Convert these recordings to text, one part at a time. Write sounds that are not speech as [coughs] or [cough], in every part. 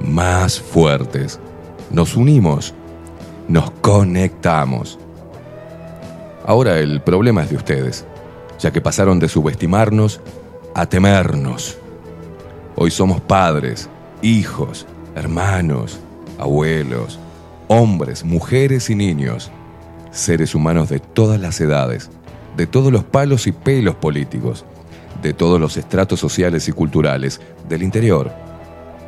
más fuertes, nos unimos, nos conectamos. Ahora el problema es de ustedes, ya que pasaron de subestimarnos a temernos. Hoy somos padres, hijos, hermanos, abuelos, hombres, mujeres y niños, seres humanos de todas las edades, de todos los palos y pelos políticos, de todos los estratos sociales y culturales, del interior,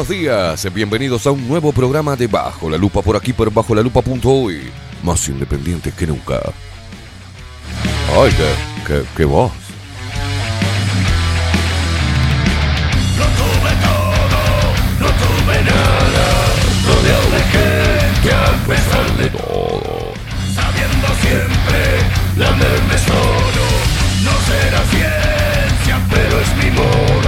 Buenos días. Bienvenidos a un nuevo programa de Bajo la Lupa por aquí por Bajo la Lupa.hoy. Más independiente que nunca. Ay, qué, qué, qué voz. No tuve todo, no tuve nada, rodeado de gente a pesar de Todo. sabiendo siempre lamerme solo. No será ciencia, pero es mi modo.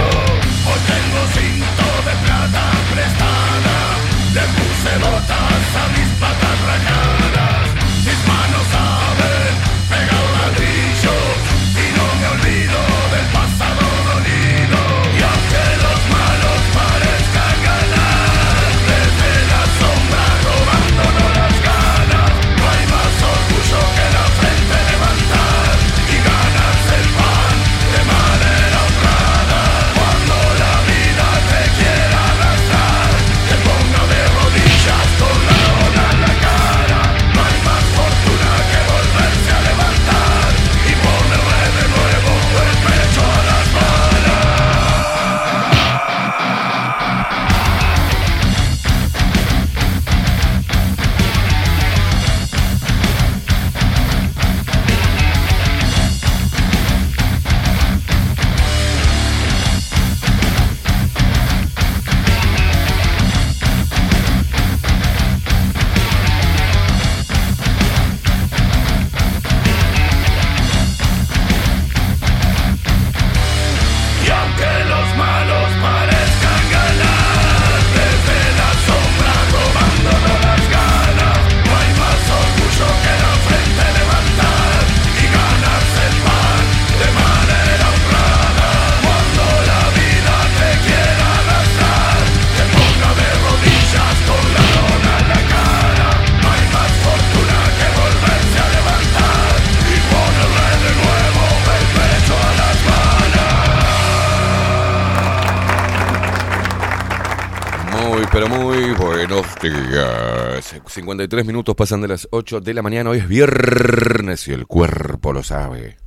53 minutos pasan de las 8 de la mañana. Hoy es viernes y el cuerpo lo sabe.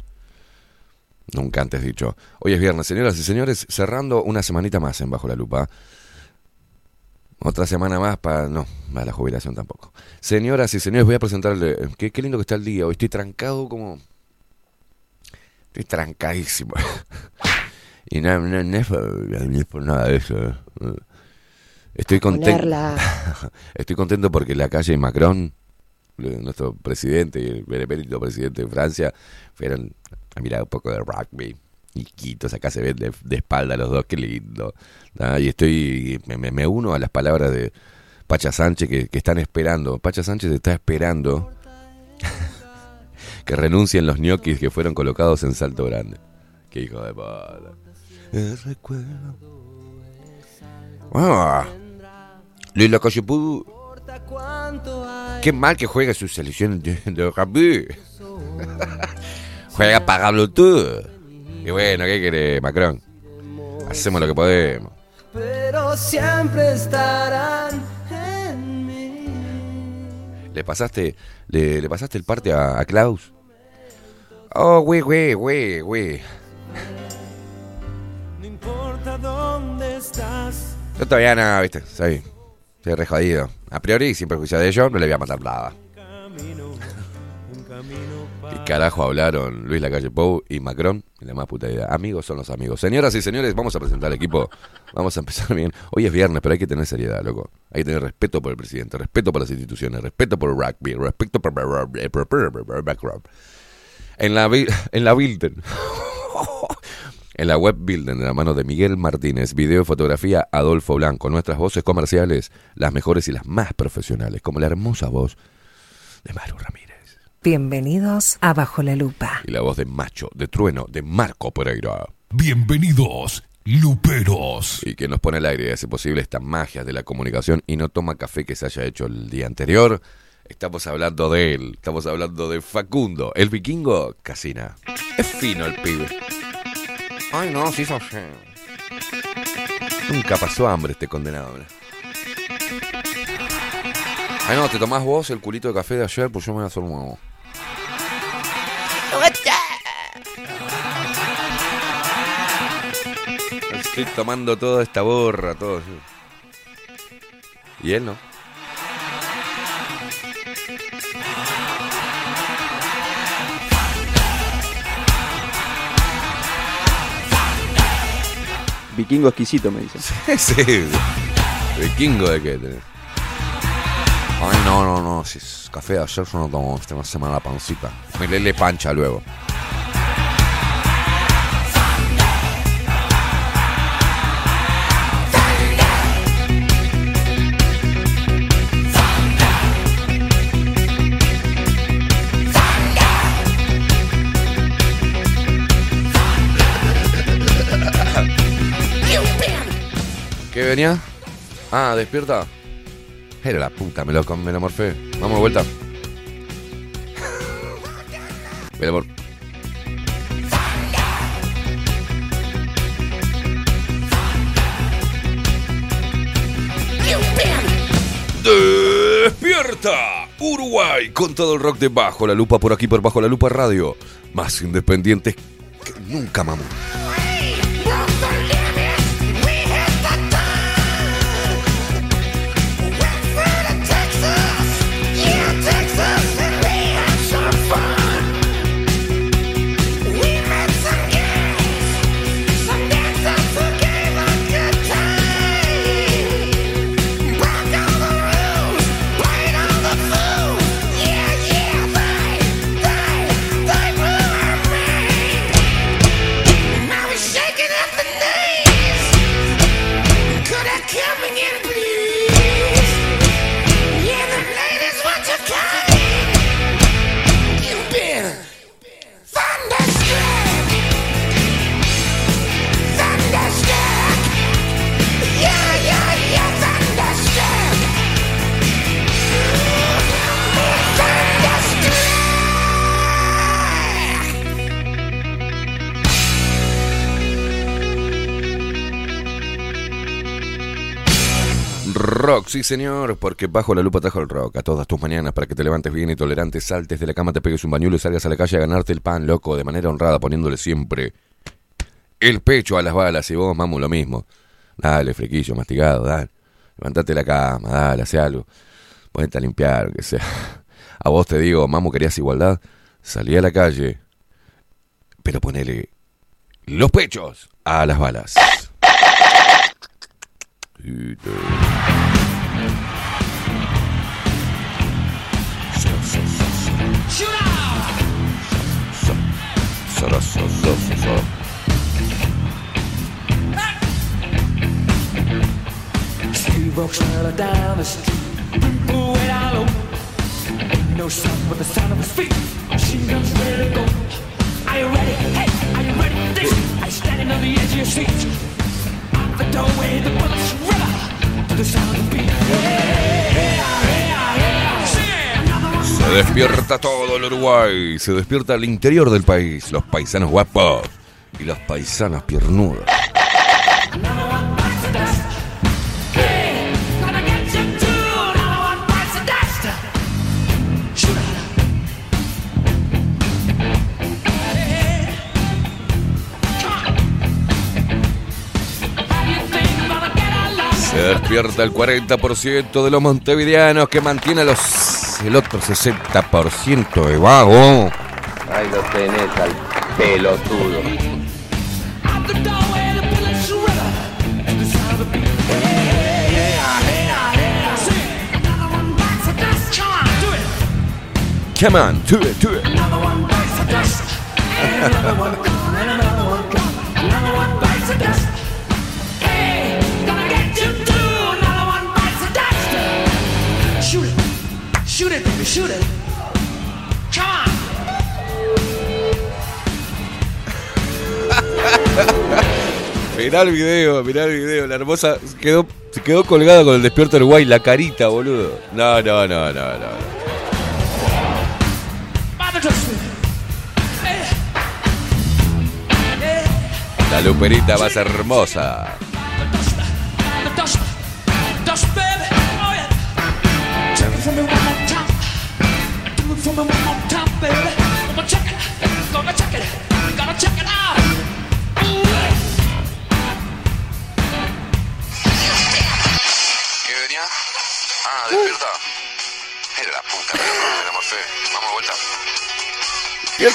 Nunca antes dicho. Hoy es viernes, señoras y señores, cerrando una semanita más en Bajo la Lupa. Otra semana más para... No, para la jubilación tampoco. Señoras y señores, voy a presentarle... Qué, qué lindo que está el día. Hoy estoy trancado como... Estoy trancadísimo. [laughs] y no, por nada de eso. eh. Estoy contento. [laughs] Estoy contento porque la calle Macron, nuestro presidente y el benemérito presidente de Francia, fueron a mirar un poco de rugby. Y quitos, acá se ven de, de espalda los dos, qué lindo. Ah, Y estoy, me, me- uno a las palabras de Pacha Sánchez que, que están esperando. Pacha Sánchez está esperando [laughs] que renuncien los ñoquis que fueron colocados en Salto Grande. Qué hijo de puta. Recuerdo. Ah. Lila Cachepú. Qué mal que juega su selección de, de rugby. [laughs] juega pagarlo tú. Y bueno, ¿qué quiere Macron? Hacemos lo que podemos. pero siempre estarán en mí. ¿Le pasaste, le, le pasaste el parte a, a Klaus? Oh, güey, güey, güey, güey. No importa dónde estás, Yo todavía no, viste, soy, soy re jodido. A priori, sin perjuicio de ello, no le voy a matar nada. ¿Qué carajo hablaron Luis Lacalle Pou y Macron? La más puta idea. Amigos son los amigos. Señoras y señores, vamos a presentar al equipo. Vamos a empezar bien. Hoy es viernes, pero hay que tener seriedad, loco. Hay que tener respeto por el presidente, respeto por las instituciones, respeto por el rugby, respeto por. En la, en la Bilden. En la web Bilden, de la mano de Miguel Martínez, video y fotografía Adolfo Blanco, nuestras voces comerciales, las mejores y las más profesionales, como la hermosa voz de Maru Ramírez. Bienvenidos a Bajo la Lupa. Y la voz de Macho, de Trueno, de Marco Pereira. Bienvenidos, Luperos. Y que nos pone al aire y hace posible esta magia de la comunicación y no toma café que se haya hecho el día anterior. Estamos hablando de él, estamos hablando de Facundo, el vikingo Casina. Es fino el pibe. Ay no, sí sos feo. Nunca pasó hambre este condenado. mirá. Ay no, te tomás vos el culito de café de ayer, pues yo me voy a hacer un nuevo. Estoy tomando toda esta borra, todo. Y él no. Vikingo exquisito, me dicen. [laughs] sí. Vikingo de qué tenés. Ay, no, no, no. Si es café de ayer, yo no tomo esta semana la pancita. Me le pancha luego. Ah, despierta. Era la puta, me lo, me lo morfé. Vamos de vuelta. [laughs] Ven, amor. ¡Despierta! Uruguay, con todo el rock de Bajo la Lupa por aquí por Bajo la Lupa Radio. Más independientes que nunca, mamá. Sí señor, porque bajo la lupa trajo el rock a todas tus mañanas para que te levantes bien y tolerante, saltes de la cama, te pegues un bañuelo y salgas a la calle a ganarte el pan, loco, de manera honrada, poniéndole siempre el pecho a las balas y vos, mamu, lo mismo. Dale, flequillo, mastigado, dale. Levantate la cama, dale, hace algo. Ponete a limpiar, que sea. A vos te digo, mamu, querías igualdad, salí a la calle, pero ponele los pechos a las balas. Steve walks down the street. Ain't no sound but the sound of his feet. Machine guns ready to go. Are you ready? Hey, are you ready this? You standing on the edge of your seat? Out the doorway, the bullets river to the sound of the beat. Hey, Se despierta todo el Uruguay, se despierta el interior del país, los paisanos guapos y gonna get along? Se despierta el 40% de los montevideanos que mantiene los el otro 60% de vago. Ahí lo tenés al pelotudo. Out the doorway, the bullets river it, baby, shoot it. Come on. Mirá el video, mirá el video. La hermosa quedó, se quedó colgada con el despierto Uruguay, la carita, boludo. No, no, no, no, no. Hey. La luperita va a ser hermosa. De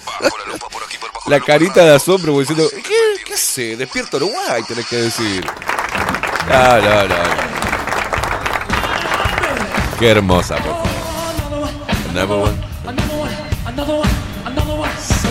bajo la carita de asombro, como diciendo, ¿qué, qué sé? Despierta Uruguay, tenés que decir. No, no, no. no. Qué hermosa, por favor. Number one.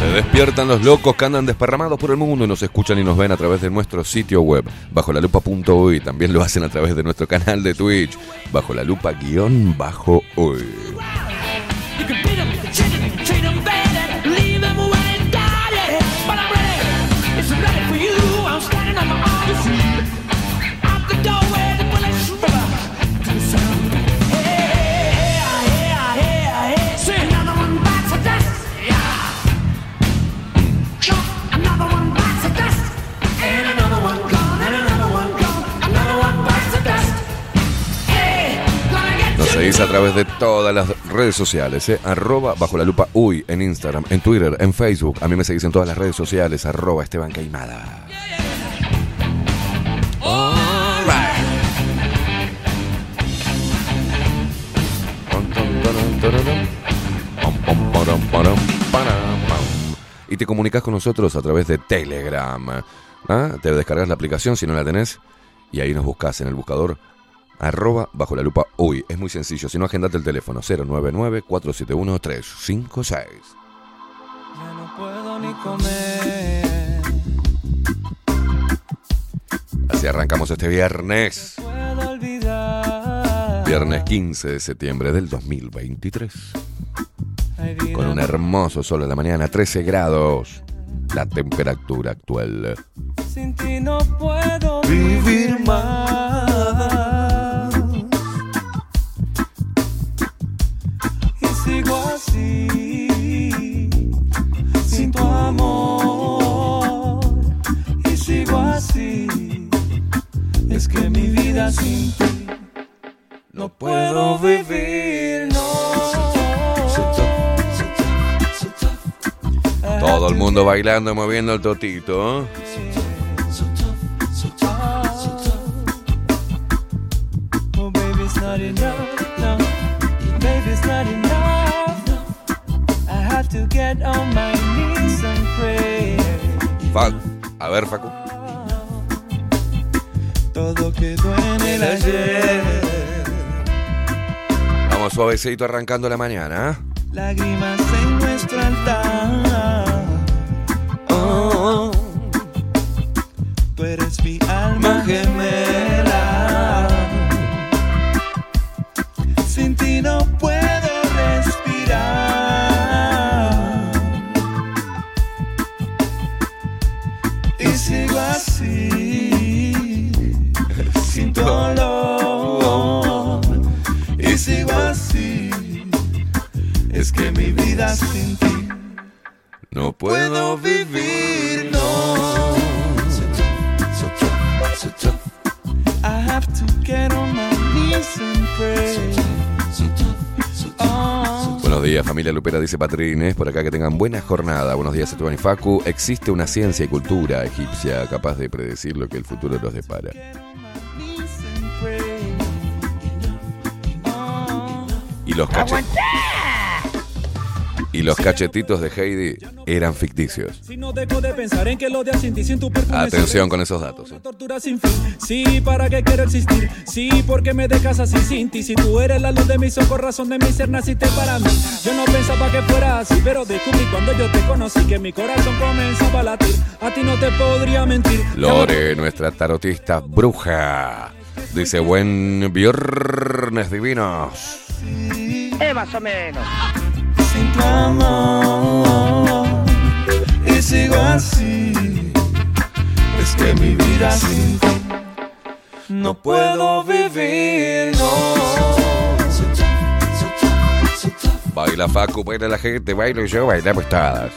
Se despiertan los locos que andan desparramados por el mundo y nos escuchan y nos ven a través de nuestro sitio web, bajo la lupa.uy. También lo hacen a través de nuestro canal de Twitch, bajo la lupa guion bajo uy. A través de todas las redes sociales, ¿eh? arroba bajo la lupa uy en Instagram, en Twitter, en Facebook. A mí me seguís en todas las redes sociales, arroba Esteban Caimada. Y te comunicas con nosotros a través de Telegram. ¿ah? Te descargas la aplicación si no la tenés y ahí nos buscas en el buscador arroba bajo la lupa uy. Es muy sencillo. Si no, agendate el teléfono 099-471-356. Ya no puedo ni comer, Así arrancamos este viernes. Viernes 15 de septiembre del 2023. Ay, vida, Con un hermoso sol en la mañana, 13 grados. La temperatura actual. Sin ti no puedo vivir más. Así, sin tu amor. Y sigo así, es que mi vida sin ti no puedo vivir, no. Todo el mundo bailando moviendo el totito. Oh, baby, Fa- a ver, Facu. Todo quedó en el ayer. Vamos suavecito arrancando la mañana. Lágrimas en nuestro altar. Dice Patrines. Por acá que tengan buena jornada. Buenos días, Esteban y Facu. Existe una ciencia y cultura egipcia capaz de predecir lo que el futuro nos depara. Oh, Y los cachetitos. Y los cachetitos de Heidi eran ficticios. Atención con esos datos. Una tortura sin fin. Sí, ¿para qué quiero existir? Sí, porque me dejas así sin ti. Si tú eres la luz de mis ojos, razón de mi ser, naciste para mí. Yo no pensaba que fuera así, pero descubrí cuando yo te conocí que mi corazón comenzaba a latir. A ti no te podría mentir. Lore, nuestra tarotista bruja. Dice buen viernes divinos. sin tu amor. Y sigo así. Es que mi vida ti no puedo vivir, no. Baila Facu, baila la gente, bailo yo, bailamos todas.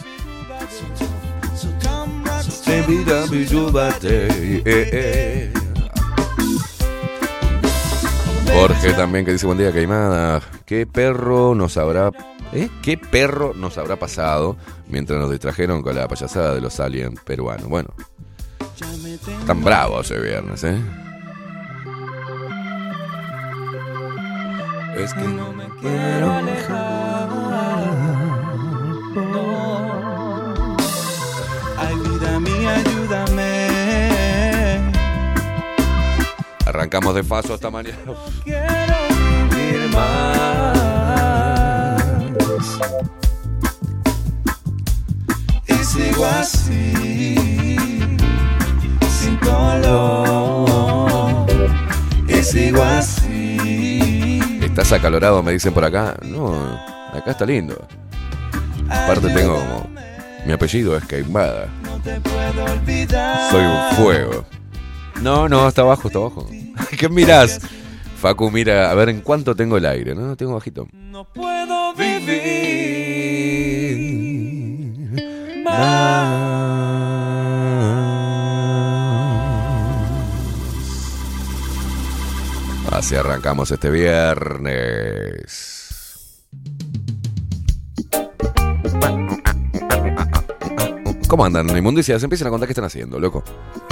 Eh, eh. Jorge también que dice buen día, Caimada. ¿Qué perro nos habrá... ¿Eh? ¿Qué perro nos habrá pasado mientras nos distrajeron con la payasada de los aliens peruanos? Bueno, tan bravos ese viernes, ¿eh? Es que no me Quiero alejar. No. Ayúdame. Arrancamos de paso esta mañana. Quiero vivir más. Y sigo así, sin color. Y sigo así. ¿Estás acalorado? Me dicen por acá. No, acá está lindo. Aparte tengo como... Mi apellido es Queimada. No te puedo olvidar. Soy un fuego. No, no, está abajo, está abajo. [laughs] ¿Qué mirás? Facu, mira, a ver en cuánto tengo el aire. No, tengo bajito. No puedo vivir Así arrancamos este viernes. ¿Cómo andan, inmundicias? Empiecen a contar qué están haciendo, loco.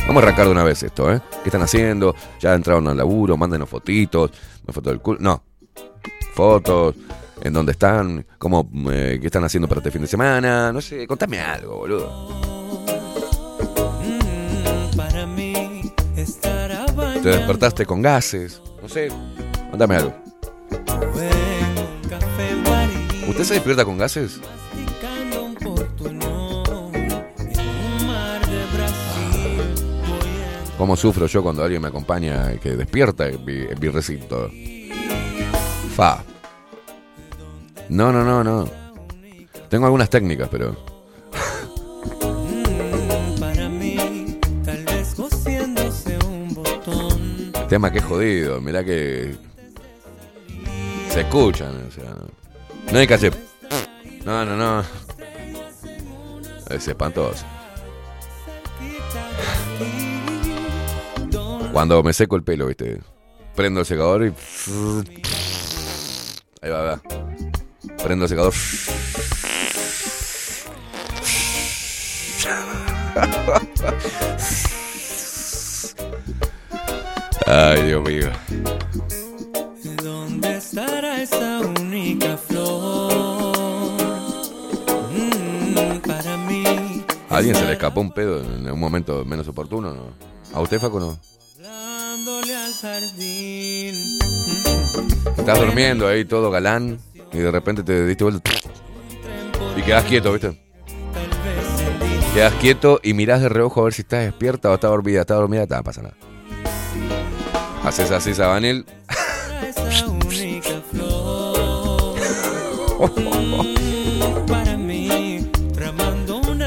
Vamos a arrancar de una vez esto, ¿eh? ¿Qué están haciendo? Ya entraron al laburo, mándenos fotitos. Una foto del culo. No. Fotos. ¿En dónde están? ¿Cómo, eh, ¿Qué están haciendo para este fin de semana? No sé, contame algo, boludo. estará ¿Te despertaste con gases? No sé, contame algo. ¿Usted se despierta con gases? ¿Cómo sufro yo cuando alguien me acompaña y que despierta en mi, en mi recinto? Fa. No, no, no, no. Tengo algunas técnicas, pero... botón. Tema que es jodido. Mirá que... Se escuchan, o sea... No, no hay que hacer... No, no, no. Es espantoso. Cuando me seco el pelo, viste. Prendo el secador y... Ahí va, va. Prendo el secador. Ay, Dios mío. ¿Dónde estará esa única flor? Mm, para mí. ¿A alguien se le escapó un pedo en un momento menos oportuno? ¿no? ¿A usted, Faco, no? Estás durmiendo ahí todo galán y de repente te diste vuelta y quedas quieto, ¿viste? Quedas quieto y mirás de reojo a ver si estás despierta o está dormida. Está dormida, no pasa nada. Haces así, Sabanel.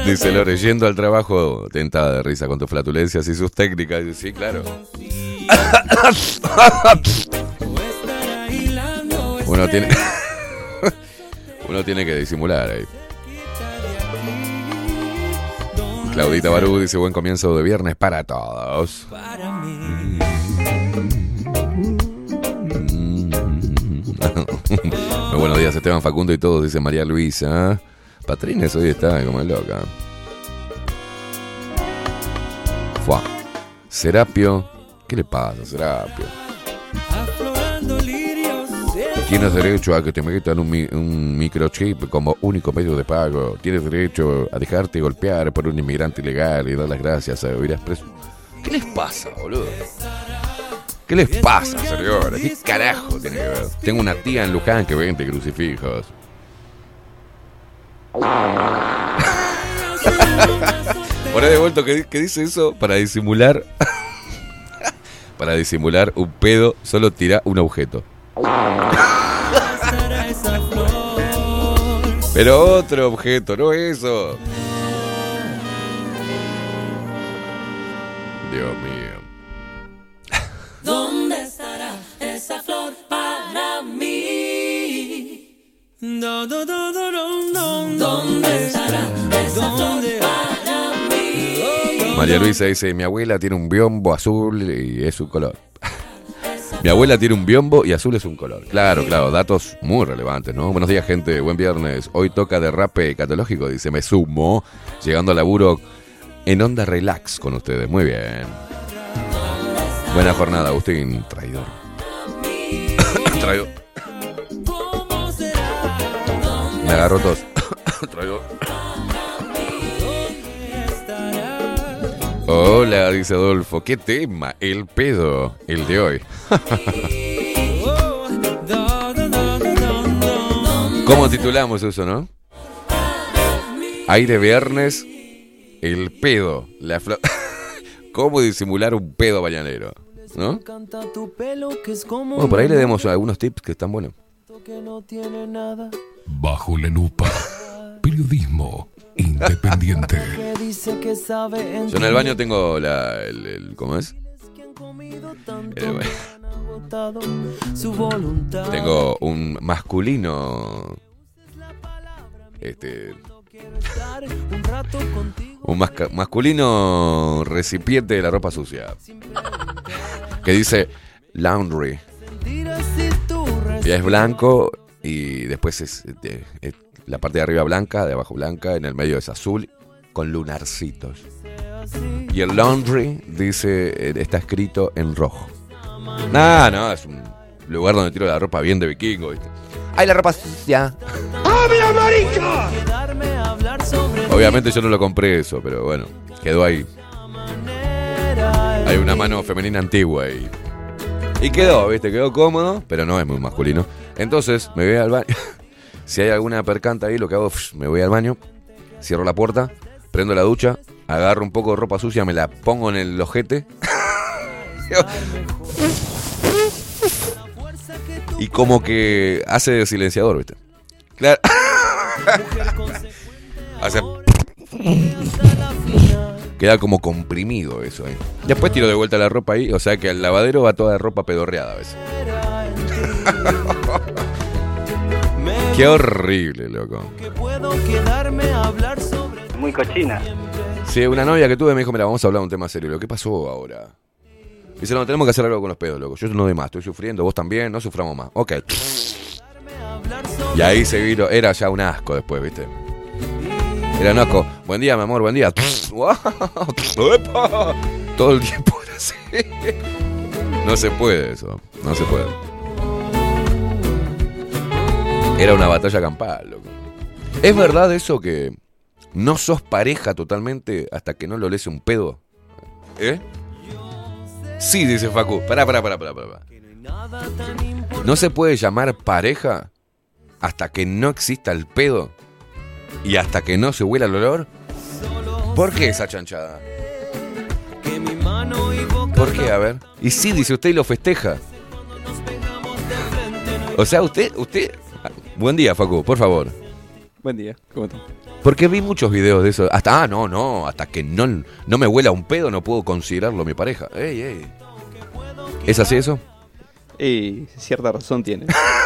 Dice Lore, yendo al trabajo, tentada de risa con tus flatulencias y sus técnicas. Sí, claro. [laughs] Uno tiene. [laughs] Uno tiene que disimular ahí. Claudita Barú dice buen comienzo de viernes para todos. mí. [laughs] Muy buenos días, Esteban Facundo y todos, dice María Luisa. Patrines hoy está como loca. Serapio. ¿Qué le pasa, Serapio? Tienes derecho a que te metan un, mi- un microchip como único medio de pago. Tienes derecho a dejarte golpear por un inmigrante ilegal y dar las gracias a huir preso. ¿Qué les pasa, boludo? ¿Qué les pasa, señores? ¿Qué carajo tiene que ver? Tengo una tía en Luján que vende crucifijos. [laughs] Ahí de vuelta que, que dice eso para disimular. [laughs] Para disimular un pedo, solo tira un objeto. Pero otro objeto, no eso. Dios mío. ¿Dónde estará esa flor para mí? ¿Dónde estará esa flor? María Luisa dice, mi abuela tiene un biombo azul y es un color. [laughs] Mi abuela tiene un biombo y azul es un color. Claro, claro, datos muy relevantes, ¿no? Buenos días, gente. Buen viernes. Hoy toca derrape catológico, dice, me sumo. Llegando al laburo en onda relax con ustedes. Muy bien. Buena jornada, Agustín. Traidor. [coughs] Traidor. Me agarró tos. [coughs] Traidor. [coughs] Hola, dice Adolfo. ¿Qué tema? El pedo. El de hoy. ¿Cómo titulamos eso, no? Aire viernes. El pedo. La flo- [laughs] ¿Cómo disimular un pedo mañanero? ¿No? Bueno, por ahí le demos algunos tips que están buenos. Bajo la lupa. Periodismo independiente. [laughs] Yo en el baño tengo la, el, el- ¿cómo es? El- su voluntad. tengo un masculino, este, un masca- masculino recipiente de la ropa sucia que dice laundry Sentir así tu y es blanco y después es, este, es la parte de arriba blanca, de abajo blanca, en el medio es azul con lunarcitos. Y el laundry dice eh, está escrito en rojo. No, no, es un lugar donde tiro la ropa bien de vikingo. ¿viste? ¡Ay, la ropa sucia! Quedarme a hablar sobre Obviamente yo no lo compré eso, pero bueno, quedó ahí. Hay una mano femenina antigua ahí. Y quedó, ¿viste? Quedó cómodo, pero no es muy masculino. Entonces me voy al baño. Si hay alguna percanta ahí, lo que hago, me voy al baño, cierro la puerta, prendo la ducha, agarro un poco de ropa sucia, me la pongo en el ojete. [laughs] y como que hace de silenciador, ¿viste? Claro. [laughs] Queda como comprimido eso ahí. Después tiro de vuelta la ropa ahí, o sea que al lavadero va toda ropa pedorreada a veces. [laughs] Qué horrible, loco. Muy cochina. Sí, una novia que tuve me dijo, mira, vamos a hablar de un tema serio. Lo que pasó ahora? Dice, no, tenemos que hacer algo con los pedos, loco. Yo no doy más, estoy sufriendo, vos también, no suframos más. Ok. Y ahí se vino, era ya un asco después, ¿viste? Era un asco. Buen día, mi amor, buen día. Epa. [laughs] Todo el tiempo era así. No se puede eso, no se puede. Era una batalla campal, loco. ¿Es verdad eso que no sos pareja totalmente hasta que no lo lees un pedo? ¿Eh? Sí, dice Facu. Pará, pará, pará, pará, pará. ¿No se puede llamar pareja hasta que no exista el pedo? ¿Y hasta que no se huela el olor? ¿Por qué esa chanchada? ¿Por qué? A ver. Y sí, dice usted y lo festeja. O sea, usted, usted... Buen día, Facu, por favor. Buen día, ¿cómo estás? Porque vi muchos videos de eso. Hasta, ah, no, no, hasta que no, no me huela un pedo no puedo considerarlo mi pareja. Ey, ey. ¿Es así eso? Y cierta razón tiene. [laughs]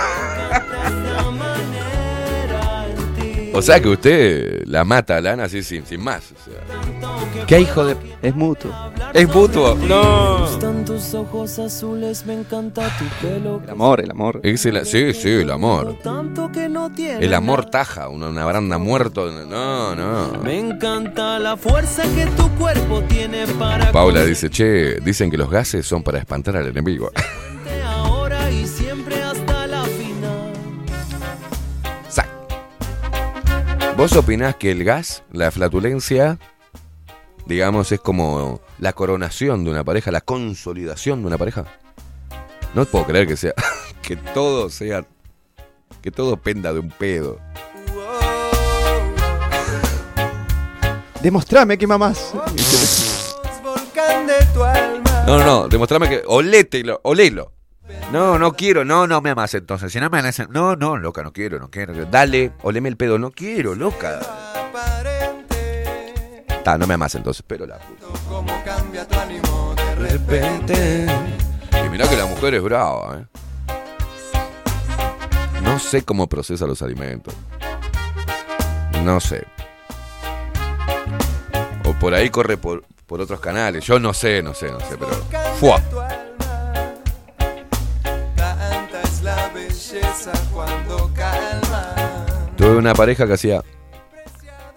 O sea que usted la mata a Lana así sin, sin más. o sea. ¿Qué hijo de...? Es mutuo. Es mutuo. No. Están tus ojos azules, me encanta tu pelo. El amor, el amor. Es el- sí, sí, el amor. El amor taja, una, una baranda muerto. No, no. Me encanta la fuerza que tu cuerpo tiene para Paula dice, che, dicen que los gases son para espantar al enemigo. [laughs] ¿Vos opinás que el gas, la flatulencia, digamos, es como la coronación de una pareja, la consolidación de una pareja? No puedo creer que sea, [laughs] que todo sea, que todo penda de un pedo. Demostrame que mamás. [laughs] No, no, no, demostrame que, olételo, olelo. No, no quiero, no, no me amas entonces. Si no me amas, no, no, loca, no quiero, no quiero. Dale, oleme el pedo, no quiero, loca. Ta, no me amas entonces, pero la puta. Cómo cambia tu ánimo. repente. Y mirá que la mujer es brava, ¿eh? No sé cómo procesa los alimentos. No sé. O por ahí corre por, por otros canales. Yo no sé, no sé, no sé, pero. ¡Fua! Belleza cuando calma. Tuve una pareja que hacía.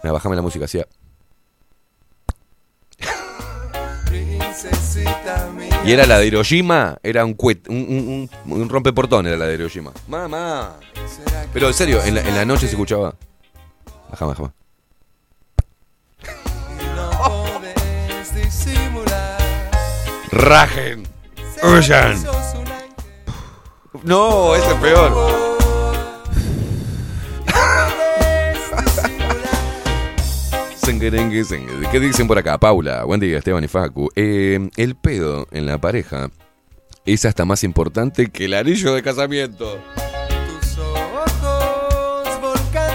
Mira, bajame la música, hacía. Y era la de Hiroshima, era un cuet, un, un, un, un rompeportón era la de Hiroshima. Mamá. Pero en serio, en la, en la noche se escuchaba. Bajame, bajame. Rajen. Huyan. No, ese es peor. ¿Qué dicen por acá? Paula, buen día, Esteban y Facu. Eh, el pedo en la pareja es hasta más importante que el anillo de casamiento.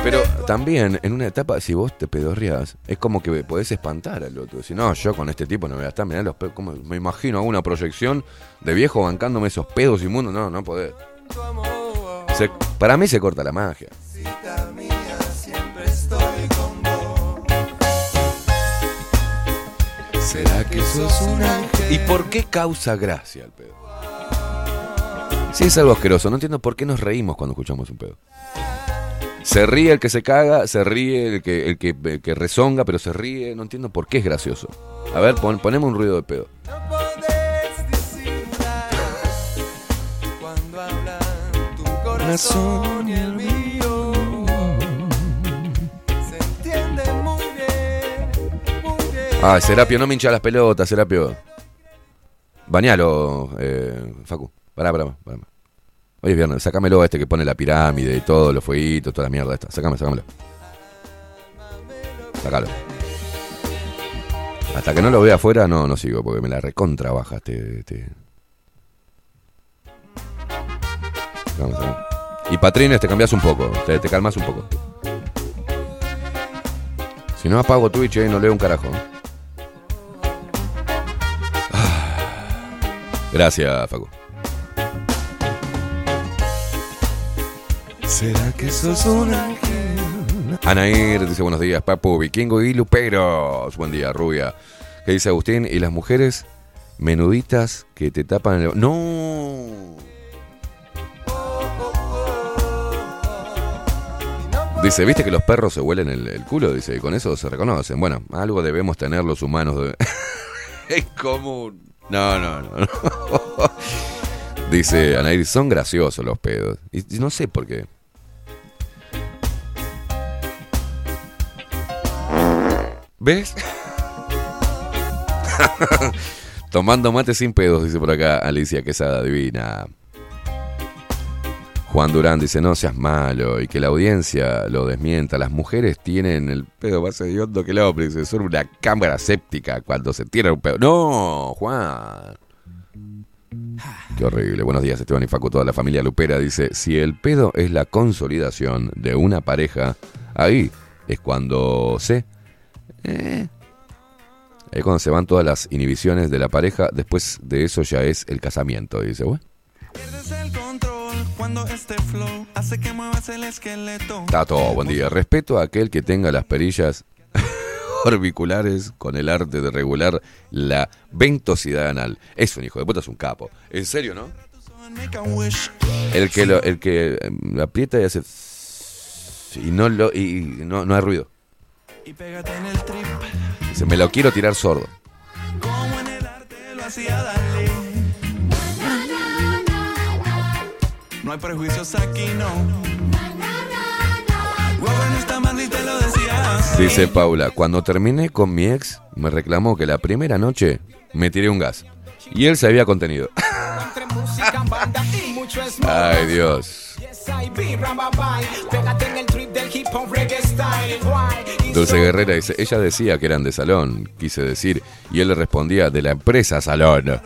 Pero también, en una etapa, si vos te pedorreás, es como que podés espantar al otro. Si no, yo con este tipo no voy a estar, mirá los pedos, como me imagino hago una proyección de viejo bancándome esos pedos inmundos. No, no podés. Se- para mí se corta la magia. ¿Será que sos un ángel? ¿Y por qué causa gracia el pedo? Si es algo asqueroso, no entiendo por qué nos reímos cuando escuchamos un pedo. Se ríe el que se caga, se ríe el que, el que, el que rezonga, pero se ríe. No entiendo por qué es gracioso. A ver, pon- ponemos un ruido de pedo. Corazón y el mío. Se entiende muy bien, muy bien. Ah, Serapio, no me hincha las pelotas, Serapio. Bañalo, eh, Facu. Pará, pará, pará. Hoy es viernes, sácamelo a este que pone la pirámide y todo, los fueguitos, toda la mierda esta. Sácame, sácamelo. Sácalo. Hasta que no lo vea afuera, no, no sigo, porque me la recontra baja este. este. Sácame. Y Patrines, te cambias un poco, te, te calmas un poco. Si no apago Twitch, eh, no leo un carajo. Ah. Gracias, Facu. ¿Será que sos un ángel? Anair dice buenos días, Papu, Vikingo y Luperos. Buen día, rubia. ¿Qué dice Agustín? ¿Y las mujeres menuditas que te tapan el... ¡No! Dice, ¿viste que los perros se huelen el, el culo? Dice, y con eso se reconocen. Bueno, algo debemos tener los humanos. es [laughs] común. No, no, no. no. [laughs] Dice Anair, son graciosos los pedos. Y no sé por qué. ¿Ves? [laughs] Tomando mate sin pedos, dice por acá Alicia Quesada Divina. Juan Durán dice, no seas malo y que la audiencia lo desmienta. Las mujeres tienen el pedo más hediondo que el hombre. Dice, son una cámara séptica cuando se tira un pedo. No, Juan. Qué horrible. Buenos días, Esteban y Facu, toda la familia Lupera. Dice, si el pedo es la consolidación de una pareja, ahí es cuando se... Eh, es cuando se van todas las inhibiciones de la pareja. Después de eso ya es el casamiento. Dice, bueno. Pierdes el control cuando este flow hace que muevas el esqueleto. Tato, buen día. Respeto a aquel que tenga las perillas [laughs] orbiculares con el arte de regular la ventosidad anal. Es un hijo de puta, es un capo. En serio, ¿no? El que lo, el que eh, aprieta y hace y no lo y no, no hay ruido. Dice, me lo quiero tirar sordo. Como en el arte lo hacía Dalí. No hay prejuicios aquí, no. Dice Paula, cuando terminé con mi ex, me reclamó que la primera noche me tiré un gas. Y él se había contenido. Entre música, banda y mucho smooth. Ay, Dios. Dulce Guerrera dice, ella decía que eran de salón, quise decir, y él le respondía de la empresa salón.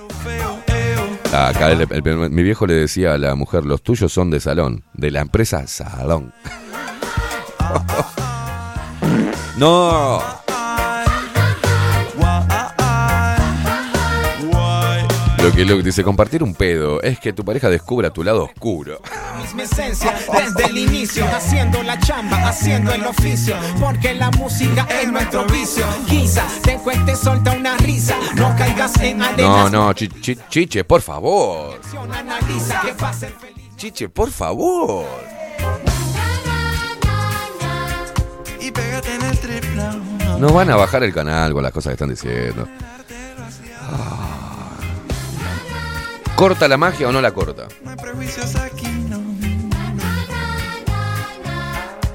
Ah, Acá el- el- mi viejo le decía a la mujer, los tuyos son de salón, de la empresa salón. [laughs] no. Lo que, lo que dice compartir un pedo es que tu pareja descubra tu lado oscuro. misma esencia desde el inicio, haciendo la chamba, haciendo el oficio, porque la música es nuestro vicio. Quizás te cueste solta una risa, no caigas en No, arenas. no, chi- chi- chiche, por favor. Chiche, por favor. Y pégate en el trip now. No van a bajar el canal con las cosas que están diciendo. Ah. ¿Corta la magia o no la corta?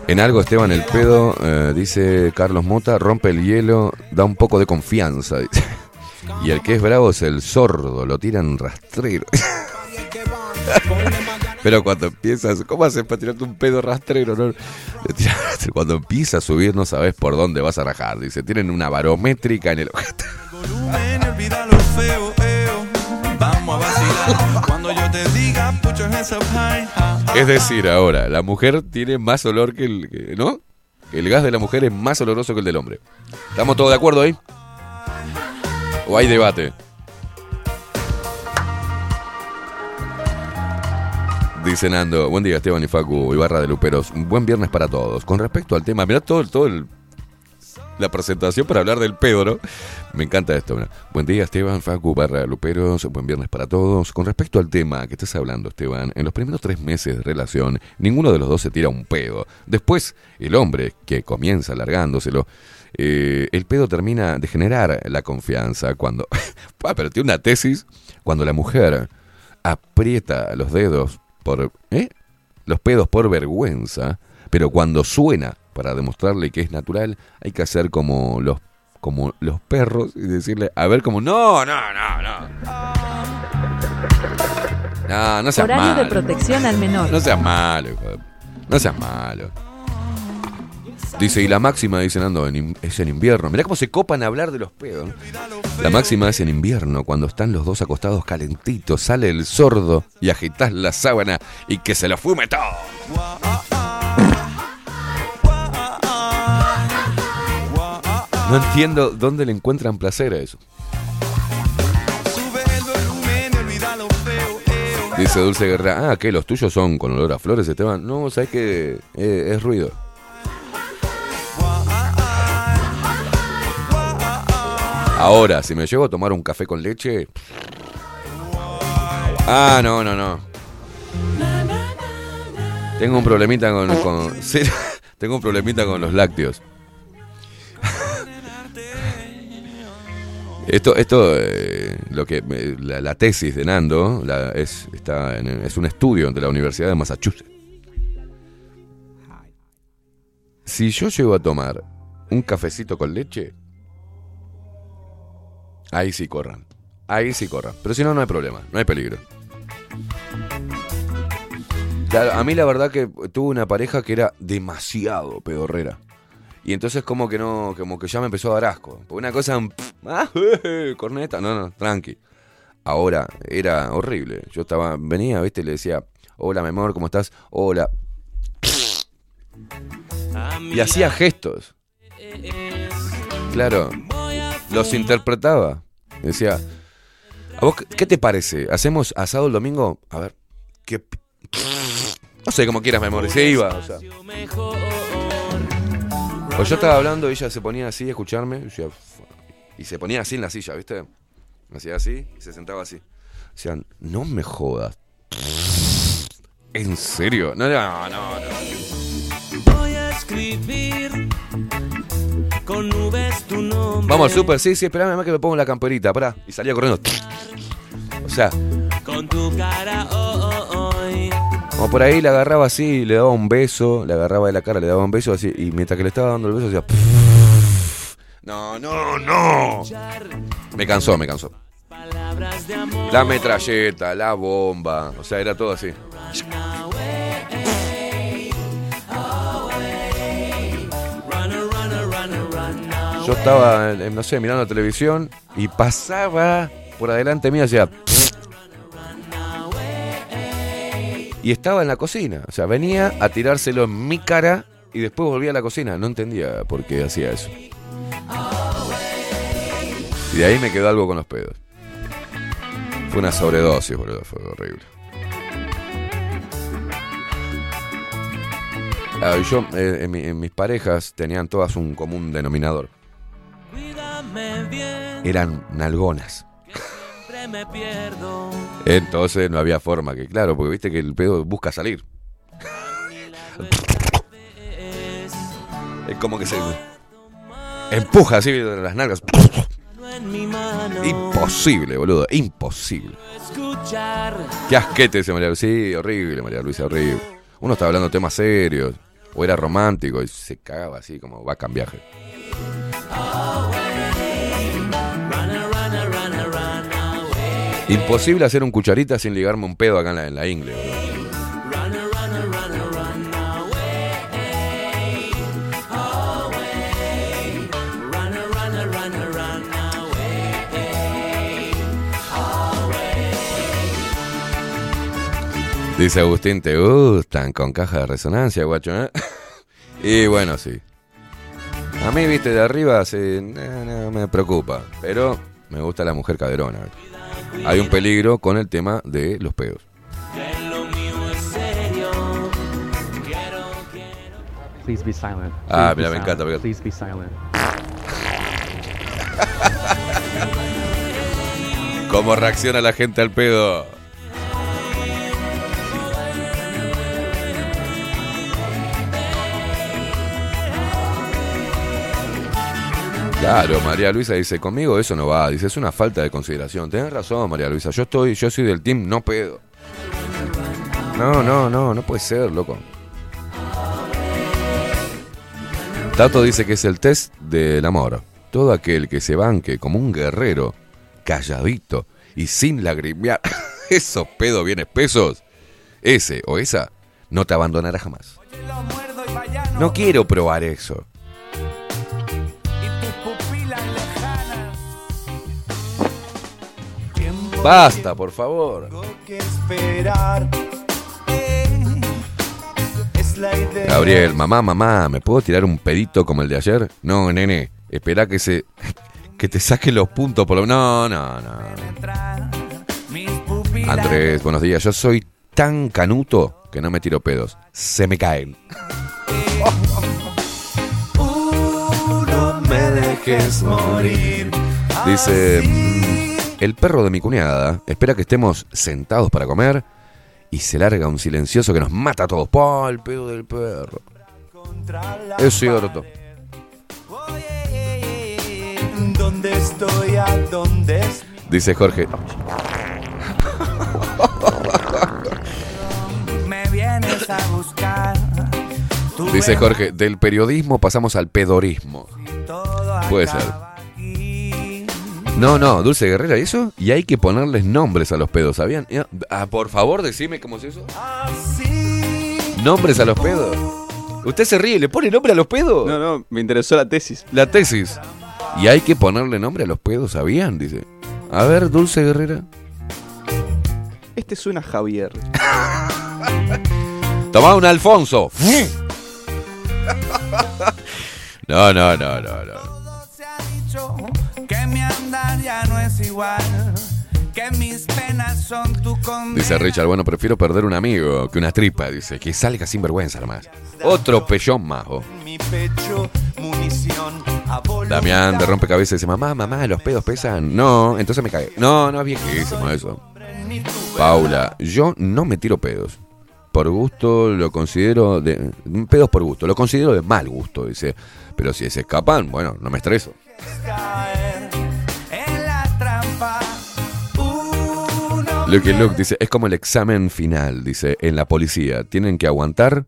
En algo Esteban el pedo, eh, dice Carlos Mota, rompe el hielo, da un poco de confianza. dice. Y el que es bravo es el sordo, lo tiran rastrero. [laughs] Pero cuando empiezas, ¿cómo haces para tirarte un pedo rastrero? no? Cuando empieza a subir no sabes por dónde vas a rajar. Dice, tienen una barométrica en el ojete. Es decir, ahora, la mujer tiene más olor que el... ¿No? El gas de la mujer es más oloroso que el del hombre. ¿Estamos todos de acuerdo ahí? ¿O hay debate? Dice Nando, buen día Esteban y Facu y Barra de Luperos, buen viernes para todos. Con respecto al tema, mirá todo, todo el- la presentación para hablar del pedo, ¿no? Me encanta esto. Buen día Esteban, Facu, Barra Luperos, buen viernes para todos. Con respecto al tema que estás hablando Esteban, en los primeros tres meses de relación, ninguno de los dos se tira un pedo. Después, el hombre que comienza alargándoselo, eh, el pedo termina de generar la confianza cuando... [laughs] Pero tiene una tesis, cuando la mujer aprieta los dedos por... ¿eh? Los pedos por vergüenza, pero cuando suena para demostrarle que es natural, hay que hacer como los como los perros y decirle, a ver como, no, no, no, no. No, no seas Horario de malo. protección al menor. No seas malo, hijo de- No seas malo. Dice, y la máxima, dice Nando, en es en invierno. Mirá cómo se copan a hablar de los pedos. ¿no? La máxima es en invierno, cuando están los dos acostados calentitos, sale el sordo y agitas la sábana y que se lo fume todo. No entiendo dónde le encuentran placer a eso. Dice Dulce Guerra, ah, ¿qué? ¿Los tuyos son con olor a flores, Esteban? No, ¿sabes qué? Eh, es ruido. Ahora, si me llevo a tomar un café con leche... Ah, no, no, no. Tengo un problemita con... [laughs] tengo un problemita con los lácteos. Esto, esto eh, lo que la, tesis de Nando es, está es un estudio de la Universidad de Massachusetts. Si yo llego a tomar un cafecito con leche, ahí sí corran. Ahí sí corran. Pero si no, no hay problema, no hay peligro. A mí la verdad que tuve una pareja que era demasiado pedorrera. Y entonces como que no, como que ya me empezó a dar asco. Porque una cosa, ah, eh, [laughs] corneta, no, no, tranqui. Ahora, era horrible. Yo estaba, venía, viste, y le decía, hola, mi amor, ¿cómo estás? Hola. Y hacía gestos. Claro, los interpretaba. Decía, ¿a vos qué- te parece? ¿Hacemos asado el domingo? A ver, ¿qué? [laughs] No sé, como quieras, mi amor. Se iba, o sea. O yo estaba hablando y ella se ponía así a escucharme. Y, se ponía así en la silla, ¿viste? Hacía así y se sentaba así. Decían, no me jodas. ¿En serio? No, no, no, no. Voy a escribir con nubes tu nombre. Vamos super, sí, sí, esperame más que me pongo la camperita, pará. Y salía corriendo. O sea, Con tu cara hoy. Por ahí le agarraba así, le daba un beso, le agarraba de la cara, le daba un beso así, y mientras que le estaba dando el beso hacía. No, no, no. Me cansó, me cansó. La metralleta, la bomba, o sea, era todo así. Yo estaba, no sé, mirando la televisión y pasaba por adelante mío, hacía. Y estaba en la cocina, o sea, venía a tirárselo en mi cara y después volvía a la cocina. No entendía por qué hacía eso. Y de ahí me quedó algo con los pedos. Fue una sobredosis, boludo. Fue horrible. Ah, y yo, eh, en, mi- en mis parejas tenían todas un común denominador. Eran nalgonas. Me pierdo. Entonces no había forma que, claro, porque viste que el pedo busca salir. Es como que se empuja así de las nalgas. Imposible, boludo, imposible. Qué asquete ese María Luisa. Sí, horrible, María Luisa, horrible. Uno está hablando de temas serios, o era romántico, y se cagaba así como va a viaje. Imposible hacer un cucharita sin ligarme un pedo acá en la, en la ingle, boludo. Dice Agustín, ¿te gustan con caja de resonancia, guacho? eh?" [laughs] y bueno, sí. A mí, viste, de arriba sí, no me preocupa. Pero me gusta la mujer caderona. Hay un peligro con el tema de los pedos. Please be silent. Ah, Please mira, me encanta, me encanta. Please be silent. [laughs] ¿Cómo reacciona la gente al pedo? Claro, María Luisa dice, conmigo eso no va, dice, es una falta de consideración. Tenés razón, María Luisa, yo estoy, yo soy del team no pedo. No, no, no, no puede ser, loco. Tato dice que es el test del amor. Todo aquel que se banque como un guerrero, calladito y sin lagrimear [laughs] esos pedos bien espesos, ese o esa no te abandonará jamás. No quiero probar eso. Basta, por favor. Gabriel, mamá, mamá, ¿me puedo tirar un pedito como el de ayer? No, nene, espera que se. [laughs] que te saque los puntos por lo. No, no, no. Andrés, buenos días. Yo soy tan canuto que no me tiro pedos. Se me caen. [laughs] No me dejes morir. Dice. "Mm, El perro de mi cuñada espera que estemos sentados para comer y se larga un silencioso que nos mata a todos. ¡Pah, el pedo del perro! Es cierto. ¿Dónde estoy? ¿A dónde estoy? Dice Jorge. Me vienes a buscar. Dice Jorge, del periodismo pasamos al pedorismo. Puede ser. No, no, Dulce Guerrera, ¿y eso? Y hay que ponerles nombres a los pedos, ¿sabían? Ah, por favor, decime cómo es eso. Nombres a los pedos. ¿Usted se ríe? ¿Le pone nombre a los pedos? No, no, me interesó la tesis. La tesis. Y hay que ponerle nombre a los pedos, ¿sabían? Dice. A ver, Dulce Guerrera. Este suena a Javier. [laughs] Tomá un Alfonso. [laughs] No, no, no, no, no. Dicho que mi andar ya no es igual. Que mis penas son tu condena. Dice Richard, bueno, prefiero perder un amigo que una tripa. Dice, que salga sin vergüenza nomás. Otro pellón majo. Mi pecho, munición. Damián de rompecabezas dice, mamá, mamá, los pedos pesan. No, entonces me cagué. No, no es viejísimo eso. Paula, yo no me tiro pedos. Por gusto lo considero de. Pedos por gusto. Lo considero de mal gusto, dice. Pero si se escapan, bueno, no me estreso. Lucky Luke dice, es como el examen final, dice, en la policía. Tienen que aguantar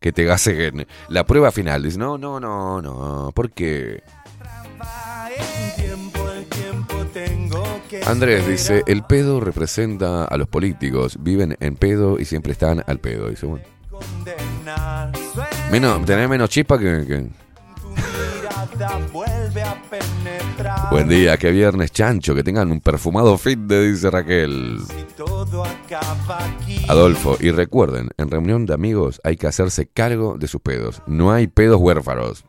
que te gaseguen. La prueba final, dice, no, no, no, no, ¿por qué? Andrés dice, el pedo representa a los políticos, viven en pedo y siempre están al pedo. Dice, bueno, menos, tener menos chispa que... que- Buen día, que viernes chancho, que tengan un perfumado fit de dice Raquel. Todo acaba aquí. Adolfo, y recuerden, en reunión de amigos hay que hacerse cargo de sus pedos. No hay pedos huérfanos.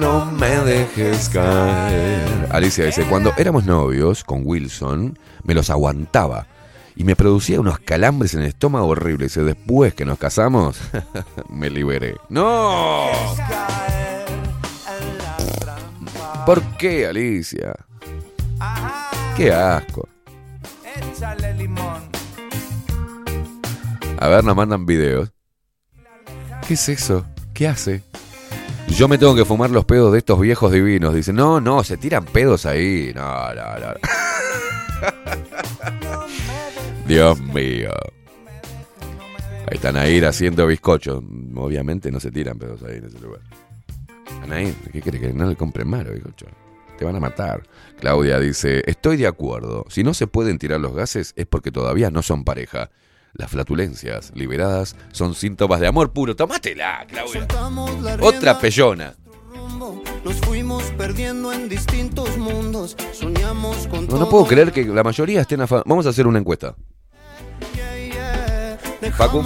No me dejes caer. Alicia dice, cuando éramos novios con Wilson, me los aguantaba. Y me producía unos calambres en el estómago horribles. Y después que nos casamos, [laughs] me liberé. ¡No! ¿Por qué, Alicia? Qué asco. A ver, nos mandan videos. ¿Qué es eso? ¿Qué hace? Yo me tengo que fumar los pedos de estos viejos divinos. Dice, no, no, se tiran pedos ahí. No, no, no. [laughs] Dios mío. Ahí están ahí haciendo bizcochos. Obviamente no se tiran pedos ahí en ese lugar. Anaí, ¿qué crees? Que no le compren más los bizcochos. Te van a matar. Claudia dice, estoy de acuerdo. Si no se pueden tirar los gases es porque todavía no son pareja. Las flatulencias liberadas son síntomas de amor puro. Tómatela, Claudia. Otra pellona. Nos fuimos perdiendo en distintos mundos. Soñamos con No, no puedo creer que la mayoría estén a Vamos a hacer una encuesta. Facu,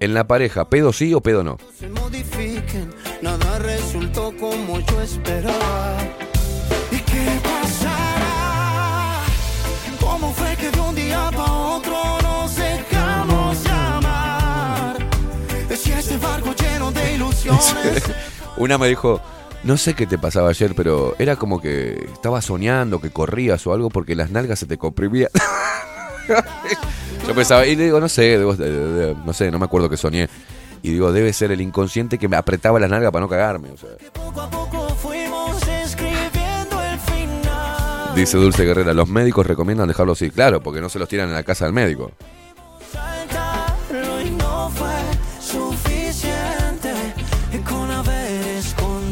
en la pareja, ¿pedo sí o pedo no? se modifiquen. Nada resultó como yo esperaba. ¿Y qué pasará? ¿Cómo fue que de un día para otro nos dejamos llamar? Si este barco lleno de ilusiones. [laughs] Una me dijo, no sé qué te pasaba ayer, pero era como que estabas soñando, que corrías o algo porque las nalgas se te comprimían. [laughs] Yo pensaba, y le digo, no sé, debo- no sé, no me acuerdo que soñé. Y digo, debe ser el inconsciente que me apretaba las nalgas para no cagarme. o sea. Dice Dulce Guerrera, los médicos recomiendan dejarlo así. Claro, porque no se los tiran en la casa del médico.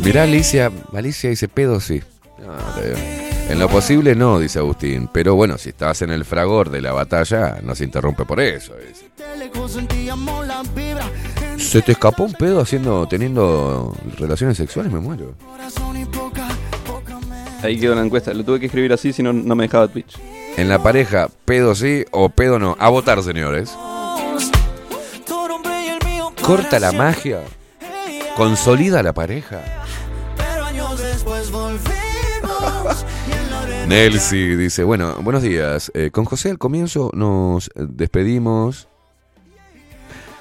Mirá, Alicia, Alicia dice, pedo sí. No, te digo. En lo posible no, dice Agustín. Pero bueno, si estás en el fragor de la batalla, no se interrumpe por eso. dice. ¿Se te escapó un pedo haciendo, teniendo relaciones sexuales? Me muero. Ahí quedó la encuesta. Lo tuve que escribir así, si no, no me dejaba Twitch. En la pareja, pedo sí o pedo no. A votar, señores. Corta la magia. Consolida la pareja. Pero años después volvimos. Nelsi dice, bueno, buenos días. Eh, con José al comienzo nos despedimos.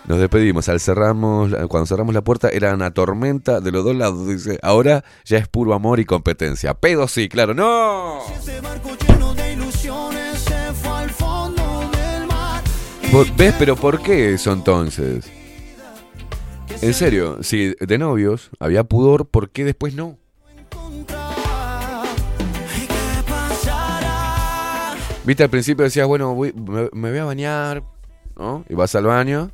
Nos despedimos. Al cerramos, cuando cerramos la puerta era una tormenta de los dos lados. Dice, ahora ya es puro amor y competencia. Pedo sí, claro. ¡No! ¿Ves? Pero ¿por qué eso entonces? En serio, si de novios había pudor, ¿por qué después no? Viste, al principio decías, bueno, me, voy a bañar, ¿no? Y vas al baño.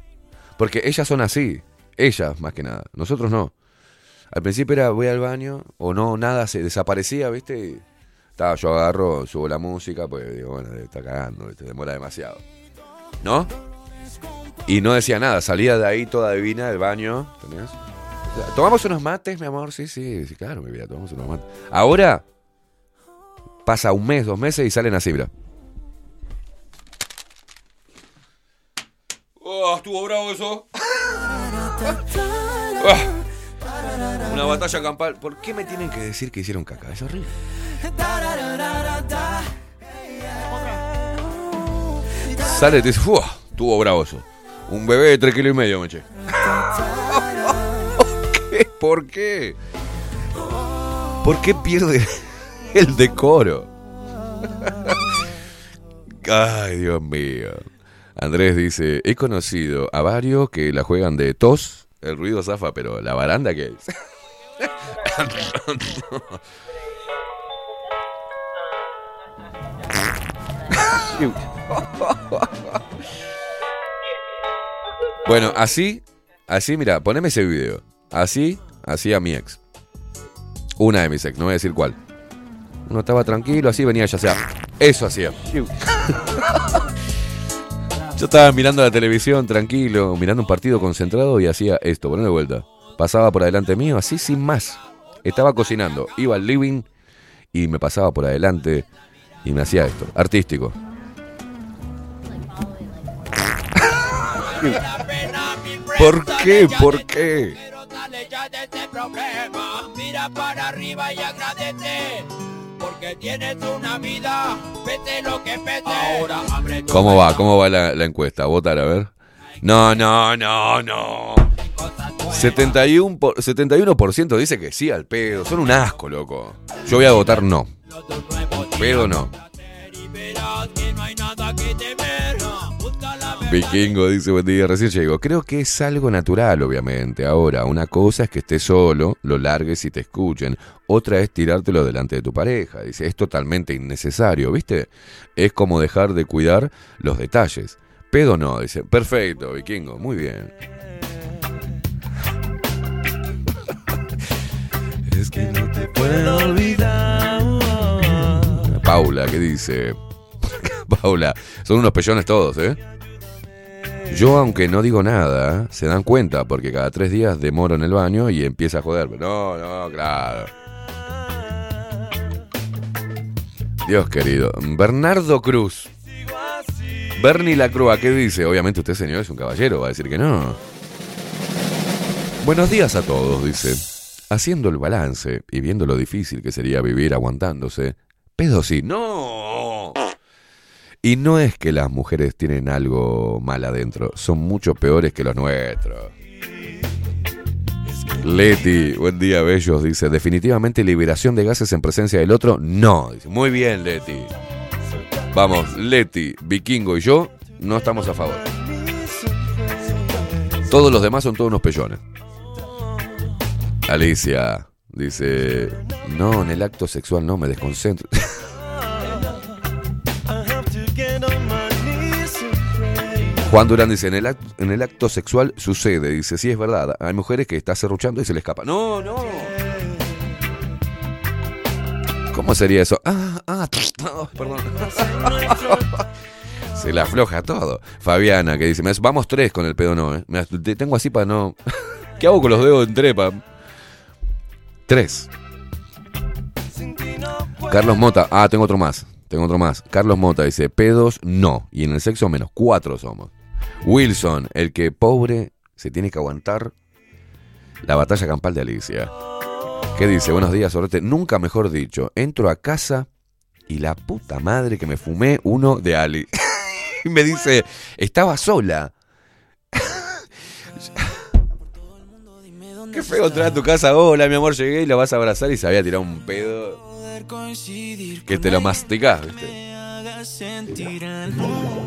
Porque ellas son así. Ellas, más que nada. Nosotros no. Al principio era, voy al baño, o no, nada, se desaparecía, ¿viste? Y, estaba, yo agarro, subo la música, pues digo, bueno, está cagando, ¿viste? demora demasiado. ¿No? Y no decía nada, salía de ahí toda divina del baño, ¿entendés? ¿Tomamos unos mates, mi amor? Sí, sí, sí, claro, mi vida, tomamos unos mates. Ahora pasa un mes, dos meses y salen así, mira. Oh, estuvo bravo eso. Ah. Una batalla campal. ¿Por qué me tienen que decir que hicieron caca? Es horrible. Sale te dice, "Fua, estuvo bravo eso. Un bebé de 3 kilos y medio, meche. ¿Por [laughs] qué? ¿Por qué? ¿Por qué pierde el decoro? [laughs] Ay, Dios mío. Andrés dice, he conocido a varios que la juegan de tos, el ruido zafa, pero la baranda que es. bueno, así, así, mira, poneme ese video. Así, así a mi ex. Una de mis ex, no voy a decir cuál. Uno estaba tranquilo, así venía ya sea. Eso hacía. [laughs] Yo estaba mirando la televisión tranquilo, mirando un partido concentrado y hacía esto, ponelo de vuelta. Pasaba por adelante mío, así sin más. Estaba cocinando, iba al living y me pasaba por adelante y me hacía esto, artístico. ¿Por qué? ¿Por qué? Mira para arriba y agradece. Porque tienes una vida, pese lo que pese. Ahora abre tu ¿Cómo va? ¿Cómo va la, la encuesta? Votar, a ver. No, no, no, no. 71%, por- 71% dice que sí al pedo. Son un asco, loco. Yo voy a votar no. Pedo no. Vikingo dice, buen día, recién llego. Creo que es algo natural, obviamente. Ahora, una cosa es que estés solo, lo largues y te escuchen. Otra es tirártelo delante de tu pareja. Dice, es totalmente innecesario, ¿viste? Es como dejar de cuidar los detalles. Pedo no, dice. Perfecto, Vikingo, muy bien. [laughs] Es que no te puedo olvidar. Paula, ¿qué dice? [laughs] Paula, son unos pellones todos, ¿eh? Yo, aunque no digo nada, se dan cuenta porque cada tres días demoro en el baño y empieza a joderme. No, no, claro. Dios querido. Bernardo Cruz. Bernie Lacroix, ¿qué dice? Obviamente usted, señor, es un caballero, va a decir que no. Buenos días a todos, dice. Haciendo el balance y viendo lo difícil que sería vivir aguantándose, pedo sí. ¡No! Y no es que las mujeres tienen algo mal adentro, son mucho peores que los nuestros. Leti, buen día, bellos, dice, definitivamente liberación de gases en presencia del otro, no. Muy bien, Leti. Vamos, Leti, Vikingo y yo no estamos a favor. Todos los demás son todos unos pellones. Alicia dice, no, en el acto sexual no, me desconcentro. [laughs] Juan Durán dice, en el, acto, en el acto sexual sucede, dice, sí es verdad, hay mujeres que está serruchando y se le escapa. No, no. ¿Cómo sería eso? Ah, ah, [laughs] perdón. [laughs] Se le afloja todo. Fabiana que dice, "Me hace- vamos tres con el pedo no, ¿eh? Me tengo así para no... [laughs] ¿Qué hago con los dedos en trepa? Tres. Carlos Mota, ah, tengo otro más. Tengo otro más. Carlos Mota dice, pedos no. Y en el sexo menos. Cuatro somos. Wilson, el que pobre se tiene que aguantar la batalla campal de Alicia. ¿Qué dice? Buenos días, Sorete. Nunca mejor dicho. Entro a casa y la puta madre que me fumé uno de Ali. [laughs] y me dice, estaba sola. [laughs] Qué feo entrar a tu casa. Hola, mi amor, llegué y la vas a abrazar y se había tirado un pedo. Que te lo masticás, ¿viste?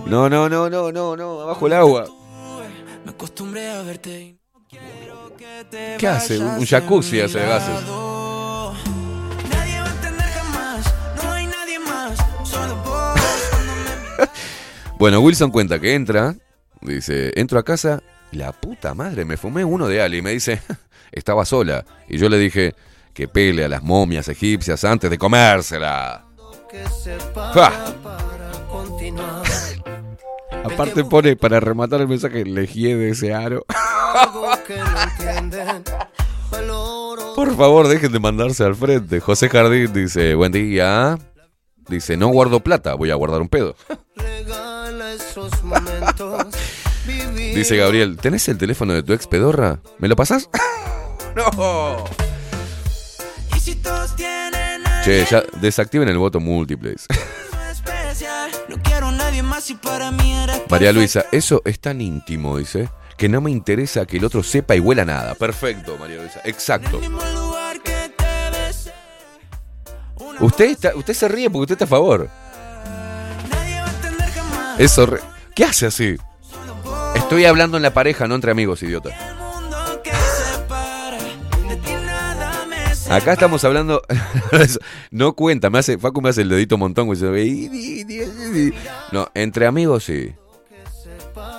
No, no, no, no, no, no, abajo el agua. Me acostumbré a verte y ¿Qué hace? Un un jacuzzi hace de gases. nadie va a entender jamás. No hay nadie más, solo vos. [laughs] Bueno, Wilson cuenta que entra, dice, entro a casa, la puta madre, me fumé uno de Ali. Y me dice, [laughs] estaba sola. Y yo le dije, que pele a las momias egipcias antes de comérsela. Continuar. [laughs] Aparte pone, para rematar el mensaje, legié de ese aro. Por favor, dejen de mandarse al frente. José Jardín dice, buen día. Dice, no guardo plata, voy a guardar un pedo. [laughs] Dice Gabriel, ¿tenés el teléfono de tu ex pedorra? ¿Me lo pasás? [laughs] no. Che, ya desactiven el voto múltiple. algo especial, no quiero a nadie más y para mí eres [laughs] María Luisa, eso es tan íntimo, dice, que no me interesa que el otro sepa y huela nada. Perfecto, María Luisa, exacto. Usted, está, usted se ríe porque usted está a favor. Eso, ¿qué hace así? Estoy hablando en la pareja, no entre amigos, idiota. Acá estamos hablando. [laughs] no cuenta, me hace. Facu me hace el dedito montón. No, entre amigos sí.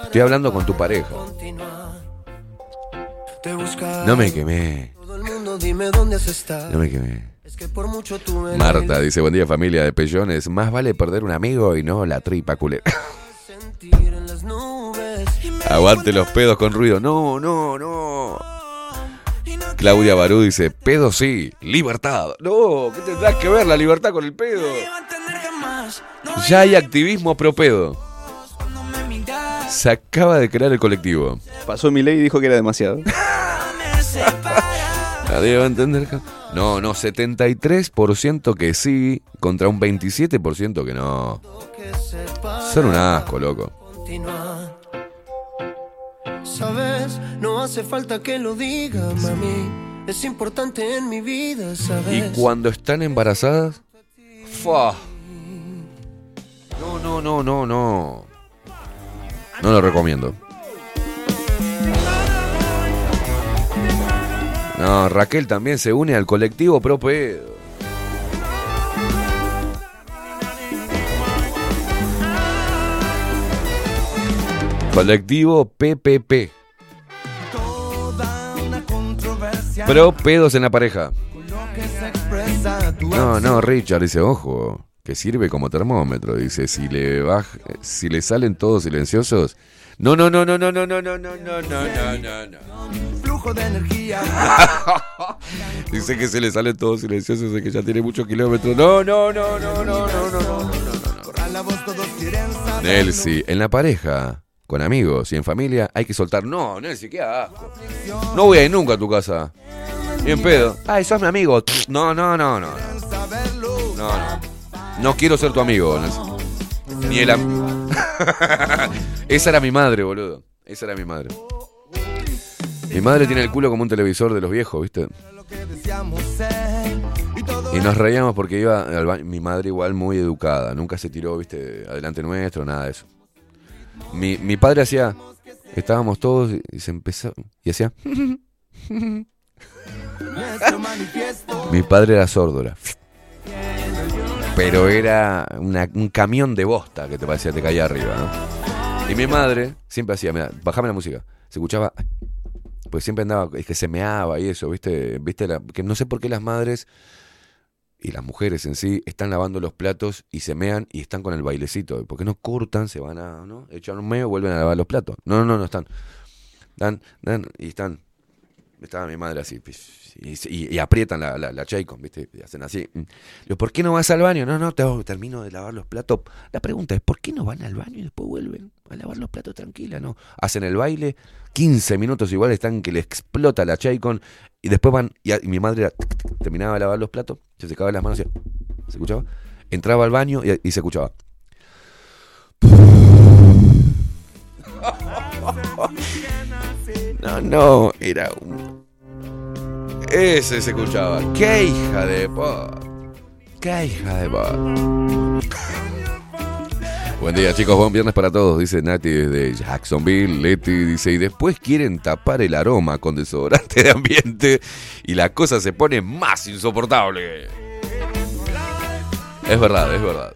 Estoy hablando con tu pareja. No me quemé. No me quemé. Marta dice: Buen día, familia de pellones. Más vale perder un amigo y no la tripa culera. [laughs] Aguante los pedos con ruido. No, no, no. Claudia Barú dice: Pedo sí, libertad. No, ¿qué tendrás que ver la libertad con el pedo? Ya hay activismo pro pedo. Se acaba de crear el colectivo. Pasó mi ley y dijo que era demasiado. Nadie va a entender. No, no, 73% que sí, contra un 27% que no. Son un asco, loco. Sabes, no hace falta que lo diga, mami. Es importante en mi vida, Y sabes. cuando están embarazadas, ¡fua! No, no, no, no, no. No lo recomiendo. No, Raquel también se une al colectivo Pro Pedo. Colectivo PPP. Pro pedos en la pareja. No, no, Richard dice, ojo, que sirve como termómetro. Dice, si le baj- si le salen todos silenciosos. No, no, no, no, no, no, no, no, no, no, no, no, no, no. Flujo de energía. Dice que se le salen todos silenciosos, de que ya tiene muchos kilómetros. No, no, no, no, no, no, no, no. Saber. Nelsi, en la pareja, con amigos y en familia, hay que soltar. No, Nelsi, qué. No voy a ir nunca a tu casa. Bien pedo. Ay, sos mi amigo. No, no, no, no. No, no. No quiero ser tu amigo. Ni el am- [laughs] Esa era mi madre, boludo. Esa era mi madre. Mi madre tiene el culo como un televisor de los viejos, ¿viste? Y nos reíamos porque iba al baño. Mi madre igual muy educada. Nunca se tiró, viste, adelante nuestro, nada de eso. Mi, mi padre hacía... Estábamos todos y- se empezó... Y hacía... Mi padre era sordo. Pero era un camión de bosta que te parecía te caía arriba. Y mi madre siempre hacía, mira, bajame la música. Se escuchaba. Pues siempre andaba, es que se meaba y eso, ¿viste? ¿Viste? La- que no sé por qué las madres y las mujeres en sí están lavando los platos y se mean y están con el bailecito. ¿Por qué no cortan? Se van a, ¿no? Echan un meo, vuelven a lavar los platos. No, no, no, no están. Dan, dan, y están. Estaba mi madre así, pis, y, y- y aprietan la, la, la ¿viste? Y hacen así. Mm. Digo, ¿por qué no vas al baño? No, no, te- termino de lavar los platos. La pregunta es, ¿por qué no van al baño y después vuelven a lavar los platos tranquila? No, hacen el baile, 15 minutos igual están que le explota la Chaycon y después van, y, mi madre terminaba de lavar los platos, se secaba las manos y se escuchaba, entraba al baño y, y se escuchaba. [laughs] No, no, era un... Ese se escuchaba. ¡Qué hija de po! ¡Qué hija de po! Buen día, chicos. Buen viernes para todos. Dice Nati desde Jacksonville. Leti dice: Y después quieren tapar el aroma con desodorante de ambiente. Y la cosa se pone más insoportable. Es verdad, es verdad.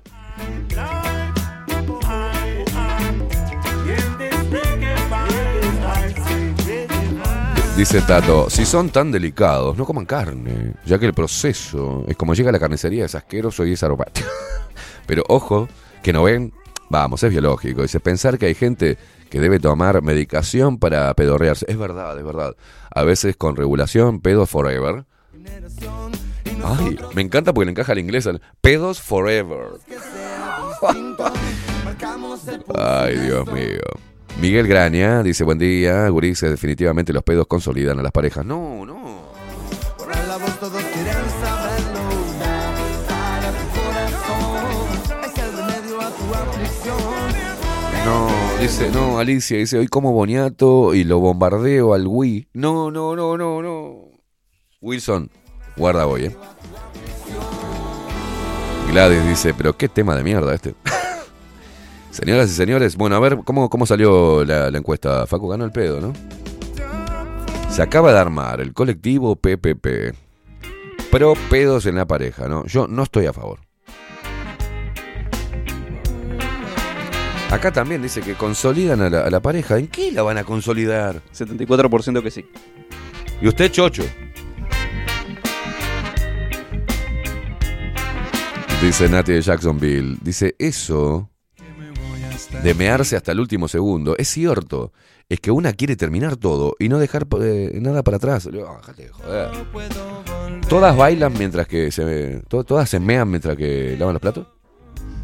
Dice Tato, si son tan delicados, no coman carne, ya que el proceso es como llega a la carnicería, es asqueroso y es aromático. [laughs] Pero ojo, que no ven, vamos, es biológico. Dice, pensar que hay gente que debe tomar medicación para pedorrearse. Es verdad, es verdad. A veces con regulación, pedo forever. Ay, me encanta porque le encaja al inglés. al Pedos forever. Ay, Dios mío. Miguel Graña dice, buen día, gurises, definitivamente los pedos consolidan a las parejas. No, no. No, dice, no, Alicia dice, hoy como boniato y lo bombardeo al Wii. No, no, no, no, no. Wilson, guarda hoy, eh. Gladys dice, pero qué tema de mierda este. [laughs] Señoras y señores, bueno, a ver, ¿cómo, cómo salió la, la encuesta? Facu ganó el pedo, ¿no? Se acaba de armar el colectivo PPP. Pro pedos en la pareja, ¿no? Yo no estoy a favor. Acá también dice que consolidan a la, a la pareja. ¿En qué la van a consolidar? 74% que sí. ¿Y usted, Chocho? Dice Nati de Jacksonville. Dice, eso de mearse hasta el último segundo, es cierto. Es que una quiere terminar todo y no dejar eh, nada para atrás. Digo, "Ah, déjate de joder. Todas bailan mientras que se... to- Todas se mean mientras que lavan los platos.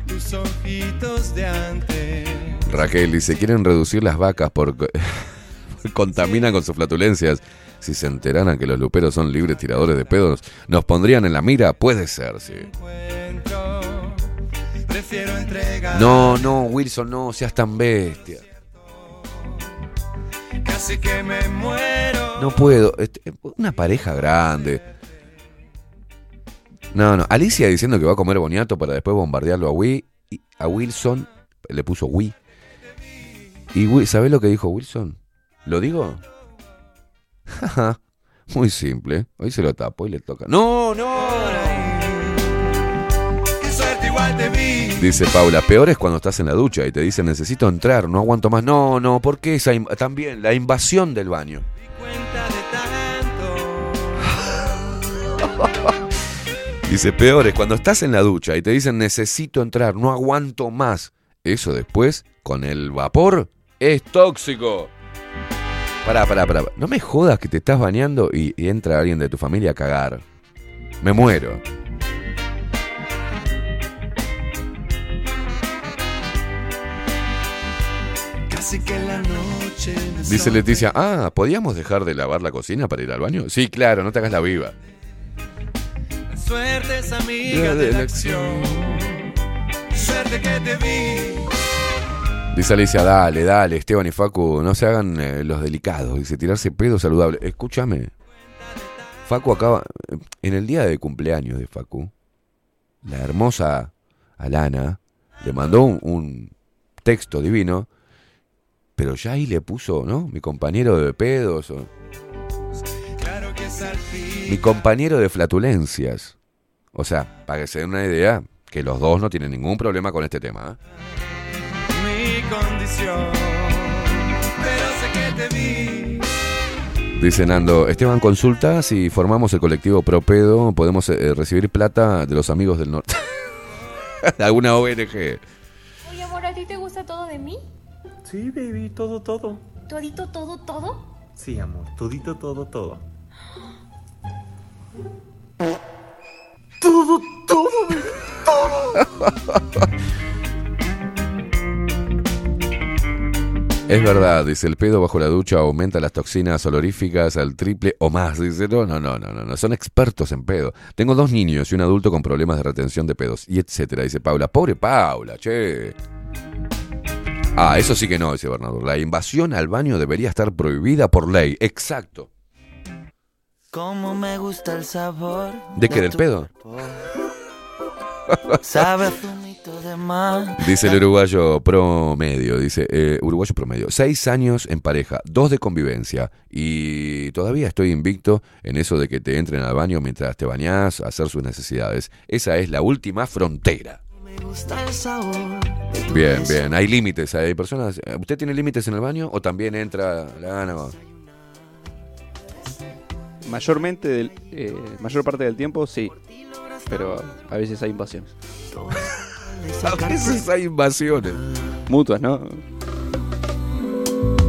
Tus ojitos de antes. Raquel dice, quieren reducir las vacas porque [laughs] contaminan con sus flatulencias. Si se enteraran que los luperos son libres tiradores de pedos, ¿nos pondrían en la mira? Puede ser, sí. No, no, Wilson, no seas tan bestia. Casi que me muero. No puedo. Este, Una pareja grande. No, no. Alicia diciendo que va a comer boniato para después bombardearlo a Wi- y a Wilson. Le puso Wii. Y Wi- ¿sabés lo que dijo Wilson? ¿Lo digo? Jaja. [laughs] Muy simple. Hoy se lo tapo y le toca. ¡No, no! Qué suerte igual te vi. Dice Paula, peor es cuando estás en la ducha y te dicen necesito entrar, no aguanto más. No, no, ¿por qué esa también la invasión del baño? [laughs] Dice, peor es cuando estás en la ducha y te dicen necesito entrar, no aguanto más. Eso después, con el vapor, es tóxico. Pará, pará, pará. No me jodas que te estás bañando y, y entra alguien de tu familia a cagar. Me muero. Casi que la noche me Dice Leticia, ah, ¿podíamos dejar de lavar la cocina para ir al baño? Sí, claro, no te hagas la viva. Suerte es amiga de la acción. Suerte que te vi. Dice Alicia, dale, dale, Esteban y Facu, no se hagan eh, los delicados. Dice, tirarse pedo saludable. Escúchame. Facu acaba, en el día de cumpleaños de Facu, la hermosa Alana le mandó un, un texto divino, pero ya ahí le puso, ¿no? Mi compañero de pedos, o. mi compañero de flatulencias. O sea, para que se den una idea, que los dos no tienen ningún problema con este tema. ¿eh? mi condición. Pero sé que te vi. Dice Nando, Esteban consulta si formamos el colectivo Propedo, podemos eh, recibir plata de los amigos del norte. [laughs] Alguna ONG. Oye, amor, ¿a ti te gusta todo de mí? Sí, baby, todo, todo. ¿Todito, todo, todo? Sí, amor, todito, todo, todo. Todo, todo, todo. Es verdad, dice el pedo bajo la ducha aumenta las toxinas oloríficas al triple o más. Dice, no, no, no, no, no, son expertos en pedo. Tengo dos niños y un adulto con problemas de retención de pedos y etcétera. Dice Paula, pobre Paula, che. Ah, eso sí que no, dice Bernardo. La invasión al baño debería estar prohibida por ley. Exacto. Cómo me gusta el sabor. ¿De qué? ¿Del pedo? Sabe de mar. Dice el uruguayo promedio, dice, eh, uruguayo promedio, seis años en pareja, dos de convivencia y todavía estoy invicto en eso de que te entren al baño mientras te bañás a hacer sus necesidades. Esa es la última frontera. Me gusta el sabor. de tu Bien, bien, hay límites, hay personas, ¿usted tiene límites en el baño o también entra la gana? Mayormente, del, eh, mayor parte del tiempo, sí. Pero a veces hay invasiones. [laughs] A veces hay invasiones. Mutuas, ¿no?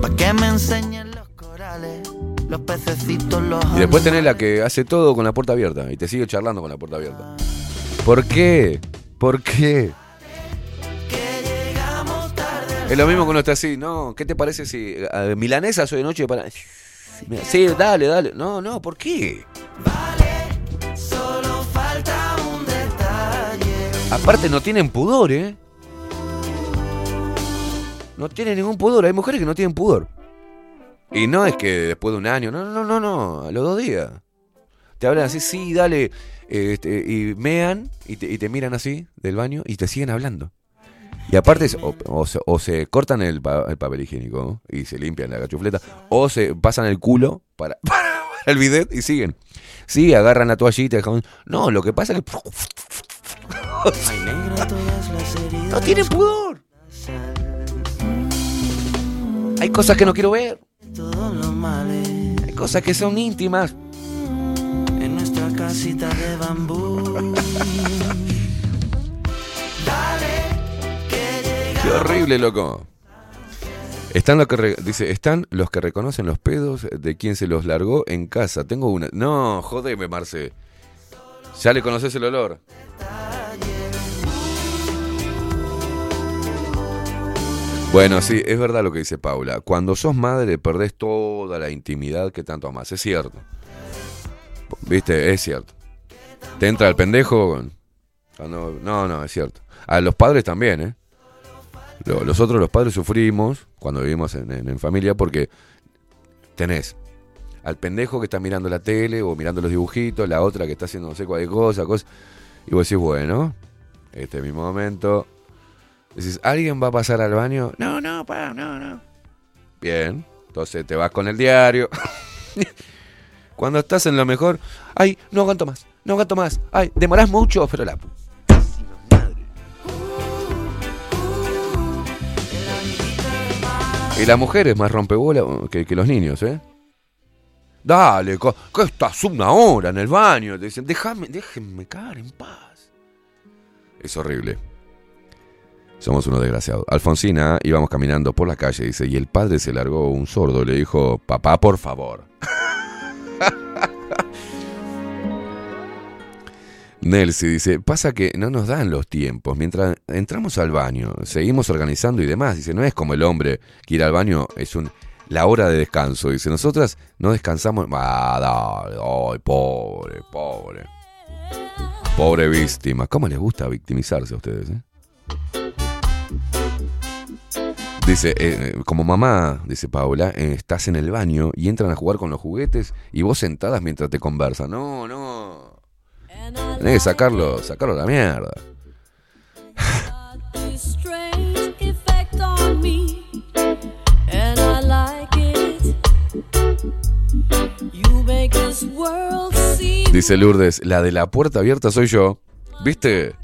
Pa' que me enseñen los corales, los pececitos, los Y después tenés la que hace todo con la puerta abierta y te sigue charlando con la puerta abierta. ¿Por qué? ¿Por qué? Es lo mismo que uno está así, ¿no? ¿Qué te parece si eh, milanesa soy de noche para... Sí, dale, dale. No, no, ¿por qué? Solo falta un detalle. Aparte no tienen pudor, ¿eh? No tienen ningún pudor. Hay mujeres que no tienen pudor. Y no es que después de un año, no, no, no, no, a los dos días. Te hablan así, sí, dale, este, y mean y te miran así del baño y te siguen hablando. Y aparte, es- o, o se, o se cortan el, pa- el papel higiénico y se limpian la cachufleta, o se pasan el culo para, [laughs] para el bidet y siguen. Sí, agarran la toallita dejan- No, lo que pasa es que. [laughs] no tienen pudor. Hay cosas que no quiero ver. Hay cosas que son íntimas. en nuestra casita de bambú. [laughs] Qué horrible, loco. Están los que dice, están los que reconocen los pedos de quien se los largó en casa. Tengo una. No, jodeme, Marce. Ya le conoces el olor. Bueno, sí, es verdad lo que dice Paula. Cuando sos madre perdés toda la intimidad que tanto amas. Es cierto. ¿Viste? Es cierto. Te entra el pendejo. cuando- no, no, es cierto. A los padres también, ¿eh? Lo- Nosotros los padres sufrimos cuando vivimos en familia porque tenés al pendejo que está mirando la tele o mirando los dibujitos, la otra que está haciendo no sé cuál cosa, cosa. Y vos decís, bueno, este es mi momento. Decís, ¿alguien va a pasar al baño? No, no, pa, no, no. Bien, entonces te vas con el diario. [laughs] Cuando estás en lo mejor, ay, no aguanto más, no aguanto más, ay, demorás mucho, pero la Y la mujer es más rompebola que, que los niños, ¿eh? Dale, ¿qué estás una hora en el baño? Te dicen, déjame, déjenme caer en paz. Es horrible. Somos unos desgraciados. Alfonsina íbamos caminando por la calle, dice, y el padre se largó un sordo, le dijo, papá, por favor. [laughs] Nelsi dice, pasa que no nos dan los tiempos. Mientras entramos al baño, seguimos organizando y demás. Dice, no es como el hombre que ir al baño es un la hora de descanso. Dice, nosotras no descansamos. Ah, dale, ay, pobre, pobre. Pobre víctima. ¿Cómo les gusta victimizarse a ustedes? eh? Dice, eh, eh, como mamá, dice Paula, eh, estás en el baño y entran a jugar con los juguetes y vos sentadas mientras te conversan. No, no. Tenés que sacarlo, sacarlo a la mierda. Dice Lourdes, la de la puerta abierta soy yo. ¿Viste?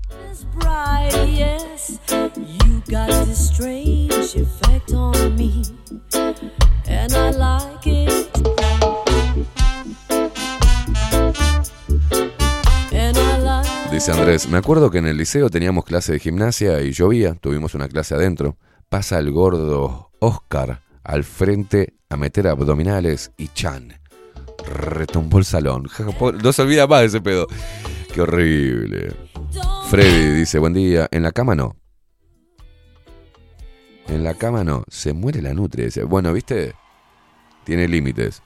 Dice Andrés, me acuerdo que en el liceo teníamos clase de gimnasia y llovía, tuvimos una clase adentro. Pasa el gordo Oscar al frente a meter abdominales y Chan. Retumbó el salón. No se olvida más de ese pedo. Qué horrible. Freddy dice, buen día. En la cama no. En la cama no. Se muere la nutria. Dice, bueno, ¿viste? Tiene límites.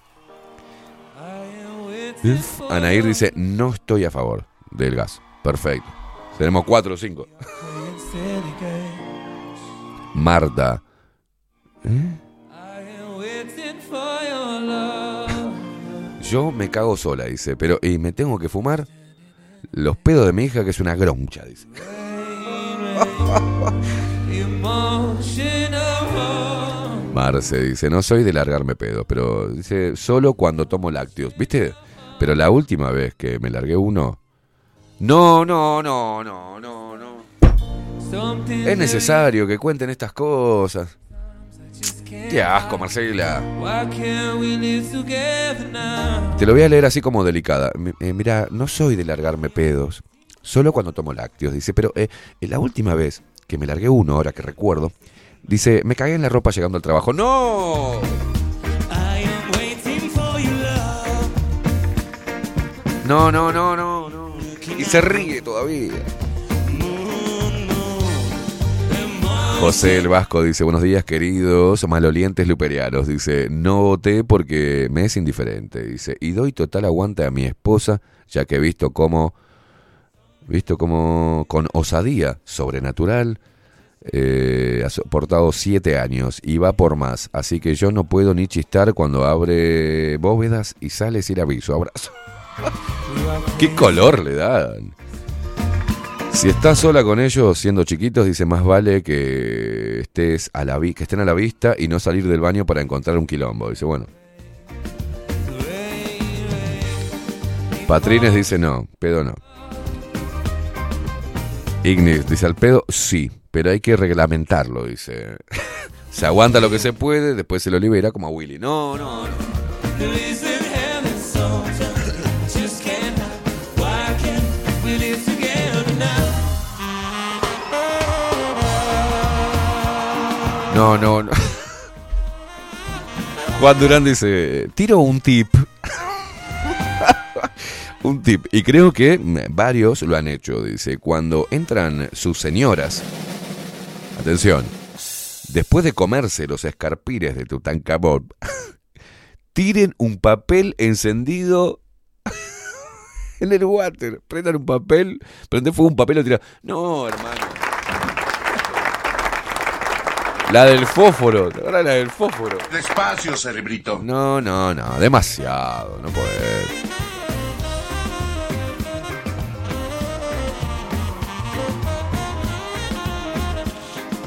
Anair dice, no estoy a favor del gas. Perfecto. Tenemos cuatro o cinco. Marta. ¿Eh? Yo me cago sola, dice, pero y me tengo que fumar los pedos de mi hija, que es una groncha, dice. [laughs] Marce dice, no soy de largarme pedos, pero dice, solo cuando tomo lácteos, ¿viste? Pero la última vez que me largué uno... No, no, no, no, no, no. Es necesario que cuenten estas cosas. Qué asco, Marcela. Te lo voy a leer así como delicada. Eh, mira, no soy de largarme pedos. Solo cuando tomo lácteos, dice. Pero eh, la última vez que me largué uno, ahora que recuerdo, dice, me cagué en la ropa llegando al trabajo. No, no, no, no, no. Y se ríe todavía. José el Vasco dice, buenos días queridos malolientes luperianos. Dice, no voté porque me es indiferente. Dice, y doy total aguante a mi esposa, ya que he visto cómo, visto como con osadía sobrenatural, eh, ha soportado siete años y va por más. Así que yo no puedo ni chistar cuando abre bóvedas y sale sin aviso. Abrazo. ¿Qué color le dan? Si estás sola con ellos siendo chiquitos, dice más vale que estés a la que estén a la vista y no salir del baño para encontrar un quilombo. Dice, bueno. Patrines dice no, pedo no. Ignis dice al pedo sí, pero hay que reglamentarlo, dice. [laughs] se aguanta lo que se puede, después se lo libera como a Willy. No, no, no. No, no, no. Juan Durán dice, tiro un tip. [laughs] un tip. Y creo que mm, varios lo han hecho. Dice, cuando entran sus señoras, atención, después de comerse los escarpires de Tutankamón, [laughs] tiren un papel encendido [laughs] en el water. Prendan un papel, prende fuego un papel y lo tiran. No, hermano. La del fósforo, ahora la del fósforo. Despacio, cerebrito. No, no, no, demasiado, no puede.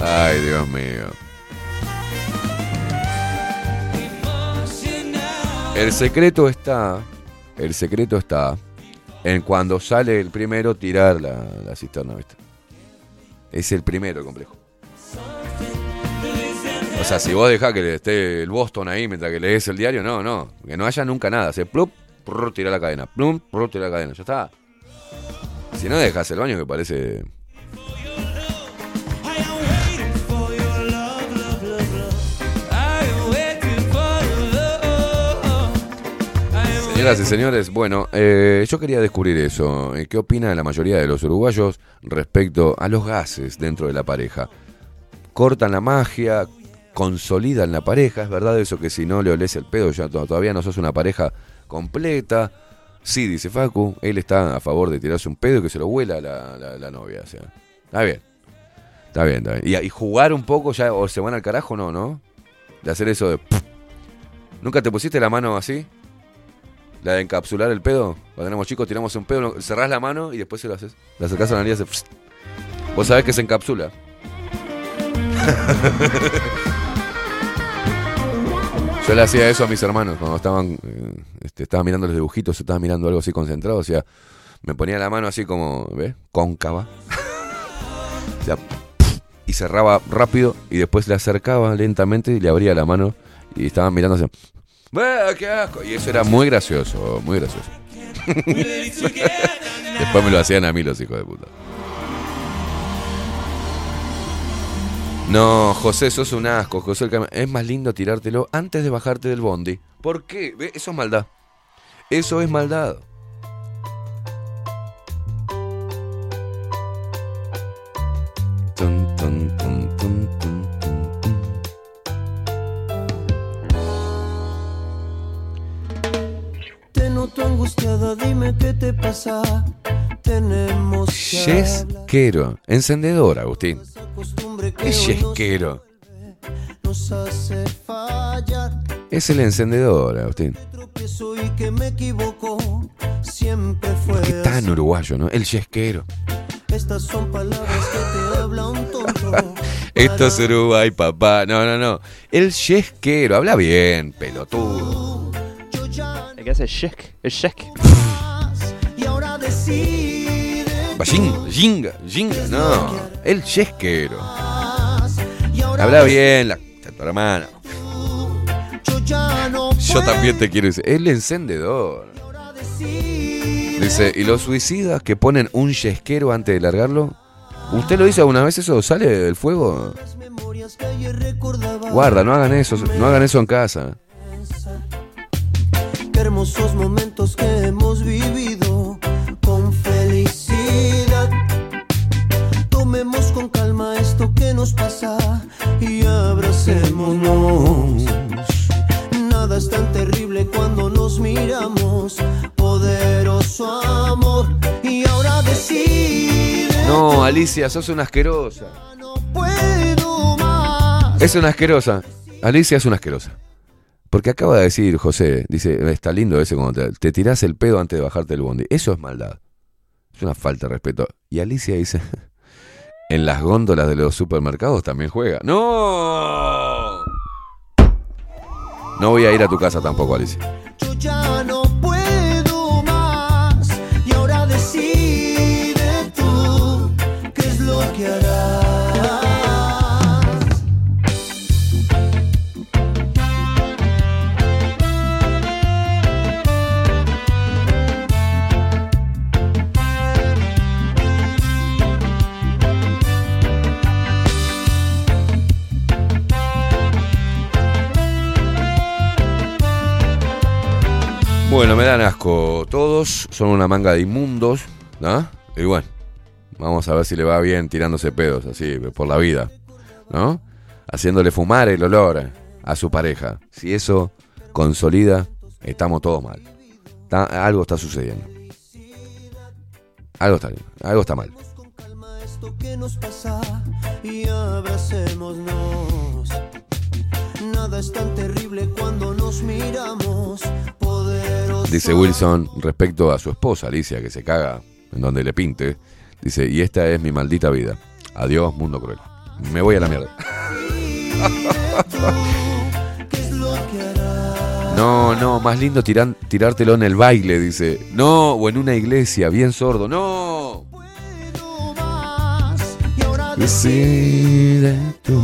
Ay, Dios mío. El secreto está, el secreto está en cuando sale el primero tirar la, la cisterna, ¿viste? Es el primero el complejo. O sea, si vos dejás que esté el Boston ahí mientras que lees el diario, no, no. Que no haya nunca nada. Se plup, prr, tira la cadena. Plum, prr, tira la cadena. Ya está. Si no dejas el baño que parece. Señoras y señores, bueno, eh, yo quería descubrir eso. Eh, ¿Qué opina la mayoría de los uruguayos respecto a los gases dentro de la pareja? ¿Cortan la magia? ¿Consolidan la pareja? ¿Es verdad eso que si no le olés el pedo ya to- todavía no sos una pareja completa? Sí, dice Facu, él está a favor de tirarse un pedo y que se lo huela la, la- la novia. Sea, está bien. Está bien, está bien. Y, jugar un poco ya, o se van al carajo, no, ¿no? De hacer eso de... ¿Nunca te pusiste la mano así? La de encapsular el pedo. Cuando éramos chicos tiramos un pedo, cerrás la mano y después se lo haces. Le acercás a la nariz y hace... Vos sabés que se encapsula. [laughs] Yo le hacía eso a mis hermanos cuando estaban, eh, este, estaba mirando los dibujitos, estaba mirando algo así concentrado, o sea, me ponía la mano así como, ¿ves? Cóncava. [laughs] O sea, y cerraba rápido y después le acercaba lentamente y le abría la mano y estaban mirando así. ¡Bah, qué asco! Y eso era muy gracioso, muy gracioso. [laughs] Después me lo hacían a mí los hijos de puta. No, José, sos un asco. José, es más lindo tirártelo antes de bajarte del bondi. ¿Por qué? Eso es maldad. Eso es maldad. Te noto angustiada, dime qué te pasa. Tenemos. Yesquero. Encendedor, Agustín. Costumbre que ¿Qué es yesquero? nos hace fallar. Es el encendedor, Agustín. Tropiezo y que me equivoco. Siempre fue Qué tan uruguayo, ¿no? El yesquero. Estas son palabras que te habla un tonto. [laughs] Esto es Uruguay, papá. No, no, no. El yesquero. Habla bien, pelotudo. El que hace shek, es shek. Y ahora decide. Bajinga, jinga, jinga. No. El ahora Habla bien, la tu hermana. Yo también te quiero decir. El encendedor. Dice, ¿y los suicidas que ponen un yesquero antes de largarlo? ¿Usted lo hizo alguna vez eso? ¿Sale del fuego? Guarda, no hagan eso. No hagan eso en casa. Qué hermosos momentos que hemos vivido nos pasa y abracémonos. Nada es tan terrible cuando nos miramos. Poderoso amor. Y ahora decide. No, Alicia, sos una asquerosa. puedo más. Es una asquerosa. Alicia es una asquerosa. Porque acaba de decir José, dice, está lindo ese cuando te, te tirás el pedo antes de bajarte del bondi. Eso es maldad. Es una falta de respeto. Y Alicia dice, en las góndolas de los supermercados también juega. ¡No! No voy a ir a tu casa tampoco, Alicia. Bueno, me dan asco. Todos son una manga de inmundos, ¿no? Y bueno, vamos a ver si le va bien tirándose pedos así por la vida, ¿no? haciéndole fumar el olor a su pareja. Si eso consolida, estamos todos mal. Algo está sucediendo. Algo está, algo está mal. Nada es tan terrible cuando nos miramos. Dice Wilson respecto a su esposa Alicia, que se caga en donde le pinte. Dice, y esta es mi maldita vida. Adiós, mundo cruel. Me voy a la mierda. [laughs] No, no, más lindo tiran- tirártelo en el baile, dice. No, o en una iglesia, bien sordo. No. Decide tú.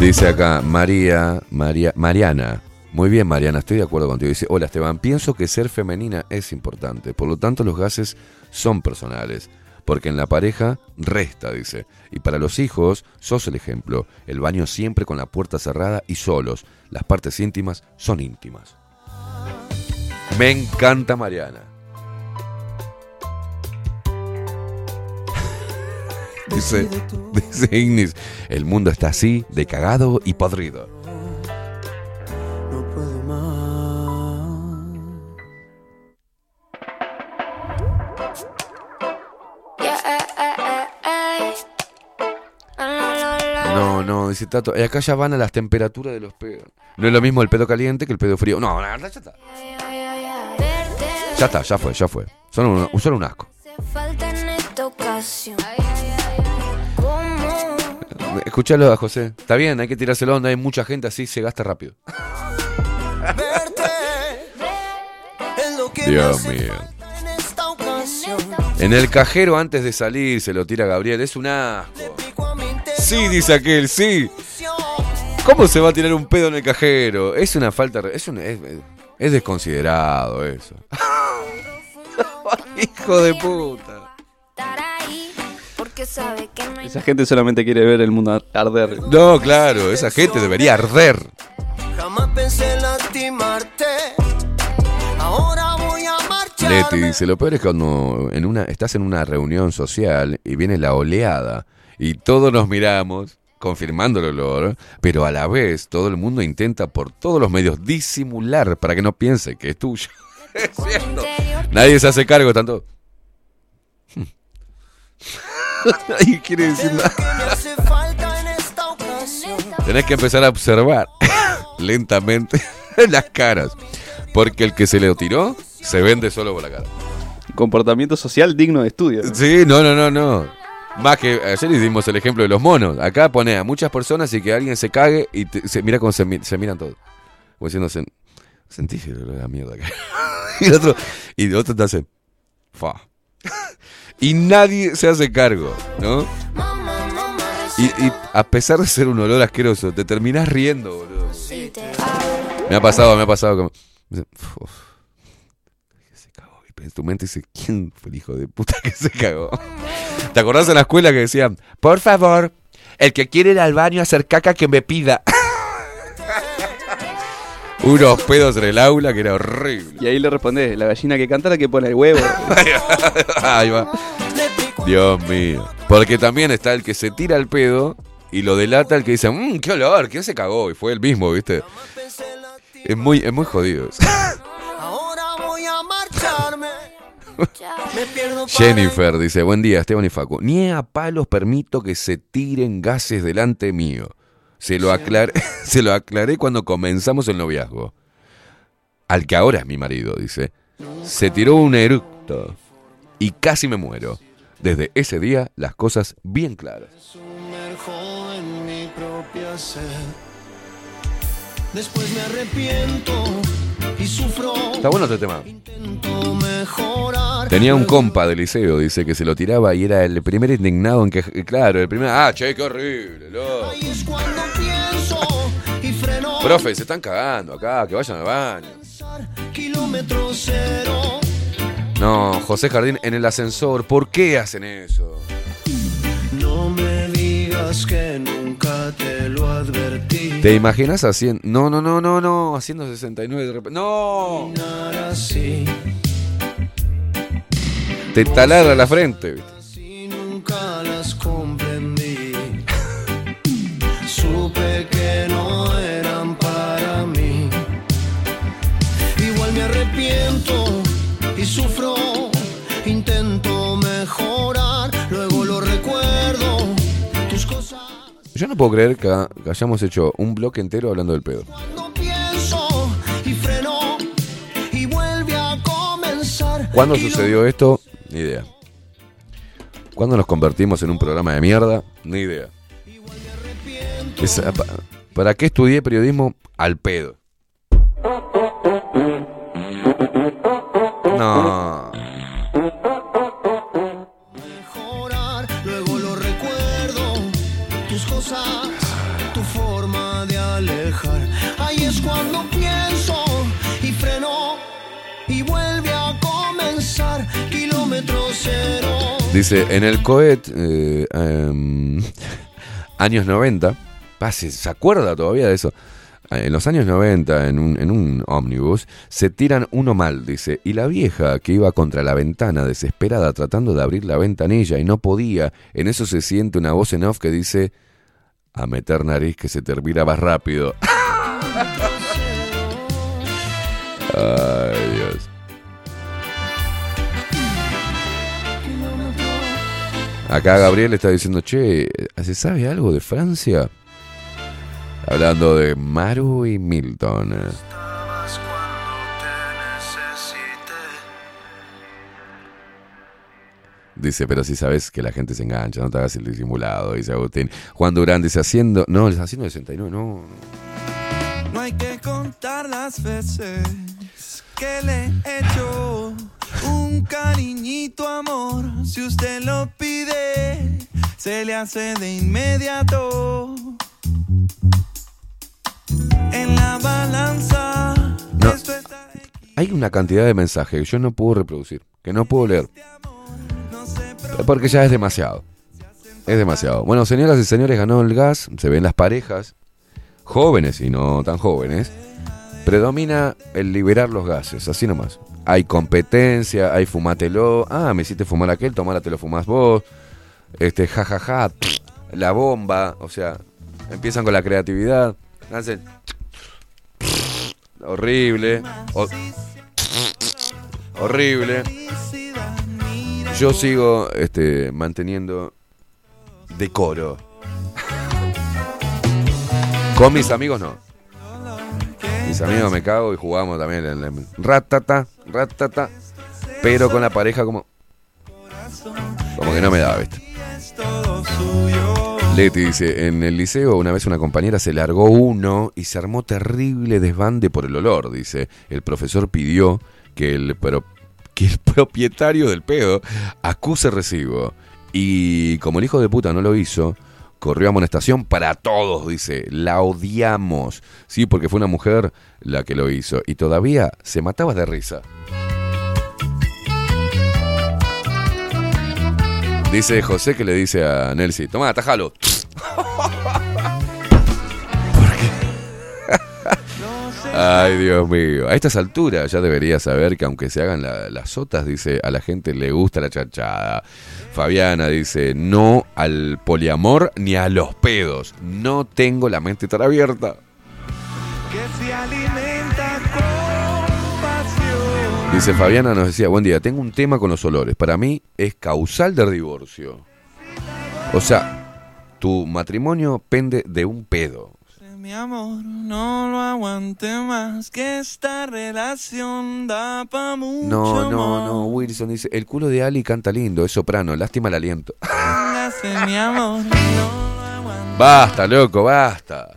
Dice acá María, María, Mariana. Muy bien, Mariana, estoy de acuerdo contigo. Dice, hola Esteban, pienso que ser femenina es importante. Por lo tanto, los gases son personales. Porque en la pareja resta, dice. Y para los hijos, sos el ejemplo. El baño siempre con la puerta cerrada y solos. Las partes íntimas son íntimas. Me encanta Mariana. Dice, dice Ignis, el mundo está así, de cagado y podrido. No puedo más. No, no, dice Tato. Y acá ya van a las temperaturas de los pedos. No es lo mismo el pedo caliente que el pedo frío. No, no, ya está. Ya está, ya fue, ya fue. Son un, son un asco. Falta en esta ocasión. Escuchalo a José. Está bien, hay que tirárselo onda. Hay mucha gente así, se gasta rápido. Dios mío. En el cajero antes de salir se lo tira Gabriel. Es un asco. Sí, dice aquel, sí. ¿Cómo se va a tirar un pedo en el cajero? Es una falta. Es, un, es, es desconsiderado eso. [laughs] Hijo de puta. Esa gente solamente quiere ver el mundo arder. No, claro, esa gente debería arder. Jamás pensé en lastimarte. Ahora voy a marchar. Leti dice, lo peor es cuando en una, estás en una reunión social y viene la oleada y todos nos miramos, confirmando el olor, pero a la vez todo el mundo intenta por todos los medios disimular para que no piense que es tuyo. [laughs] Es cierto. Nadie se hace cargo tanto. [laughs] Nadie quiere decir nada. Tenés que empezar a observar [laughs] lentamente [laughs] las caras. Porque el que se le tiró se vende solo por la cara. Comportamiento social digno de estudio. Sí, no, no, no, no. Más que ayer dimos el ejemplo de los monos. Acá pone a muchas personas y que alguien se cague y te- se mira cómo se, mi- se miran todos. Como diciendo, "Sen- sentís el olor a la mierda que y el otro, y el otro te hace, fa. Y nadie se hace cargo, ¿no? Y, a pesar de ser un olor asqueroso, te terminás riendo, boludo. Me ha pasado, me ha pasado como. "Uf". Se cagó. En tu mente dice, ¿quién fue el hijo de puta que se cagó? ¿Te acordás en la escuela que decían, por favor, el que quiere ir al baño a hacer caca que me pida? Unos pedos en el aula que era horrible. Y ahí le respondés, la gallina que canta la que pone el huevo. [laughs] Ahí va. Dios mío. Porque también está el que se tira el pedo y lo delata el que dice, mmm, qué olor, ¿quién se cagó? Y fue el mismo, ¿viste? Es muy, es muy jodido. eso. Ahora voy a marcharme. Me pierdo para Jennifer dice, buen día, Esteban y Facu. Ni a palos permito que se tiren gases delante mío. Se lo, aclaré, [laughs] se lo aclaré cuando comenzamos el noviazgo. Al que ahora es mi marido, dice. Se tiró un eructo y casi me muero. Desde ese día, las cosas bien claras. Después me arrepiento y sufro. Está bueno este tema. Tenía un compa de liceo, dice, que se lo tiraba y era el primer indignado en que... Claro, el primer... Ah, che, qué horrible, loco. Profe, se están cagando acá, que vayan al baño. Kilómetro cero. No, José Jardín en el ascensor. ¿Por qué hacen eso? No me digas que nunca te lo advertí. ¿Te imaginas haciendo.? No, no, no, no, no. Haciendo 69 de repente. ¡No! Así, Te taladra la frente. ¿viste? y nunca las comprendí. [laughs] Supe que Y sufro. Intento mejorar, luego lo recuerdo. Tus cosas Yo no puedo creer que, que hayamos hecho un bloque entero hablando del pedo. no pienso y freno y vuelve a comenzar. ¿Cuándo sucedió esto? Ni idea. ¿Cuándo nos convertimos en un programa de mierda? Ni idea. Es- ¿Para qué estudié periodismo? Al pedo. [laughs] No. mejorar, luego lo recuerdo. Tus cosas, tu forma de alejar. Ahí es cuando pienso y freno y vuelve a comenzar. Kilómetro cero. Dice, en el cohet, eh, em, [laughs] años 90, pa, ¿se, se acuerda todavía de eso? En los años 90, en un, en un ómnibus, se tiran uno mal, dice, y la vieja que iba contra la ventana, desesperada, tratando de abrir la ventanilla y no podía, en eso se siente una voz en off que dice, a meter nariz que se termina más rápido. [laughs] Ay, Dios. Acá Gabriel está diciendo, che, ¿se sabe algo de Francia? Hablando de Maru y Milton. Dice, pero si sabes que la gente se engancha, no te hagas el disimulado, dice Agustín. Juan Durán dice, haciendo... No, haciendo 69, no. No hay que contar las veces que le he hecho un cariñito amor. Si usted lo pide, se le hace de inmediato. En la balanza, No. Hay una cantidad de mensajes que yo no puedo reproducir, que no puedo leer. Porque ya es demasiado. Es demasiado. Bueno, señoras y señores, ganó el gas. Se ven las parejas, jóvenes y no tan jóvenes. Predomina el liberar los gases, así nomás. Hay competencia, hay fumatelo. Ah, me hiciste fumar aquel, tomara, te lo fumás vos. Este, jajaja, la bomba. O sea, empiezan con la creatividad. Hacen. Horrible. ho- horrible. Yo sigo este, manteniendo decoro. Con mis amigos no. Mis amigos me cago y jugamos también en el ratata, ratata. Pero con la pareja como. Como que no me da, ¿viste? Leti dice, en el liceo una vez una compañera se largó uno y se armó terrible desbande por el olor, dice. El profesor pidió que el, pro- que el [laughs] propietario del pedo acuse recibo. Y como el hijo de puta no lo hizo, corrió amonestación para todos, dice. La odiamos. Sí, porque fue una mujer la que lo hizo. Y todavía se mataba de risa. Dice José que le dice a Nelsi, toma, atajalo. [laughs] Ay, Dios mío. A estas alturas ya debería saber que aunque se hagan la- las sotas, dice, a la gente le gusta la chanchada. Fabiana dice, no al poliamor ni a los pedos. No tengo la mente tan abierta. que se alimenta con. Dice Fabiana, nos decía, buen día, tengo un tema con los olores. Para mí es causal del divorcio. O sea, tu matrimonio pende de un pedo. Mi amor, no lo aguante más que esta relación da pa' mucho No, no, no, Wilson dice, el culo de Ali canta lindo, es soprano, lástima el aliento. Véngase, mi amor, Basta, loco, basta.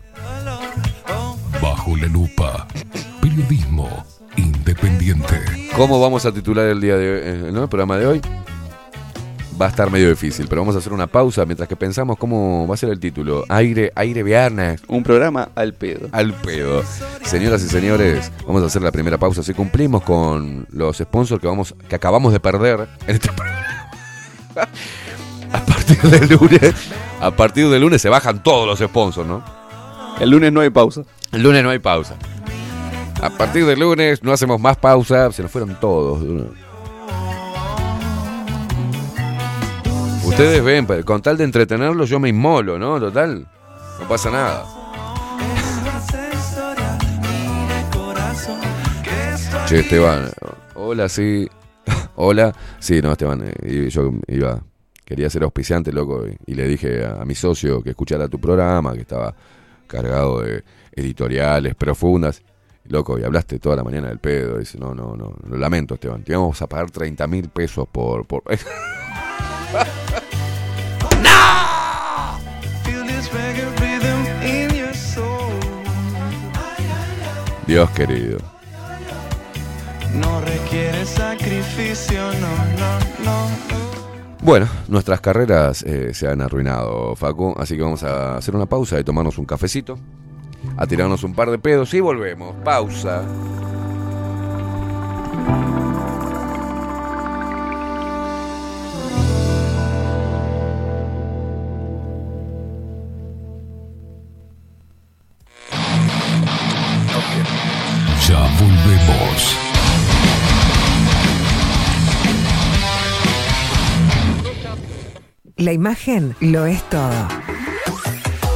Bajo la lupa. Periodismo independiente. ¿Cómo vamos a titular el día de hoy, eh, ¿no? el programa de hoy? Va a estar medio difícil, pero vamos a hacer una pausa mientras que pensamos cómo va a ser el título. Aire, aire viernes. Un programa al pedo. Al pedo. Señoras y señores, vamos a hacer la primera pausa. Si cumplimos con los sponsors que vamos, que acabamos de perder en este [laughs] programa. A partir del lunes, a partir del lunes se bajan todos los sponsors, ¿no? El lunes no hay pausa. El lunes no hay pausa. A partir del lunes no hacemos más pausa, se nos fueron todos. Ustedes ven, con tal de entretenerlos yo me inmolo, ¿no? Total, no pasa nada. Che, Esteban, hola, sí. [laughs] Hola, sí, no, Esteban, eh, yo iba, quería ser auspiciante, loco, y, le dije a mi socio que escuchara tu programa, que estaba cargado de editoriales profundas. Loco, y hablaste toda la mañana del pedo. Dice, no, no, no, lo lamento, Esteban. Te íbamos a pagar 30 mil pesos por... por... [laughs] Dios querido. No requiere sacrificio, no, no, no. Bueno, nuestras carreras eh, se han arruinado, Facu. Así que vamos a hacer una pausa y tomarnos un cafecito. A tirarnos un par de pedos y volvemos. Pausa. Ya volvemos. La imagen lo es todo.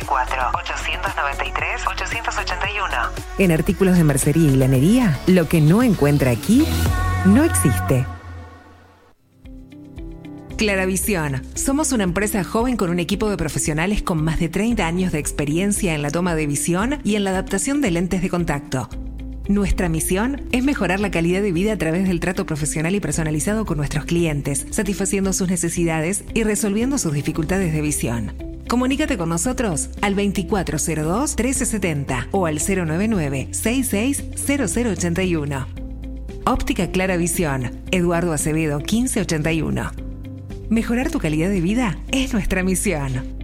094-893-881. En artículos de mercería y lanería, lo que no encuentra aquí no existe. Claravisión. Somos una empresa joven con un equipo de profesionales con más de 30 años de experiencia en la toma de visión y en la adaptación de lentes de contacto. Nuestra misión es mejorar la calidad de vida a través del trato profesional y personalizado con nuestros clientes, satisfaciendo sus necesidades y resolviendo sus dificultades de visión. Comunícate con nosotros al 2402-1370 o al 099-660081. Óptica Clara Visión, Eduardo Acevedo 1581. Mejorar tu calidad de vida es nuestra misión.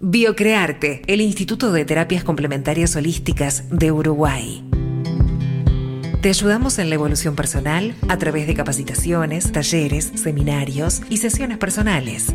Biocrearte, el Instituto de Terapias Complementarias Holísticas de Uruguay. Te ayudamos en la evolución personal a través de capacitaciones, talleres, seminarios y sesiones personales.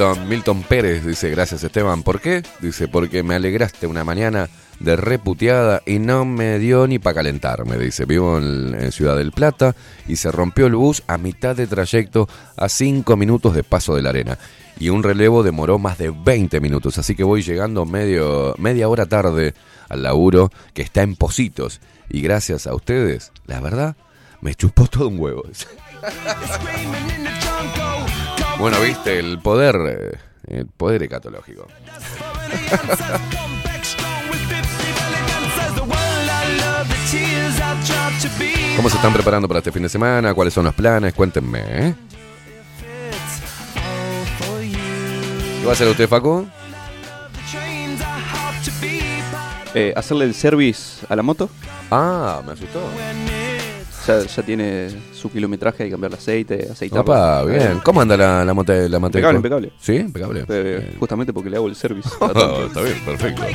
Milton, Pérez dice, gracias Esteban. ¿Por qué? Dice, porque me alegraste una mañana de reputeada y no me dio ni para calentarme. Dice, vivo en, en Ciudad del Plata y se rompió el bus a mitad de trayecto a 5 minutos de paso de la arena. Y un relevo demoró más de 20 minutos, así que voy llegando medio, media hora tarde al laburo que está en Positos. Y gracias a ustedes, la verdad, me chupó todo un huevo. Bueno, viste, el poder, eh, el poder ecatológico. [laughs] ¿Cómo se están preparando para este fin de semana? ¿Cuáles son los planes? Cuéntenme, ¿eh? ¿Qué va a hacer usted, Facu? Eh, hacerle el service a la moto. Ah, me asustó. Ya, ya tiene su kilometraje, hay que cambiar el aceite, aceitarla. Opa, bien. ¿Cómo anda la, la moto? La moto Impecable, impecable. ¿Sí? Impecable. Eh, justamente porque le hago el service. [laughs] Oh, está bien, perfecto. [laughs]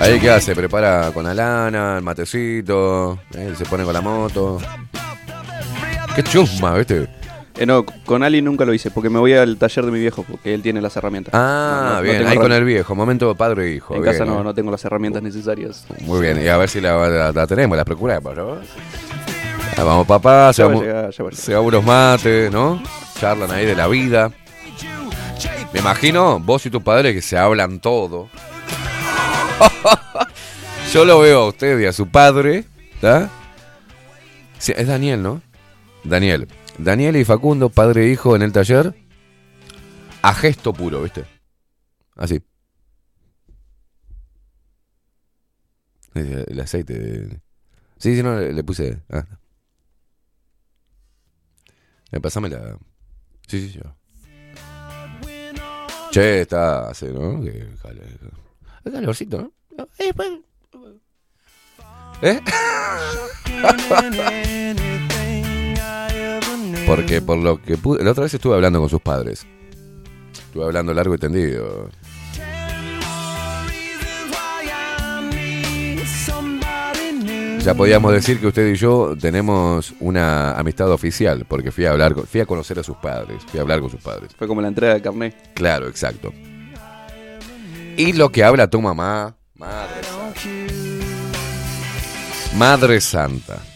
Ahí qué hace, prepara con la lana, el matecito, eh, se pone con la moto. Qué chusma, ¿viste? Eh, no, con Ali nunca lo hice, porque me voy al taller de mi viejo, porque él tiene las herramientas. Ah, No, no, no bien, ahí con el viejo, momento padre e hijo. En bien, casa no, bien. no tengo las herramientas necesarias. Muy bien, y a ver si la, la- la tenemos, la procuramos, ¿no? Ah, vamos papá, se va, llegar, se unos mates, ¿no? Charlan ahí de la vida. Me imagino vos y tu padre que se hablan todo. [laughs] Yo lo veo a usted y a su padre, ¿está? Sí, es Daniel, ¿no? Daniel. Daniel y Facundo, padre e hijo en el taller, a gesto puro, ¿viste? Así. El aceite. Sí, sí, no, le, puse. Ah. Eh, pasame la. Sí, sí, yo. Che, está. Hace, ¿no? Hay calorcito, ¿no? Eh, pues. ¿Eh? [laughs] Porque por lo que pude. La otra vez estuve hablando con sus padres. Estuve hablando largo y tendido. Ya podíamos decir que usted y yo tenemos una amistad oficial, porque fui a hablar, fui a conocer a sus padres, fui a hablar con sus padres. Fue como la entrega de carnet. Claro, exacto. Y lo que habla tu mamá, madre santa. Madre santa.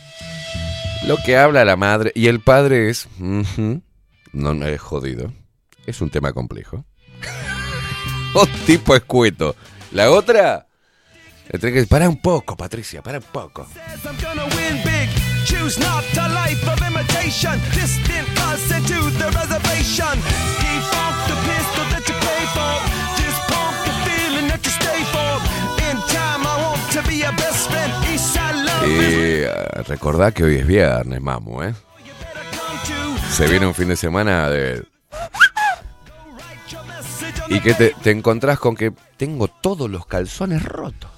Lo que habla la madre y el padre es, no me es jodido. Es un tema complejo. [laughs] un tipo escueto. La otra, para un poco, Patricia, para un poco. Not a life of imitation. The reservation. To be a best friend. Y eh, recordá que hoy es viernes, mamu, ¿eh? Se viene un fin de semana de... Y que te, encontrás con que tengo todos los calzones rotos.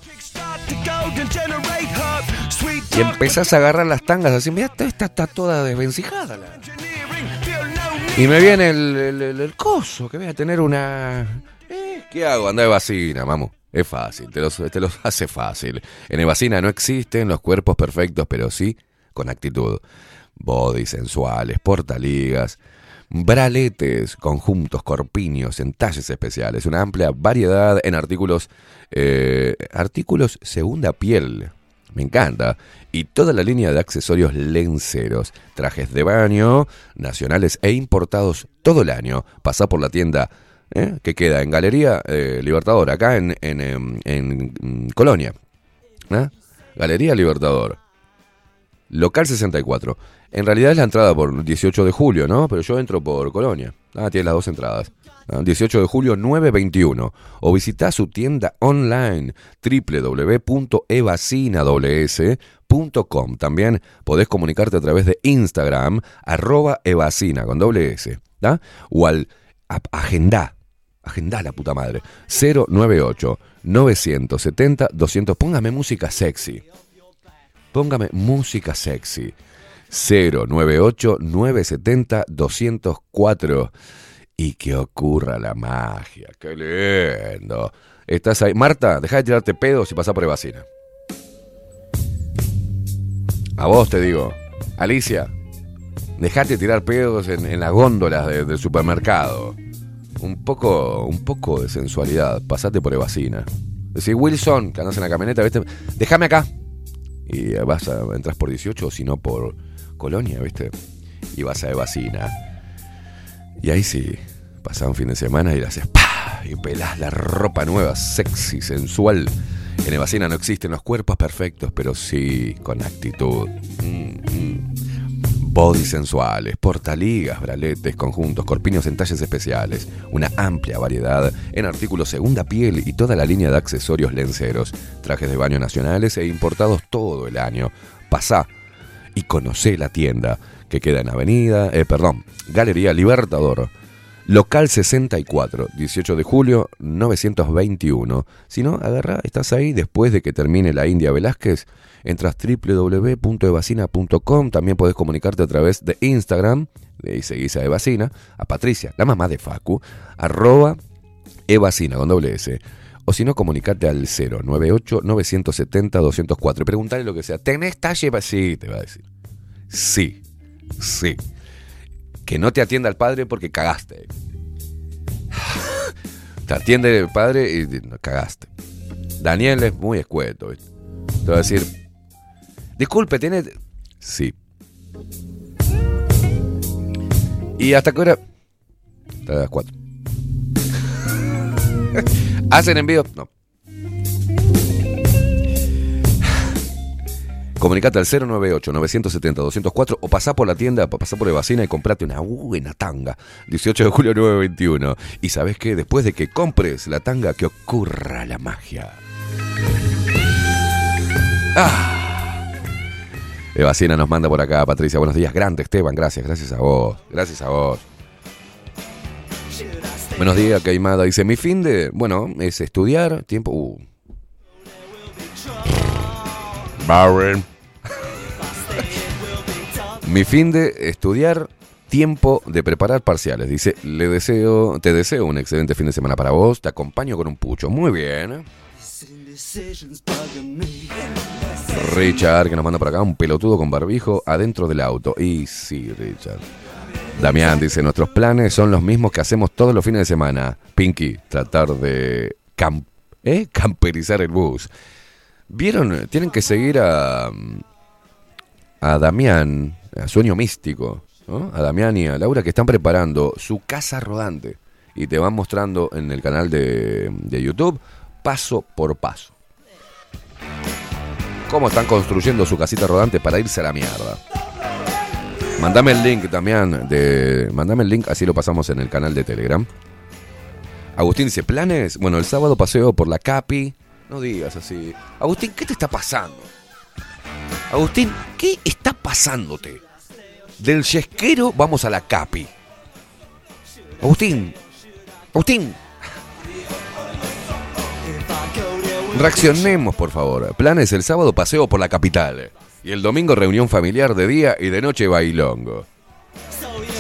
Y empezás a agarrar las tangas así, mira, esta, está toda desvencijada. la- Y me viene el, el- coso, que voy a tener una... Eh, ¿Qué hago? Anda de vacina, mamu. Es fácil, te los, [laughs] hace fácil. En Evacina no existen los cuerpos perfectos, pero sí con actitud. Bodies sensuales, portaligas, braletes, conjuntos, corpiños, en talles especiales, una amplia variedad en artículos, eh, artículos segunda piel. Me encanta. Y toda la línea de accesorios lenceros, trajes de baño, nacionales e importados todo el año. Pasá por la tienda ¿eh? que queda en Galería eh, Libertador, acá en, en, em, en, mm, Colonia. ¿eh? Galería Libertador. Local 64. En realidad es la entrada por 18 de julio, ¿no? Pero yo entro por Colonia. Ah, tiene las dos entradas. Ah, 18 de julio 921. O visita su tienda online www.evacinaws.com. También podés comunicarte a través de Instagram, arroba evacina con doble S. ¿da? O al a- agendá. Agendá la puta madre. 098 970 200. Póngame música sexy. Póngame música sexy. 098-970-204. Y que ocurra la magia. ¡Qué lindo! Estás ahí. Marta, deja de tirarte pedos y pasá por Evacina. A vos te digo. Alicia, dejate tirar pedos en, las góndolas de- del supermercado. Un poco, un poco de sensualidad. Pasate por Evacina. Decís, Wilson, que andas en la camioneta, ¿viste? Déjame acá. Y vas a entras por 18 o si no por Colonia, ¿viste? Y vas a Evacina. Y ahí sí, pasás un fin de semana y le haces ¡pah! y pelás la ropa nueva, sexy, sensual. En Evacina no existen los cuerpos perfectos, pero sí con actitud. Mm, mm. Body sensuales, portaligas, braletes, conjuntos, corpiños en talles especiales, una amplia variedad en artículos segunda piel y toda la línea de accesorios lenceros, trajes de baño nacionales e importados todo el año. Pasá y conocé la tienda que queda en Avenida, eh, perdón, Galería Libertador, local 64, 18 de julio 921. Si no, agarra, estás ahí después de que termine la India Velázquez, entras www.evacina.com, también podés comunicarte a través de Instagram, ahí seguís a Evacina, a Patricia, la mamá de Facu, arroba Evacina con doble S. O si no, comunicate al 098-970-204 y preguntale lo que sea. ¿Tenés talle? Sí, te va a decir. Sí, sí. Que no te atienda el padre porque cagaste. [sighs] te atiende el padre y cagaste. Daniel es muy escueto. ¿viste? Te va a decir, disculpe, ¿tiene...? Sí. ¿Y hasta qué hora? Hasta las 4. [laughs] ¿Hacen envío? No. Comunicate al 098-970-204 o pasá por la tienda, pasá por Evacina y comprate una buena tanga. 18 de julio 921. Y sabes qué? Después de que compres la tanga, que ocurra la magia. Ah. Evacina nos manda por acá, Patricia. Buenos días, grande Esteban. Gracias, gracias a vos. Gracias a vos. Buenos días, Caimada. Dice, mi fin de, bueno, es estudiar, tiempo... Uh. Barren. mi fin de estudiar, tiempo de preparar parciales. Dice, le deseo, te deseo un excelente fin de semana para vos. Te acompaño con un pucho. Muy bien. Richard, que nos manda por acá, un pelotudo con barbijo adentro del auto. Y sí, Richard. Damián dice, nuestros planes son los mismos que hacemos todos los fines de semana. Pinky, tratar de ¿eh? camperizar el bus. ¿Vieron? Tienen que seguir a, a Damián, a Sueño Místico, a Damián y a Laura que están preparando su casa rodante. Y te van mostrando en el canal de, de YouTube paso por paso. cómo están construyendo su casita rodante para irse a la mierda. Mandame el link también de. Mandame el link, así lo pasamos en el canal de Telegram. Agustín dice, ¿planes? Bueno, el sábado paseo por la Capi. No digas así. Agustín, ¿qué te está pasando? Agustín, ¿qué está pasándote? Del yesquero vamos a la Capi. Agustín, Agustín. Reaccionemos, por favor. Planes el sábado paseo por la capital. Y el domingo reunión familiar de día y de noche bailongo.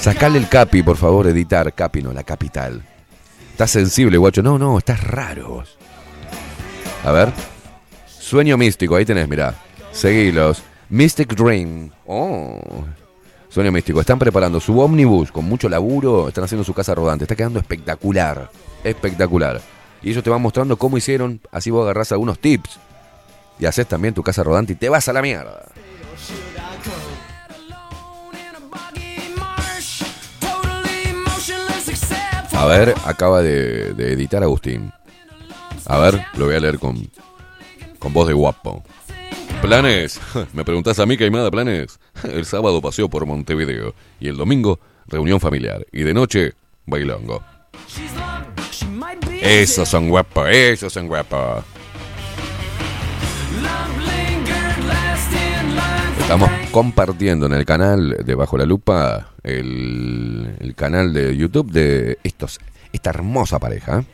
Sacale el capi, por favor, editar. Capi, no, la capital. Estás sensible, guacho. No, no, estás raro. A ver. Sueño místico, ahí tenés, mirá. Seguilos. Mystic Dream. Oh. Sueño místico. Están preparando su ómnibus con mucho laburo. Están haciendo su casa rodante. Está quedando espectacular. Espectacular. Y ellos te van mostrando cómo hicieron. Así vos agarrás algunos tips. Y haces también tu casa rodante y te vas a la mierda. A ver, acaba de, de editar Agustín. A ver, lo voy a leer con, con voz de guapo. ¿Planes? [laughs] ¿Me preguntás a mí, Caimada, planes? [laughs] El sábado paseo por Montevideo. Y el domingo, reunión familiar. Y de noche, bailongo. Esos son guapos, esos son guapos. Estamos compartiendo en el canal de Bajo la Lupa el, el canal de YouTube de estos, esta hermosa pareja.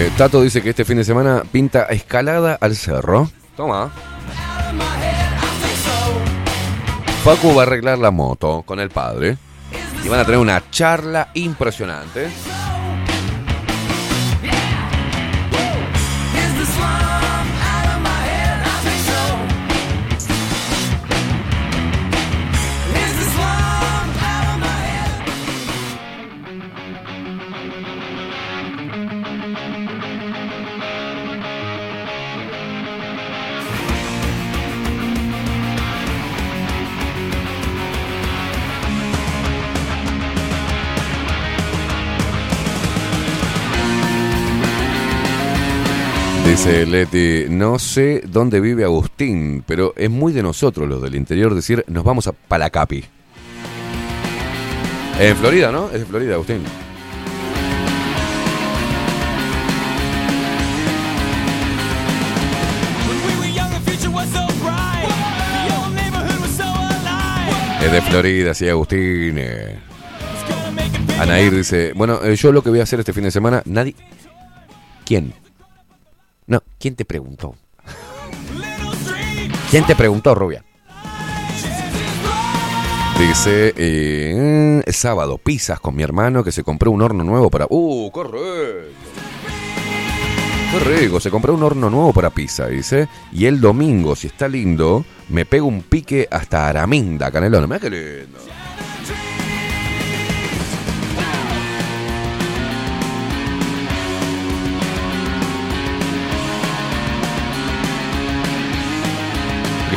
Eh, Tato dice que este fin de semana pinta escalada al cerro. Toma. Facu va a arreglar la moto con el padre. Y van a tener una charla impresionante. Dice Leti, no sé dónde vive Agustín, pero es muy de nosotros los del interior decir nos vamos a Palacapi. En Florida, ¿no? Es de Florida, Agustín. Es de Florida, sí, Agustín. Anair dice, bueno, eh, yo lo que voy a hacer este fin de semana, nadie... ¿Quién? No, ¿quién te preguntó? ¿Quién te preguntó, Rubia? Dice, eh, sábado, pizzas con mi hermano que se compró un horno nuevo para... ¡Uh, correcto! Qué rico, se compró un horno nuevo para pizza, dice. Y el domingo, si está lindo, me pego un pique hasta Araminda, Canelón. Mira qué lindo.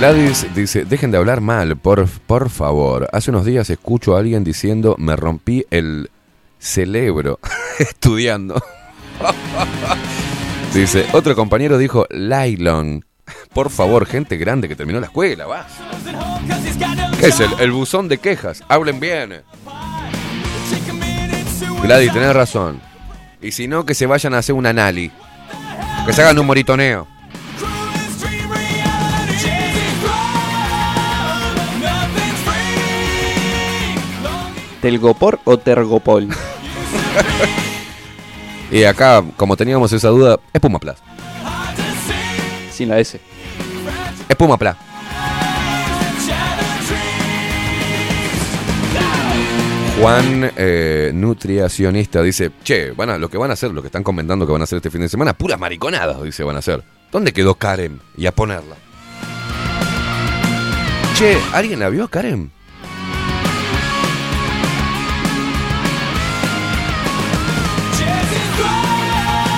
Gladys dice, dejen de hablar mal, por, por favor. Hace unos días escucho a alguien diciendo, me rompí el cerebro [laughs] estudiando. [laughs] dice, otro compañero dijo, Lylon. Por favor, gente grande que terminó la escuela, va. ¿Qué es el, el buzón de quejas? Hablen bien. Gladys, tenés razón. Y si no, que se vayan a hacer un anali. Que se hagan un moritoneo. ¿Telgopor o Tergopol? [laughs] Y acá, como teníamos esa duda, es Puma Plus. Sin la S. Es Puma Plus. Juan, eh, nutricionista, dice, che, van a, lo que van a hacer, lo que están comentando que van a hacer este fin de semana, puras mariconadas, dice, van a hacer. ¿Dónde quedó Karen? Y a ponerla. Che, ¿alguien la vio a Karen?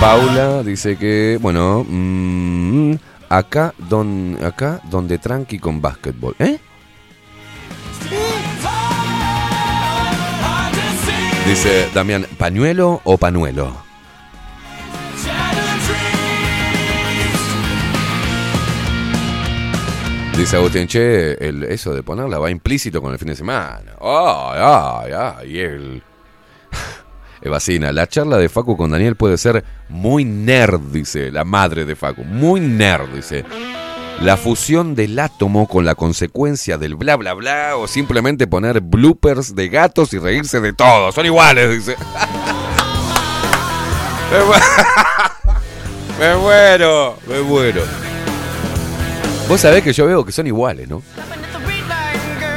Paula dice que, bueno, mm, acá, don, acá donde tranqui con básquetbol. ¿Eh? Dice Damián, ¿pañuelo o panuelo? Dice Agustín, che, el, eso de ponerla va implícito con el fin de semana. Ay, ay, ay, y el... Evasina, la charla de Facu con Daniel puede ser muy nerd, dice la madre de Facu. Muy nerd, dice. La fusión del átomo con la consecuencia del bla bla bla o simplemente poner bloopers de gatos y reírse de todo. Son iguales, dice. [laughs] Me mu- [laughs] Me muero, me muero. Vos sabés que yo veo que son iguales, ¿no?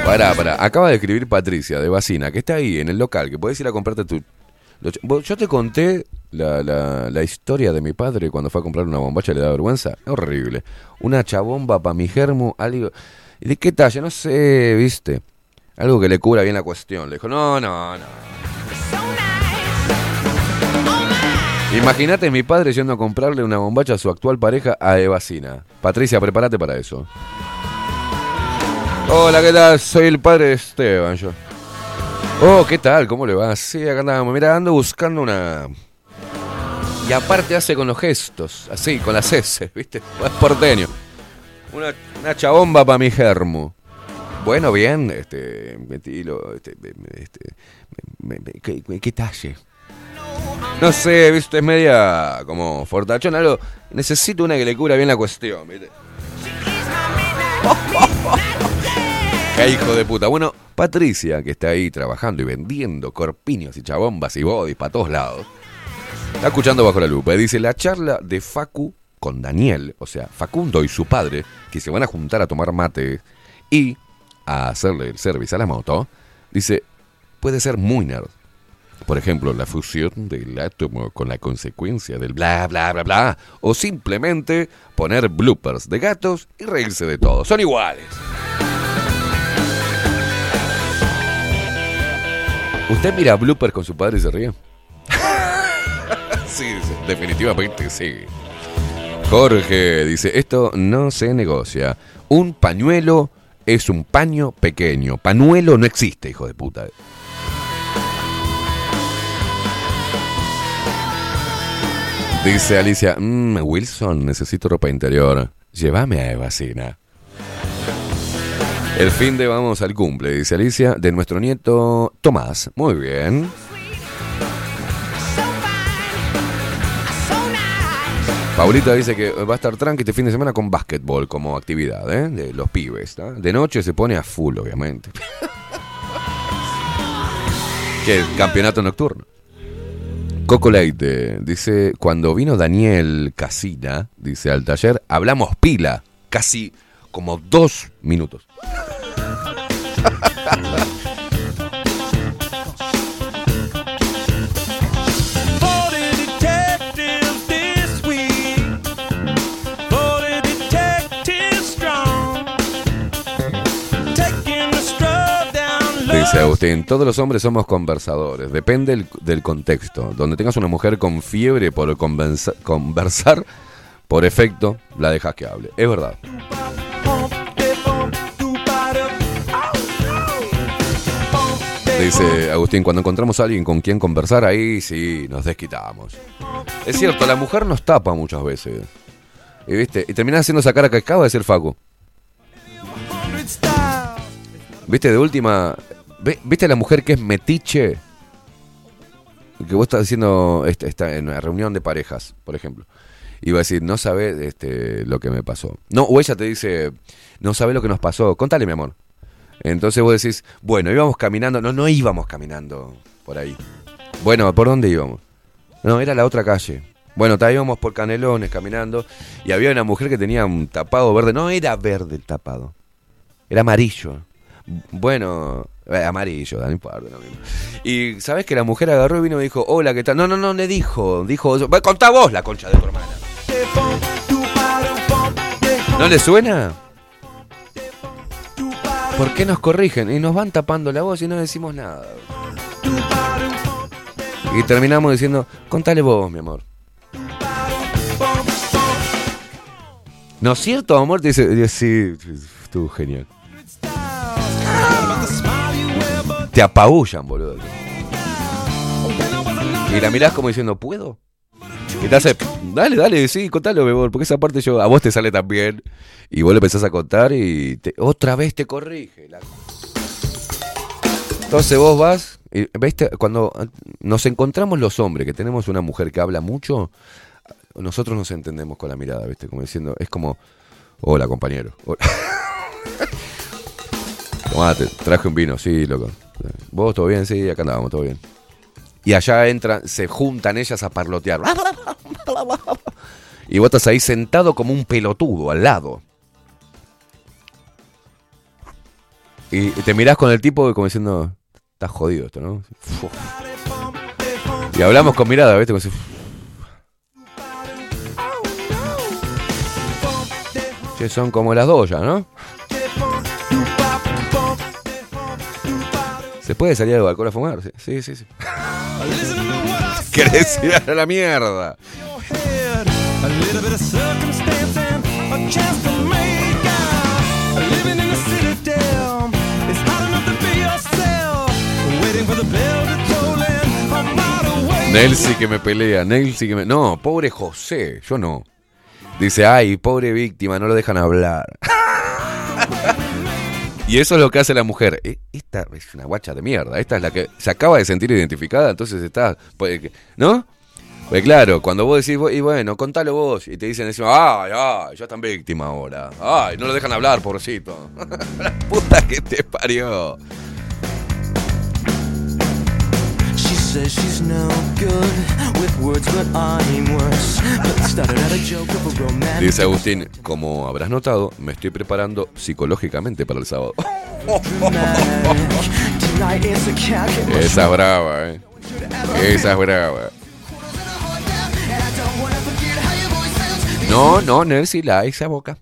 Pará, pará. Acaba de escribir Patricia de Bacina, que está ahí en el local, que puedes ir a comprarte tu. Yo te conté la, la- historia de mi padre cuando fue a comprar una bombacha, le da vergüenza. Horrible. Una chabomba para mi germo, algo. ¿Y de qué talla? No sé, viste. Algo que le cubra bien la cuestión. Le dijo, no, no, no. Imagínate mi padre yendo a comprarle una bombacha a su actual pareja a Evasina. Patricia, prepárate para eso. Hola, ¿qué tal? Soy el padre de Esteban, yo. Oh, ¿qué tal? ¿Cómo le va? Sí, acá andamos. Mira, ando buscando una... Y aparte hace con los gestos, así, con las S, [laughs] ¿viste? Es porteño. Una, una chabomba para mi germo. Bueno, bien, este, metilo, este, este, ¿qué, qué talle? No sé, viste, es media como fortachón, algo. Necesito una que le cubra bien la cuestión, ¿viste? [laughs] Qué hijo de puta. Bueno, Patricia, que está ahí trabajando y vendiendo corpiños y chabombas y bodys para todos lados, está escuchando bajo la lupa. y Dice, la charla de Facu con Daniel, o sea, Facundo y su padre, que se van a juntar a tomar mate y a hacerle el service a la moto, dice, puede ser muy nerd. Por ejemplo, la fusión del átomo con la consecuencia del bla bla bla bla. O simplemente poner bloopers de gatos y reírse de todo. Son iguales. ¿Usted mira bloopers con su padre y se ríe? [laughs] sí, definitivamente sí. Jorge dice, esto no se negocia. Un pañuelo es un paño pequeño. Pañuelo no existe, hijo de puta. Dice Alicia, "Mm, Wilson, necesito ropa interior. Llévame a Evasina. El fin de vamos al cumple, dice Alicia, de nuestro nieto Tomás. Muy bien. Paulita dice que va a estar tranqui este fin de semana con básquetbol como actividad, ¿eh? De los pibes. De noche se pone a full, obviamente. [laughs] que campeonato nocturno. Coco Leite dice, cuando vino Daniel Casina, dice al taller, hablamos pila, casi como dos minutos. Dice Agustín, todos los hombres somos conversadores, depende del, del contexto. Donde tengas una mujer con fiebre por conversar, por efecto, la dejas que hable. Es verdad. Dice Agustín, cuando encontramos a alguien con quien conversar, ahí sí nos desquitamos. Es cierto, la mujer nos tapa muchas veces. Y, ¿viste? y terminás haciendo esa cara que acaba de ser Facu. ¿Viste de última? ¿Viste la mujer que es metiche? que vos estás diciendo, este, está en una reunión de parejas, por ejemplo, y va a decir, no sabes este, lo que me pasó. No, o ella te dice, no sabes lo que nos pasó, contale mi amor. Entonces vos decís, bueno, íbamos caminando, no, no íbamos caminando por ahí. Bueno, ¿por dónde íbamos? No, era la otra calle. Bueno, íbamos por Canelones caminando y había una mujer que tenía un tapado verde. No era verde el tapado, era amarillo. Bueno, eh, amarillo, no importa. mismo. Y sabes que la mujer agarró y vino y dijo, hola, ¿qué tal? No, no, no, le dijo, dijo, "Va, contá vos la concha de tu hermana. ¿No le suena? ¿Por qué nos corrigen? Y nos van tapando la voz y no decimos nada. Y terminamos diciendo, contale vos, mi amor. ¿No es cierto, amor? Dice, sí, estuvo genial. Te apabullan, boludo. Y la mirás como diciendo, ¿puedo? Y te hace, dale, dale, sí, contalo, mi amor, porque esa parte yo, a vos te sale también. Y vos le empezás a contar y otra vez te corrige. Entonces vos vas, y, ¿viste? Cuando nos encontramos los hombres, que tenemos una mujer que habla mucho, nosotros nos entendemos con la mirada, ¿viste? Como diciendo, es como, hola compañero. Hola. [laughs] Tomate, traje un vino, sí, loco. ¿Vos todo bien? Sí, acá andábamos, todo bien. Y allá entran, se juntan ellas a parlotear. Y vos estás ahí sentado como un pelotudo al lado. Y te mirás con el tipo como diciendo, estás jodido esto, ¿no? Y hablamos con mirada, ¿viste? Como si- Che, son como las dos ya, ¿no? ¿Se puede salir al balcón a fumar? Sí, sí, sí. ¿Querés ir a la mierda? Nelsi que me pelea, Nelsi que me... No, pobre José, yo no. Dice, ay, pobre víctima, no lo dejan hablar. [laughs] y eso es lo que hace la mujer. E- Esta es una guacha de mierda. Esta es la que se acaba de sentir identificada, entonces está... ¿No? Pues claro, cuando vos decís, y bueno, contalo vos, y te dicen encima, ay, ay, ya están víctima ahora. Ay, no lo dejan hablar, pobrecito. [laughs] la puta que te parió. Says she's no good with words, but I'm worse. But started out a joke of a romantic. Dice Agustín, como habrás notado, me estoy preparando psicológicamente para el sábado. [laughs] Esa es brava, eh. Esa es brava. No, no, Nelsi, la esa boca.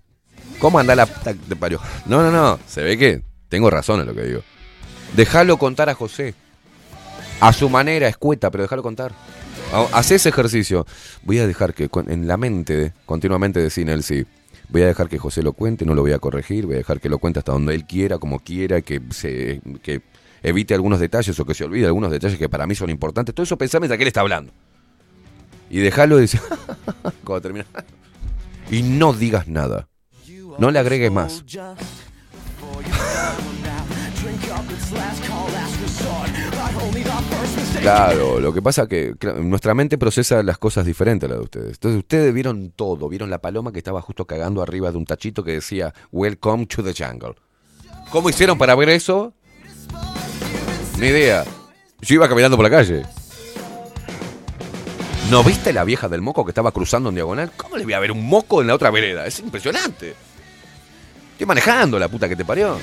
¿Cómo anda la puta que te parió? No, no, no. Se ve que tengo razón en lo que digo. Déjalo contar a José. A su manera, escueta, pero déjalo contar. Ha- Hacé ese ejercicio. Voy a dejar que en la mente, continuamente decir Nelsi, voy a dejar que José lo cuente, no lo voy a corregir, voy a dejar que lo cuente hasta donde él quiera, como quiera, que se que evite algunos detalles o que se olvide algunos detalles que para mí son importantes. Todo eso pensá mientras que él está hablando. Y déjalo decir [laughs] cuando termina. Y no digas nada. No le agregues más. [laughs] Claro, lo que pasa que claro, nuestra mente procesa las cosas diferentes a la de ustedes. Entonces ustedes vieron todo, vieron la paloma que estaba justo cagando arriba de un tachito que decía Welcome to the jungle. ¿Cómo hicieron para ver eso? Ni idea. Yo iba caminando por la calle. ¿No viste la vieja del moco que estaba cruzando en diagonal? ¿Cómo le voy a ver un moco en la otra vereda? Es impresionante. Estoy manejando la puta que te parió.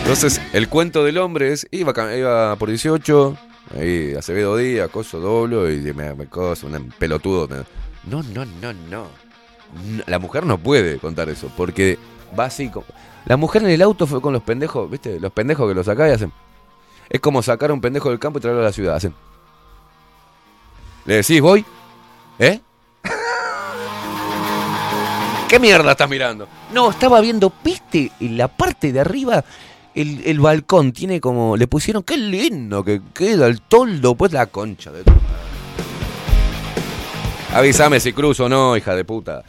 Entonces, el cuento del hombre es, iba, por 18, ahí Acevedo Díaz, coso doblo, y me, me coso, un pelotudo. No, no, no, no. La mujer no puede contar eso, porque va así como... La mujer en el auto fue con los pendejos, ¿viste? Los pendejos que los sacan y hacen... Es como sacar a un pendejo del campo y traerlo a la ciudad, hacen... ¿Le decís, voy? ¿Eh? ¿Qué mierda estás mirando? No, estaba viendo, ¿viste? En la parte de arriba, el, el balcón tiene como. Le pusieron, qué lindo que queda el toldo, pues la concha de. Avísame si cruzo o no, hija de puta.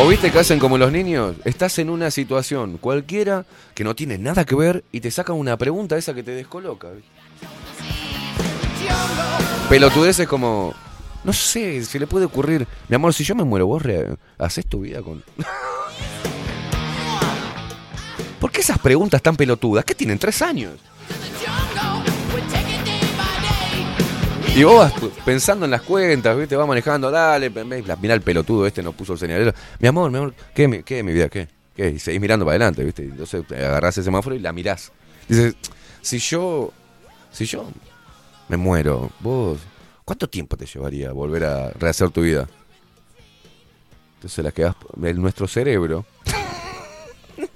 O viste que hacen como los niños, estás en una situación cualquiera que no tiene nada que ver y te sacan una pregunta esa que te descoloca. Pelotudeces como, no sé, se le puede ocurrir, mi amor, si yo me muero, vos haces tu vida con... [laughs] ¿Por qué esas preguntas tan pelotudas? ¿Qué tienen? ¿Tres años? Y vos vas pensando en las cuentas, ¿viste? Vas manejando, dale, mirá el pelotudo este, no puso el señalero. Mi amor, mi amor, ¿qué, qué mi vida? ¿Qué? ¿Qué? Y seguís mirando para adelante, ¿viste? Entonces agarrás el semáforo y la mirás. Dices, si yo, si yo me muero, vos, ¿cuánto tiempo te llevaría volver a rehacer tu vida? Entonces la quedás, el- nuestro cerebro, [laughs]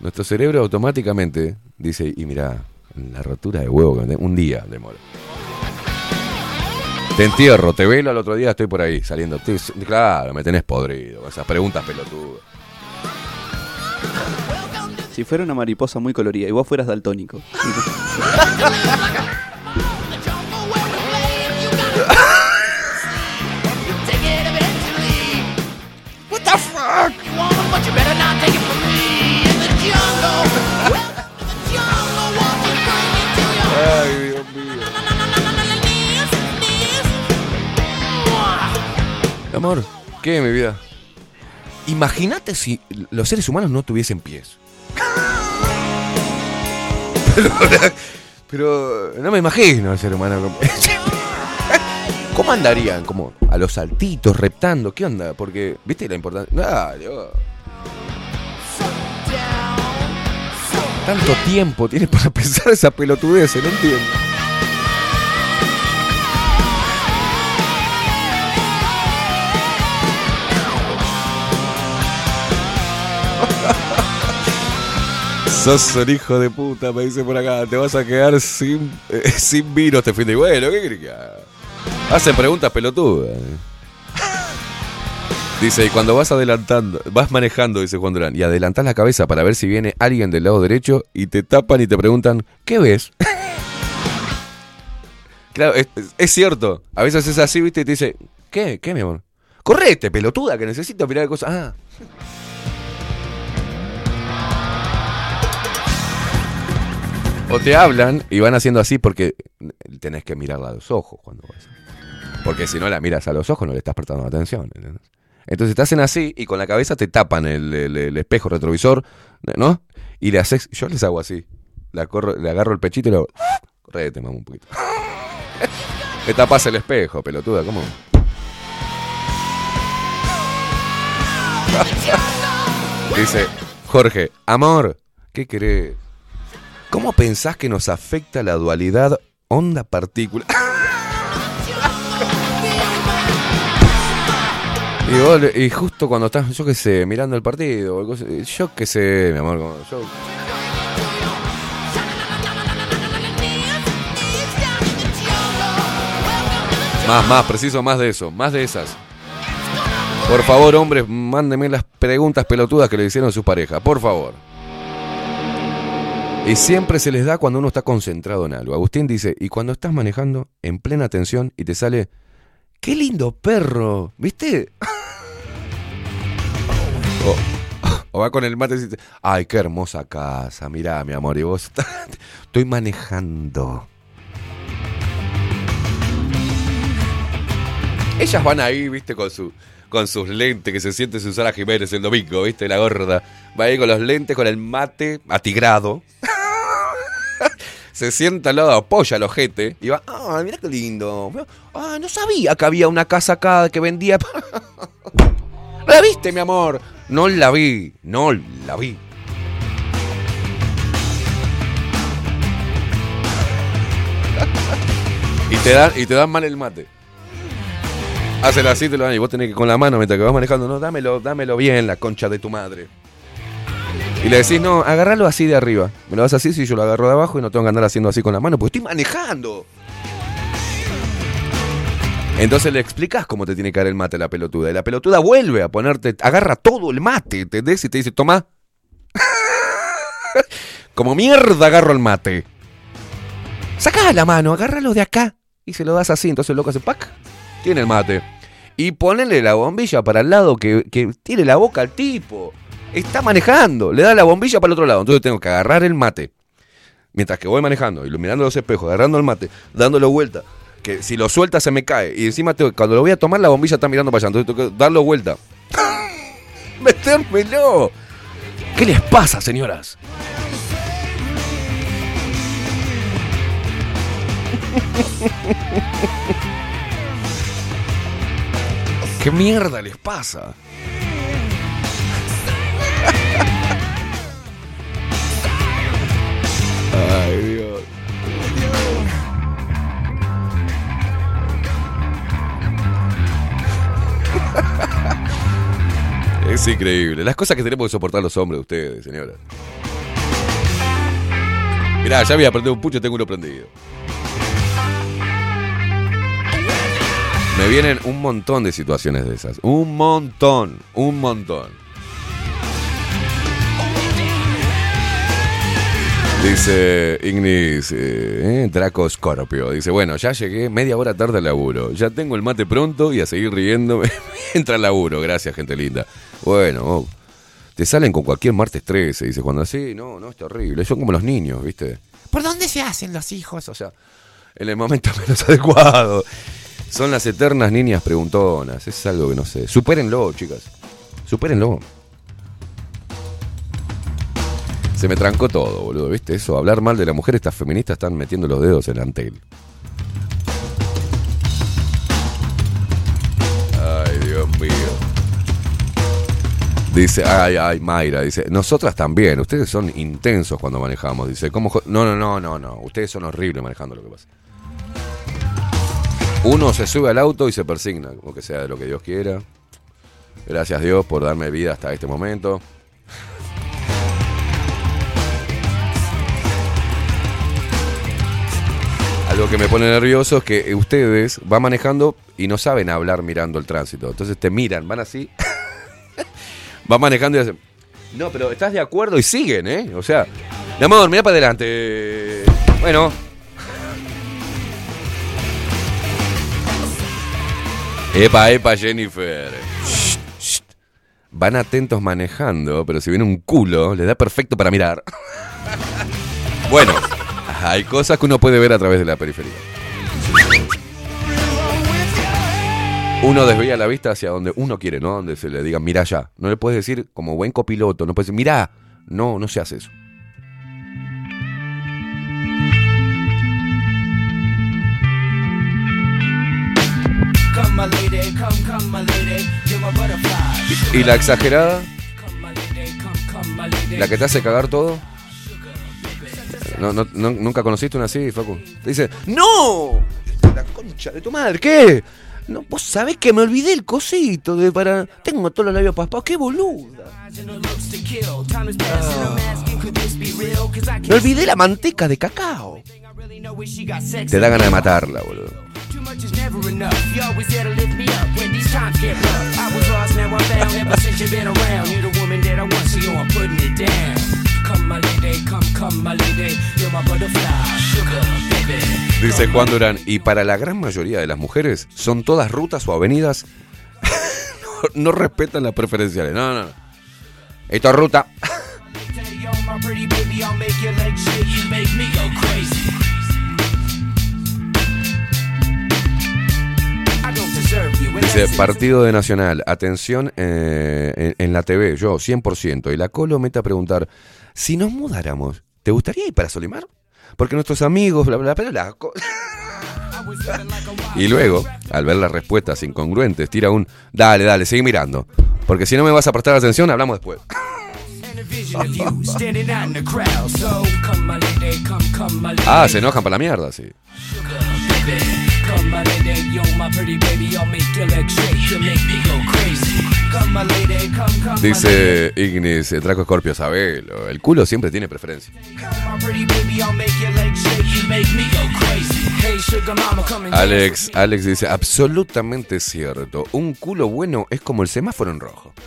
nuestro cerebro automáticamente dice, y mira, la rotura de huevo, que me- un día demora. Te entierro, te velo al otro día, estoy por ahí saliendo. Estoy- claro, me tenés podrido. con Esas preguntas pelotudas. Si fuera una mariposa muy colorida y vos fueras daltónico. [laughs] amor, ¿qué mi vida? Imagínate si los seres humanos no tuviesen pies. pero, pero no me imagino el ser humano con [laughs] ¿Cómo andarían? Como a los saltitos, reptando, ¿qué onda? Porque, ¿viste la importancia? Tanto tiempo tiene para pensar esa pelotudez, no entiendo. Sos un hijo de puta, me dice por acá. Te vas a quedar sin, eh, sin vino este fin de Bueno, ¿qué crees? Hacen preguntas pelotudas. Dice, y cuando vas adelantando, vas manejando, dice Juan Durán, y adelantás la cabeza para ver si viene alguien del lado derecho y te tapan y te preguntan, ¿qué ves? [laughs] claro, es- es cierto. A veces es así, viste, y te dice, ¿qué? ¿Qué, mi amor? Correte, pelotuda, que necesito mirar cosas. Ah. O te hablan y van haciendo así porque tenés que mirarla a los ojos cuando vas. Porque si no la miras a los ojos no le estás prestando atención. Entonces te hacen así y con la cabeza te tapan el, espejo retrovisor, ¿no? Y le haces, yo les hago así. Le agarro el pechito y le hago, correte, mamá, un poquito. [laughs] Te tapas el espejo, pelotuda, ¿cómo? [laughs] Dice, Jorge, amor, ¿qué querés? ¿Cómo pensás que nos afecta la dualidad onda-partícula? [laughs] y, justo cuando estás, yo qué sé, mirando el partido, yo qué sé, mi amor, yo... Más, más, preciso más de eso, más de esas. Por favor, hombres, mándenme las preguntas pelotudas que le hicieron a su pareja, por favor. Y siempre se les da cuando uno está concentrado en algo. Agustín dice, y cuando estás manejando en plena atención y te sale, qué lindo perro, ¿viste? [laughs] o, va con el mate y dice, ay, qué hermosa casa, mirá, mi amor, y vos [laughs] estoy manejando. Ellas van ahí, viste, con su con sus lentes que se siente Susana Jiménez el domingo, viste, la gorda. Va ahí con los lentes, con el mate atigrado. se sienta al lado, apoya el ojete y va, ah, mira qué lindo. Ah, no sabía que había una casa acá que vendía. ¿No [laughs] la viste, mi amor? No la vi, no la vi. [laughs] y te y te dan mal el mate. Hacen así, te lo dan y vos tenés que con la mano mientras que vas manejando, no, dámelo, dámelo bien, la concha de tu madre. Y le decís, no, agárralo así de arriba. Me lo das así si yo lo agarro de abajo y no tengo que andar haciendo así con la mano, porque estoy manejando. Entonces le explicas cómo te tiene que dar el mate a la pelotuda. Y la pelotuda vuelve a ponerte, agarra todo el mate, ¿entendés? Y te dice, toma. [laughs] Como mierda agarro el mate. Sacá la mano, agárralo de acá. Y se lo das así. Entonces el loco hace pack. Tiene el mate. y ponele la bombilla para el lado que, que tiene la boca al tipo. Está manejando, le da la bombilla para el otro lado. Entonces tengo que agarrar el mate. Mientras que voy manejando, iluminando los espejos, agarrando el mate, dándolo vuelta. Que si lo suelta se me cae. Y encima tengo- cuando lo voy a tomar, la bombilla está mirando para allá. Entonces tengo que darlo vuelta. [laughs] ¡Metérmelo! ¿Qué les pasa, señoras? [laughs] ¿Qué mierda les pasa? Ay, Dios. Es increíble. Las cosas que tenemos que soportar los hombres, ustedes, señora. Mirá, ya había prendido un pucho tengo uno prendido. Me vienen un montón de situaciones de esas. Un montón, un montón. Dice Ignis, eh, eh, Draco Scorpio. Dice, bueno, ya llegué media hora tarde al laburo. Ya tengo el mate pronto y a seguir riéndome [laughs] mientras al laburo. Gracias, gente linda. Bueno, oh, te salen con cualquier martes 13. Dice, cuando así, no, no, es terrible. Son como los niños, ¿viste? ¿Por dónde se hacen los hijos? O sea, en el momento menos [laughs] adecuado. Son las eternas niñas preguntonas. Es algo que no sé. Supérenlo, chicas. Supérenlo. Se me trancó todo, boludo, ¿viste? Eso, hablar mal de la mujer, estas feministas están metiendo los dedos en el antel. Ay, Dios mío. Dice, ay, ay, Mayra, dice, nosotras también, ustedes son intensos cuando manejamos. Dice, ¿cómo? No, no, no, no, no, ustedes son horribles manejando lo que pasa. Uno se sube al auto y se persigna, como que sea de lo que Dios quiera. Gracias Dios por darme vida hasta este momento. Algo que me pone nervioso es que ustedes van manejando y no saben hablar mirando el tránsito. Entonces te miran, van así. [laughs] van manejando y hacen. No, pero estás de acuerdo y siguen, ¿eh? O sea, mi amor, mira para adelante. Bueno. Epa, epa, Jennifer. Van atentos manejando, pero si viene un culo, les da perfecto para mirar. [laughs] bueno, hay cosas que uno puede ver a través de la periferia. Uno desvía la vista hacia donde uno quiere, ¿no? Donde se le diga, mira allá. No le puedes decir como buen copiloto, no puedes decir, mira. No, no se hace eso. ¿Y la exagerada? ¿La que te hace cagar todo? No, no, no- ¿Nunca conociste una así, Facu? Te dice, ¡No! La concha de tu madre, ¿qué? No, vos sabés que me olvidé el cosito de para. Tengo todos los labios paspados, qué boluda. Me olvidé la manteca de cacao. Te da ganas de matarla, boludo. Too much is never enough. You always there to lift me up when these times get rough. I was lost, now I'm found. Ever since you've been around, you're the woman that I want, so I'm putting it down. Come, my lady, come, come, my lady, you're my butterfly, sugar, baby. Dice Juan Durán, y para la gran mayoría de las mujeres, son todas rutas o avenidas. [laughs] no, no respetan las preferenciales. No, no, no. Esto es ruta. Dice. Partido de Nacional, atención eh, en, en la TV, yo 100%. Y la Colo mete a preguntar, si nos mudáramos, ¿te gustaría ir para Solimar? Porque nuestros amigos, bla, bla, bla, bla. [laughs] y luego, al ver las respuestas incongruentes, tira un, dale, dale, sigue mirando. Porque si no me vas a prestar atención, hablamos después. [laughs] Ah, se enojan para la mierda, sí. Baby. Come, my lady, you're my pretty baby. I'll make your legs shake, you make me go crazy. Come, my lady, come, come, my lady. Dice Ignis, Traco Scorpio, sabelo. El culo siempre tiene preferencia. My pretty baby, I'll make your legs Alex, Alex dice, absolutamente cierto. Un culo bueno es como el semáforo en rojo. [laughs]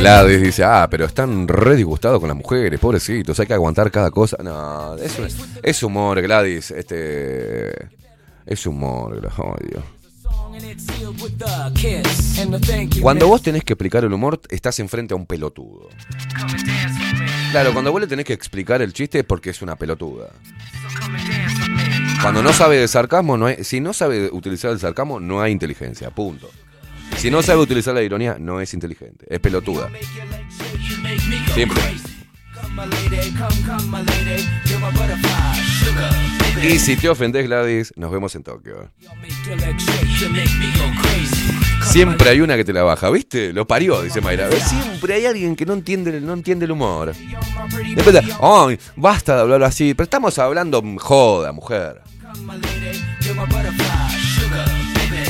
Gladys dice, ah, pero están re disgustados con las mujeres, pobrecitos, hay que aguantar cada cosa. No, es, es humor, Gladys, este... Es humor, Gladys, oh, Cuando vos tenés que explicar el humor, estás enfrente a un pelotudo. Claro, cuando vos le tenés que explicar el chiste es porque es una pelotuda. Cuando no sabe de sarcasmo, no hay, si no sabe utilizar el sarcasmo, no hay inteligencia, punto. Si no sabe utilizar la ironía, no es inteligente, es pelotuda. Siempre. Y si te ofendés, Gladys, nos vemos en Tokio. Siempre hay una que te la baja, ¿viste? Lo parió, dice Mayra. Siempre hay alguien que no entiende, no entiende el humor. Después, de, "Ay, basta de hablar así, pero estamos hablando joda, mujer.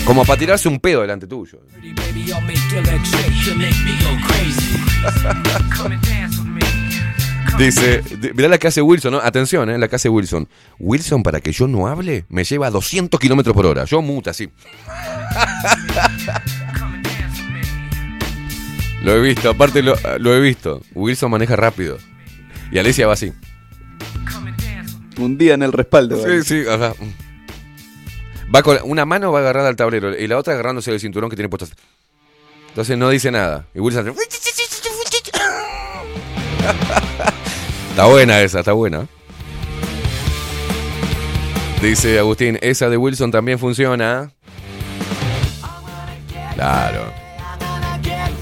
Como para tirarse un pedo delante tuyo. [laughs] [laughs] Dice, di- mirá la que hace Wilson, ¿no? Atención, ¿eh? La que hace Wilson. Wilson, para que yo no hable, me lleva a 200 kilómetros por hora. Yo muta así. [laughs] Lo he visto, aparte lo, lo he visto. Wilson maneja rápido. Y Alicia va así. Un día en el respaldo. Sí, sí, ajá. Va con una mano va agarrada al tablero y la otra agarrándose del cinturón que tiene puesto. Entonces no dice nada. Y Wilson Está buena esa, está buena. Dice Agustín, esa de Wilson también funciona. Claro.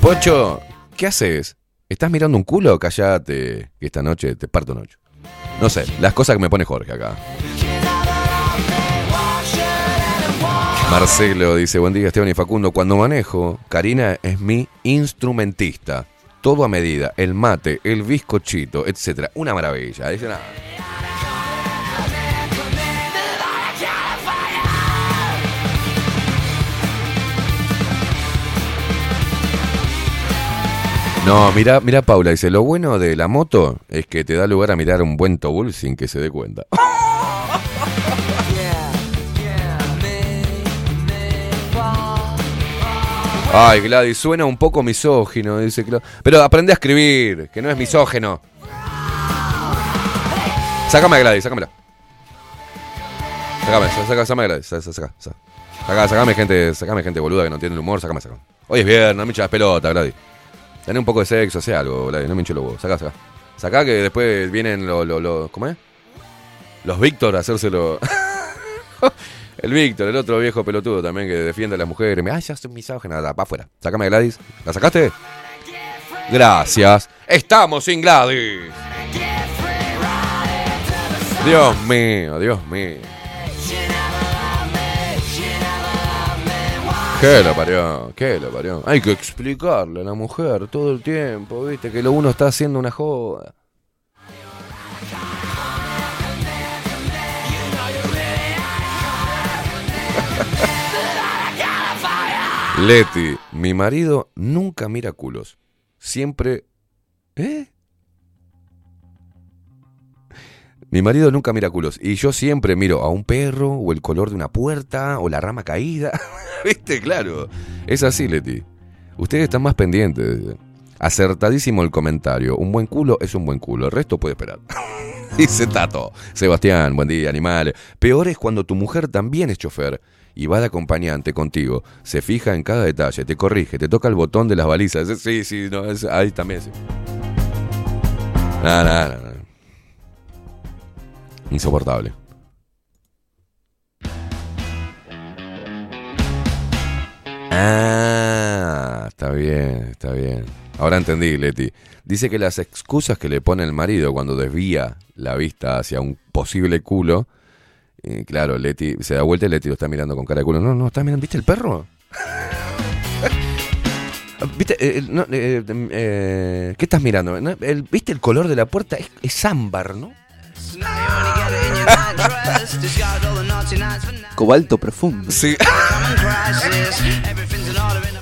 Pocho, ¿qué haces? ¿Estás mirando un culo? Callate, que esta noche te parto noche. No sé, las cosas que me pone Jorge acá. Marcelo dice, buen día Esteban y Facundo, cuando manejo, Karina es mi instrumentista. Todo a medida, el mate, el bizcochito, etcétera. Una maravilla. Dice nada. No, mira, mira Paula, dice, lo bueno de la moto es que te da lugar a mirar un buen tobul sin que se dé cuenta. [laughs] Ay, Gladys, suena un poco misógino, dice Cla- Pero aprende a escribir, que no es misógeno. Sácame a Gladys, sácamela. Sácame, saca, sácame a Gladys, saca, sa- saca, sacame gente, sacame gente boluda que no entiende el humor, sácame, sácame. Hoy es viernes, no me hinchas pelota, Gladys. Tené un poco de sexo, hace algo, Gladys, no me hincho los huevos. Saca, saca. Saca que después vienen los, los, los- ¿cómo es? Los Víctor a hacérselo. [laughs] El Víctor, el otro viejo pelotudo también que defiende a las mujeres. Ay, ya soy misógena. Va afuera. Sácame Gladys. ¿La sacaste? Gracias. Estamos sin Gladys. Dios mío, Dios mío. ¿Qué lo parió? ¿Qué lo parió? Hay que explicarle a la mujer todo el tiempo, viste, que lo uno está haciendo una joda. Leti, mi marido nunca mira culos. Siempre... ¿Eh? Mi marido nunca mira culos. Y yo siempre miro a un perro, o el color de una puerta, o la rama caída. [laughs] ¿Viste? Claro. Es así, Leti. Ustedes están más pendientes. Acertadísimo el comentario. Un buen culo es un buen culo. El resto puede esperar. [laughs] Dice Tato. Sebastián, buen día, animales. Peor es cuando tu mujer también es chofer y va de acompañante contigo. Se fija en cada detalle, te corrige, te toca el botón de las balizas. Sí, sí, no, ahí también sí. No. Insoportable. Ah, está bien, está bien. Ahora entendí, Leti. Dice que las excusas que le pone el marido cuando desvía la vista hacia un posible culo. Eh, claro, Leti se da vuelta y Leti lo está mirando con cara de culo. No, no, está mirando. ¿Viste el perro? [laughs] ¿Viste? eh, eh, no, eh, eh, ¿Qué estás mirando? El- ¿Viste el color de la puerta? Es, es ámbar, ¿no? Cobalto profundo. Sí. [laughs]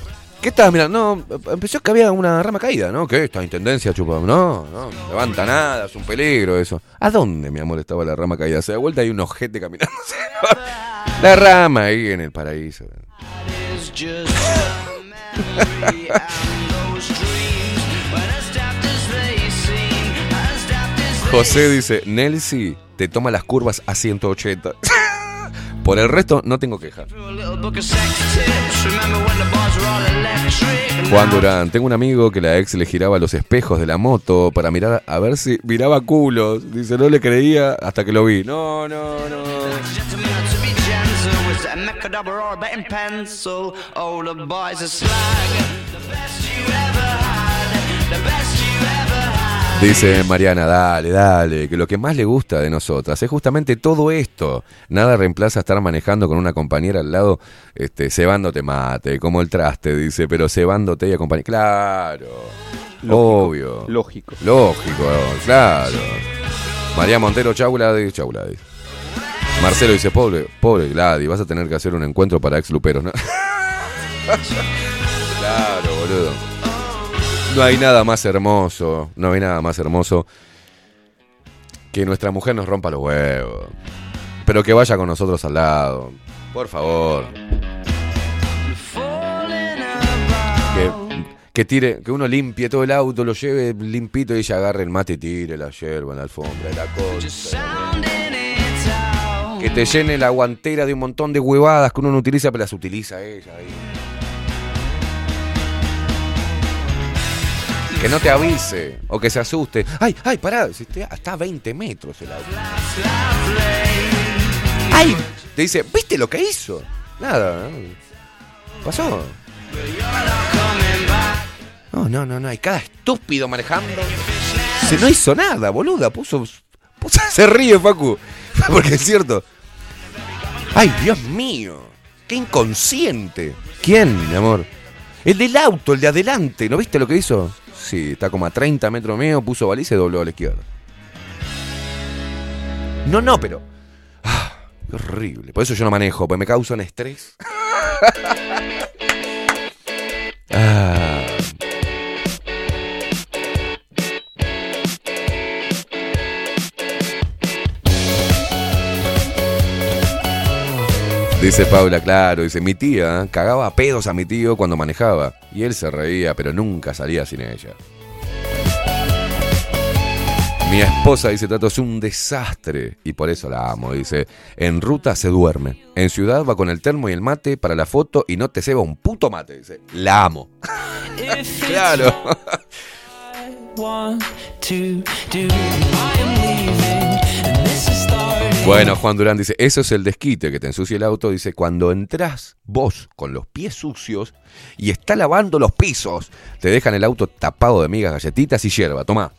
[laughs] ¿Qué estabas mirando? No, empezó que había una rama caída, ¿no? ¿Qué? Esta intendencia chupa. No, no levanta nada, es un peligro eso. ¿A dónde, mi amor, estaba la rama caída? Se da vuelta y hay un ojete caminando. [laughs] la rama ahí en el paraíso. [laughs] José dice, Nelsi te toma las curvas a 180. [laughs] Por el resto no tengo queja. Juan Durán, tengo un amigo que la ex le giraba los espejos de la moto para mirar a ver si miraba culos. Dice, no le creía hasta que lo vi. No, no, no. Dice Mariana, dale, dale, que lo que más le gusta de nosotras es justamente todo esto. Nada reemplaza estar manejando con una compañera al lado, este, cebándote mate, como el traste, dice, pero cebándote y acompañando. Claro, obvio. Lógico. Lógico, claro. María Montero, chau Gladys, chau Gladys. Marcelo dice, pobre, pobre Gladys, vas a tener que hacer un encuentro para ex luperos, ¿no? [laughs] claro, boludo. No hay nada más hermoso, no hay nada más hermoso que nuestra mujer nos rompa los huevos. Pero que vaya con nosotros al lado. Por favor. Que, tire, que uno limpie todo el auto, lo lleve limpito y ella agarre el mate y tire la yerba la alfombra, la cosa. Que te llene la guantera de un montón de huevadas que uno no utiliza, pero las utiliza ella ahí. Que no te avise o que se asuste. ¡Ay, ay, pará! Está- a 20 metros el auto. ¡Ay! Te dice, ¿viste lo que hizo? Nada. ¿no? Pasó. No, no, no, no. Hay cada estúpido manejando. Se no hizo nada, boluda. Puso. puso- [laughs] se ríe, Facu. [laughs] Porque es cierto. ¡Ay, Dios mío! ¡Qué inconsciente! ¿Quién, mi amor? El del auto, el de adelante. ¿No viste lo que hizo? Sí, está como a 30 metros mío, puso baliza y dobló a la izquierda. No, no, pero. Ah, horrible. Por eso yo no manejo, porque me causan estrés. [laughs] Ah. Dice Paula, claro, dice, mi tía cagaba a pedos a mi tío cuando manejaba. Y él se reía, pero nunca salía sin ella. Mi esposa, dice Tato, es un desastre y por eso la amo. Dice, en ruta se duerme. En ciudad va con el termo y el mate para la foto y no te ceba un puto mate. Dice, la amo. [laughs] claro. Bueno, Juan Durán dice, eso es el desquite que te ensucia el auto. Dice, cuando entras vos con los pies sucios y está lavando los pisos, te dejan el auto tapado de migas, galletitas y hierba. Toma.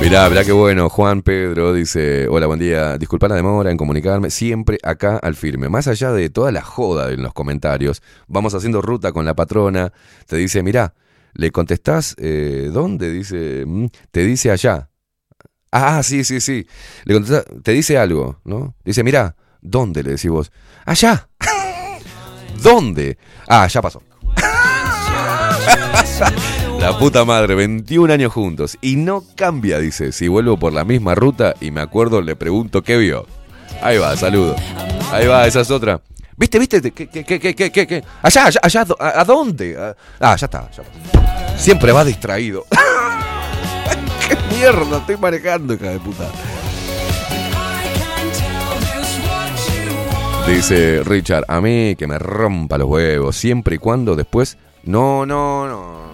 Mirá, mirá qué bueno. Juan Pedro dice, hola, buen día. Disculpa la demora en comunicarme. Siempre acá al firme. Más allá de toda la joda en los comentarios, vamos haciendo ruta con la patrona. Te dice, mirá, le contestás, eh, ¿dónde? Dice, "Mm", te dice allá. Ah, sí, sí, sí. Le contestás, te dice algo, ¿no? Dice, mirá, ¿dónde? Le decís vos. Allá. [laughs] ¿Dónde? Ah, ya pasó. [laughs] [laughs] La puta madre, 21 años juntos. Y no cambia, dice. Si vuelvo por la misma ruta y me acuerdo, le pregunto qué vio. Ahí va, saludo. Ahí va, esa es otra. ¿Viste, viste? ¿Qué, qué, qué, qué? Allá, allá, allá, ¿a, a dónde? Ah, ya está, ya está. Siempre va distraído. [laughs] ¡Qué mierda! Estoy manejando, hija de puta. Dice Richard, a mí que me rompa los huevos, siempre y cuando después... No, no, no.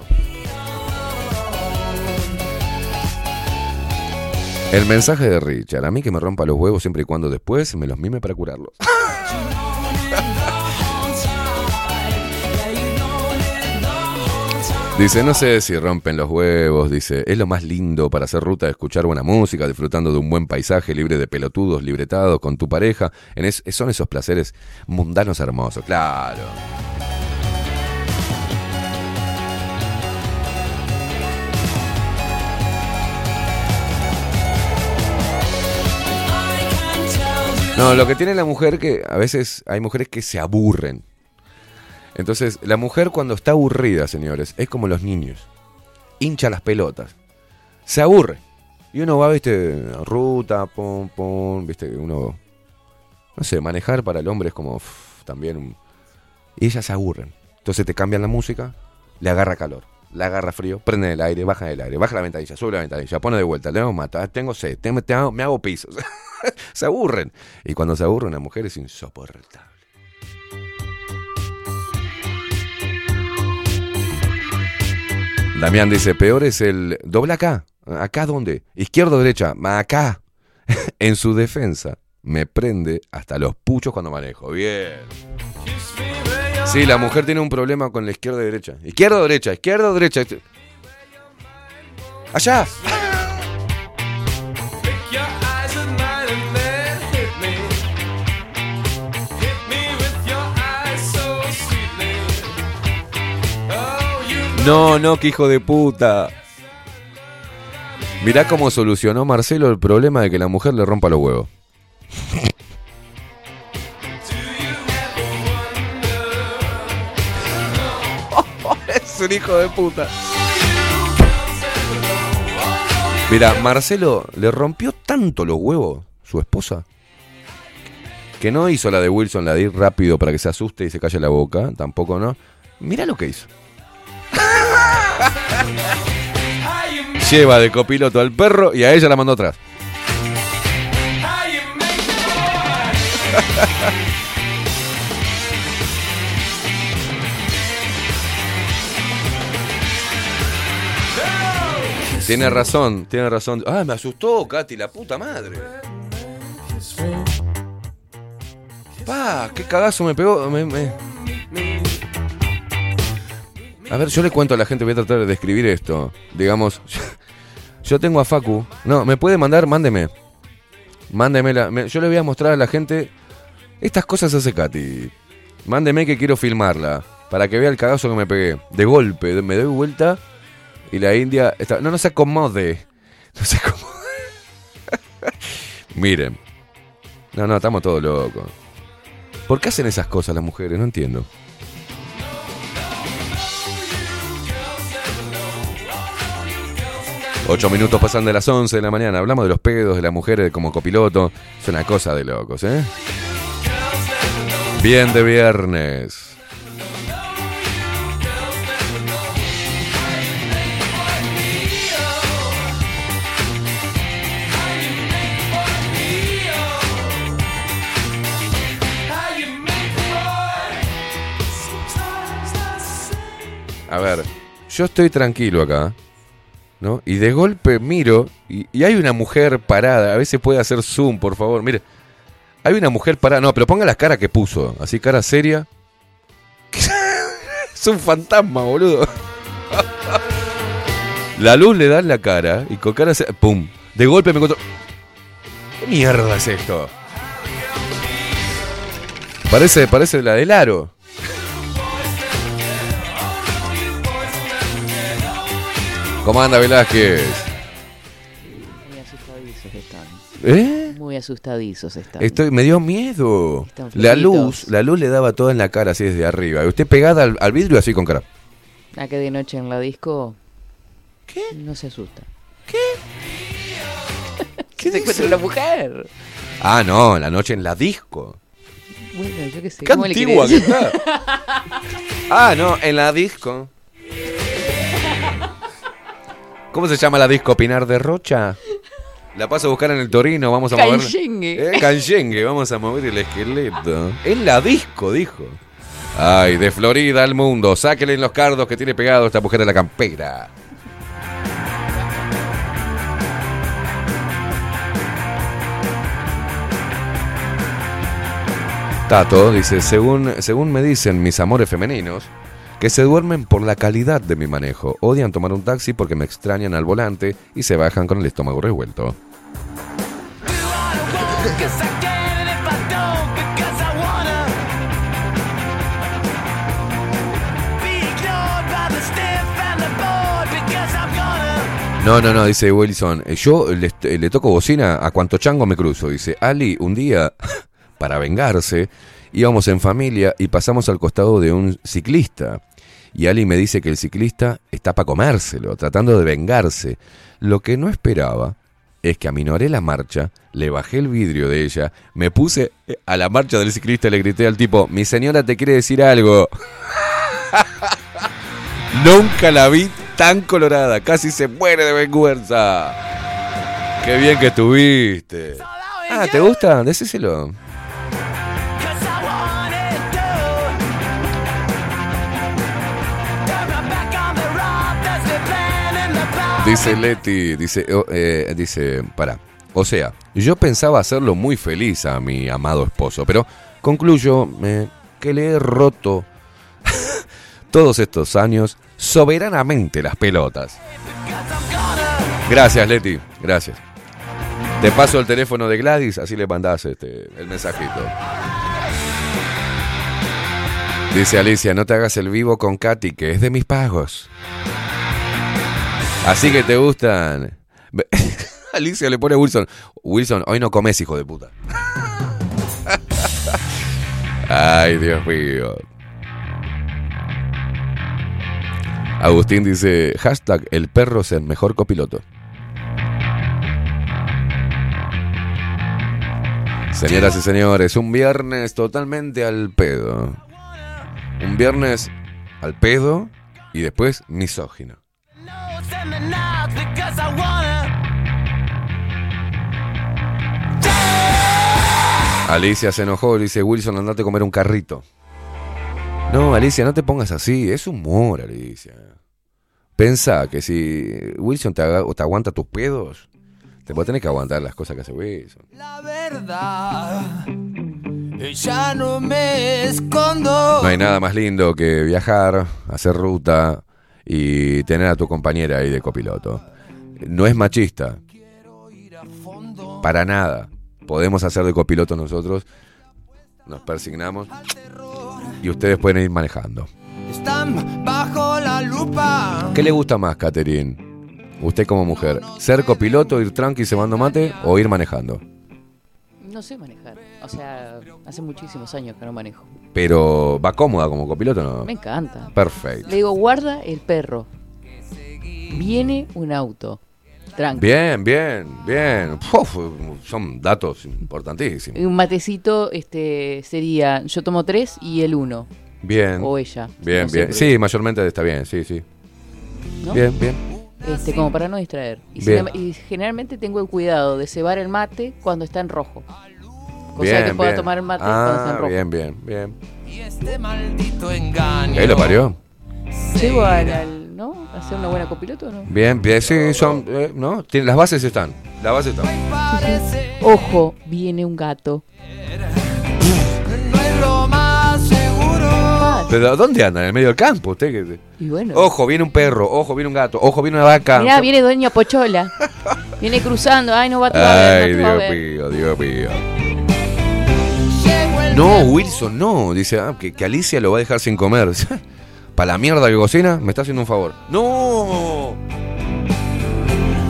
El mensaje de Richard, a mí que me rompa los huevos siempre y cuando después me los mime para curarlos. [laughs] Dice, no sé si rompen los huevos, dice, es lo más lindo para hacer ruta, escuchar buena música, disfrutando de un buen paisaje libre de pelotudos, libretados, con tu pareja. En es- son esos placeres mundanos hermosos, claro. No, lo que tiene la mujer que a veces hay mujeres que se aburren. Entonces, la mujer cuando está aburrida, señores, es como los niños. Hincha las pelotas. Se aburre. Y uno va, viste, ruta, pum, pum, viste, uno... No sé, manejar para el hombre es como también... Y ellas se aburren. Entonces te cambian la música, le agarra calor, le agarra frío, prende el aire, baja el aire, baja la ventanilla, sube la ventanilla, pone de vuelta, le hago mata, tengo sed, me hago piso. [laughs] [laughs] se aburren. Y cuando se aburre una mujer es insoportable. Damián dice, peor es el doble acá. ¿Acá dónde? Izquierda o derecha. Acá. [laughs] en su defensa, me prende hasta los puchos cuando manejo. Bien. Sí, la mujer tiene un problema con la izquierda y derecha. Izquierda o derecha, izquierda o derecha. Allá. No, no, que hijo de puta. Mirá cómo solucionó Marcelo el problema de que la mujer le rompa los huevos. [laughs] es un hijo de puta. Mira, Marcelo le rompió tanto los huevos, su esposa, que no hizo la de Wilson, la de ir rápido para que se asuste y se calle la boca, tampoco no. Mira lo que hizo. Lleva de copiloto al perro y a ella la mandó atrás. Tiene razón, tiene razón. Ah, me asustó, Katy, la puta madre. Pa, qué cagazo me pegó. me- A ver, yo le cuento a la gente, voy a tratar de describir esto. Digamos, [laughs] yo tengo a Facu. No, ¿me puede mandar? Mándeme. Mándemela. Me- Yo le voy a mostrar a la gente. Estas cosas hace Katy. Mándeme que quiero filmarla. Para que vea el cagazo que me pegué. De golpe, me doy vuelta. Y la India está. No, no se acomode. No se acomode. [laughs] Miren. No, no, estamos todos locos. ¿Por qué hacen esas cosas las mujeres? No entiendo. Ocho minutos pasan de las 11 de la mañana. Hablamos de los pedos, de las mujeres como copiloto. Es una cosa de locos, ¿eh? Bien de viernes. A ver, yo estoy tranquilo acá, ¿no? Y de golpe miro y, hay una mujer parada. A veces puede hacer zoom, por favor. Mire, hay una mujer parada. No, pero ponga la cara que puso. Así, cara seria. [laughs] es un fantasma, boludo. [laughs] la luz le da en la cara y con cara se- ¡Pum! De golpe me encuentro. ¿Qué mierda es esto? Parece, parece la del aro. ¿Cómo anda Velázquez? Muy asustadizos están. ¿Eh? Muy asustadizos están. Estoy, me dio miedo. La luz, la luz le daba toda en la cara así desde arriba. Y usted pegada al, al vidrio así con cara. Ah, que de noche en la disco. ¿Qué? No se asusta. ¿Qué? ¿Qué [laughs] se encuentra una mujer? Ah, no, la noche en la disco. Bueno, yo qué sé. Qué ¿cómo le antigua que querés? está. [laughs] Ah, no, en la disco. ¿Cómo se llama la disco? Pinar de Rocha. La paso a buscar en el Torino, vamos a mover. Canchengue. Eh, Canchengue, vamos a mover el esqueleto. En la disco, dijo. Ay, de Florida al mundo. Sáquenle en los cardos que tiene pegado esta mujer a la campera. Tato dice, según, según me dicen mis amores femeninos, que se duermen por la calidad de mi manejo. Odian tomar un taxi porque me extrañan al volante y se bajan con el estómago revuelto. No, no, no, dice Wilson. eh, Yo le, eh, le toco bocina a cuanto chango me cruzo. Dice, Ali, un día, [laughs] para vengarse, íbamos en familia y pasamos al costado de un ciclista. Y Ali me dice que el ciclista está para comérselo, tratando de vengarse. Lo que no esperaba es que aminoré la marcha, le bajé el vidrio de ella, me puse a la marcha del ciclista y le grité al tipo, mi señora te quiere decir algo. [laughs] Nunca la vi tan colorada, casi se muere de vergüenza. Qué bien que estuviste. Ah, ¿te gusta? Decíselo. Dice Leti, dice, oh, eh, dice, para. O sea, yo pensaba hacerlo muy feliz a mi amado esposo, pero concluyo que le he roto [laughs] todos estos años soberanamente las pelotas. Gracias, Leti, gracias. Te paso el teléfono de Gladys, así le mandás este, el mensajito. Dice Alicia, no te hagas el vivo con Katy, que es de mis pagos. Así que te gustan. [laughs] Alicia le pone a Wilson. Wilson, hoy no comes, hijo de puta. [laughs] Ay, Dios mío. Agustín dice, hashtag el perro es el mejor copiloto. Señoras y señores, un viernes totalmente al pedo. Un viernes al pedo y después misógino. Alicia se enojó y dice, Wilson, andate a comer un carrito. No, Alicia, no te pongas así, es humor, Alicia. Pensá que si Wilson te, haga- te aguanta tus pedos, te puede tener que aguantar las cosas que hace Wilson. La verdad, ya no me escondo. No hay nada más lindo que viajar, hacer ruta y tener a tu compañera ahí de copiloto. No es machista. Para nada. Podemos hacer de copiloto nosotros. Nos persignamos. Y ustedes pueden ir manejando. Están bajo la lupa. ¿Qué le gusta más, Catherine? Usted como mujer. ¿Ser copiloto, ir tranqui cebando mate o ir manejando? No sé manejar. O sea, hace muchísimos años que no manejo. Pero va cómoda como copiloto, ¿no? Me encanta. Perfecto. Le digo, guarda el perro. Viene un auto. Tranqui. Bien, bien, bien. Uf, son datos importantísimos. Un matecito este sería, yo tomo tres y el uno. Bien. O ella. Bien, No bien. Sí, mayormente está bien, sí, sí. ¿no? Bien, bien. Este, como para no distraer. Y, y generalmente tengo el cuidado de cebar el mate cuando está en rojo. Cosa bien, que pueda bien. tomar el mate cuando está en Ah, rojo. bien, bien, bien. Y este maldito engaño. Ahí lo parió. ¿Llego al, al- ¿no? a ser una buena copiloto o no? Bien, bien, sí, son, eh, ¿no? Las bases están. Las bases están. Ojo, viene un gato. No es lo más seguro. Pero ¿dónde anda? En el medio del campo, usted que- Y bueno. Ojo, viene un perro, ojo, viene un gato, ojo, viene una vaca. Mirá, viene Doña Pochola. viene cruzando. Ay, no va a Ay, Dios mío, Dios mío. No, Wilson, no. Dice ah, que, que Alicia lo va a dejar sin comer. [laughs] Para la mierda que cocina, me está haciendo un favor. ¡No!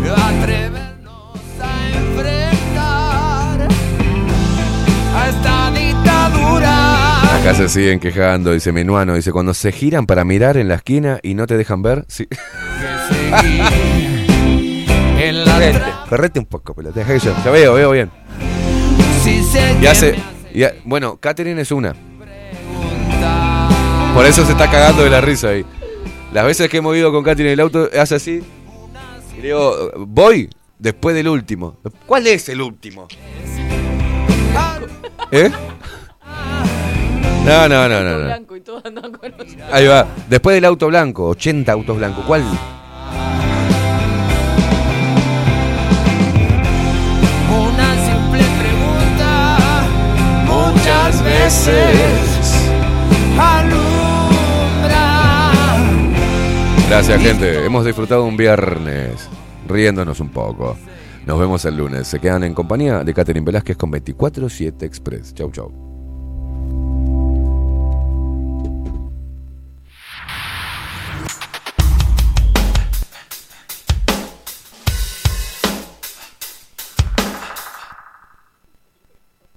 Atrevernos a enfrentar a esta dictadura. Acá se siguen quejando, dice Menuano. Dice, cuando se giran para mirar en la esquina y no te dejan ver, sí. Correte, correte un poco, pelota. Deja que yo. Ya veo, veo bien. Si Y hace. Y ha- bueno, Catherine es una. Por eso se está cagando de la risa ahí. Las veces que hemos ido con Catherine en el auto, hace así. Y le digo, voy después del último. ¿Cuál es el último? ¿Eh? No, no, no, no. no. Ahí va. Después del auto blanco, 80 autos blancos. ¿Cuál? Alumbra. Gracias, gente. Hemos disfrutado un viernes riéndonos un poco. Nos vemos el lunes. Se quedan en compañía de Catherine Velázquez con 24-7 Express. Chau, chau.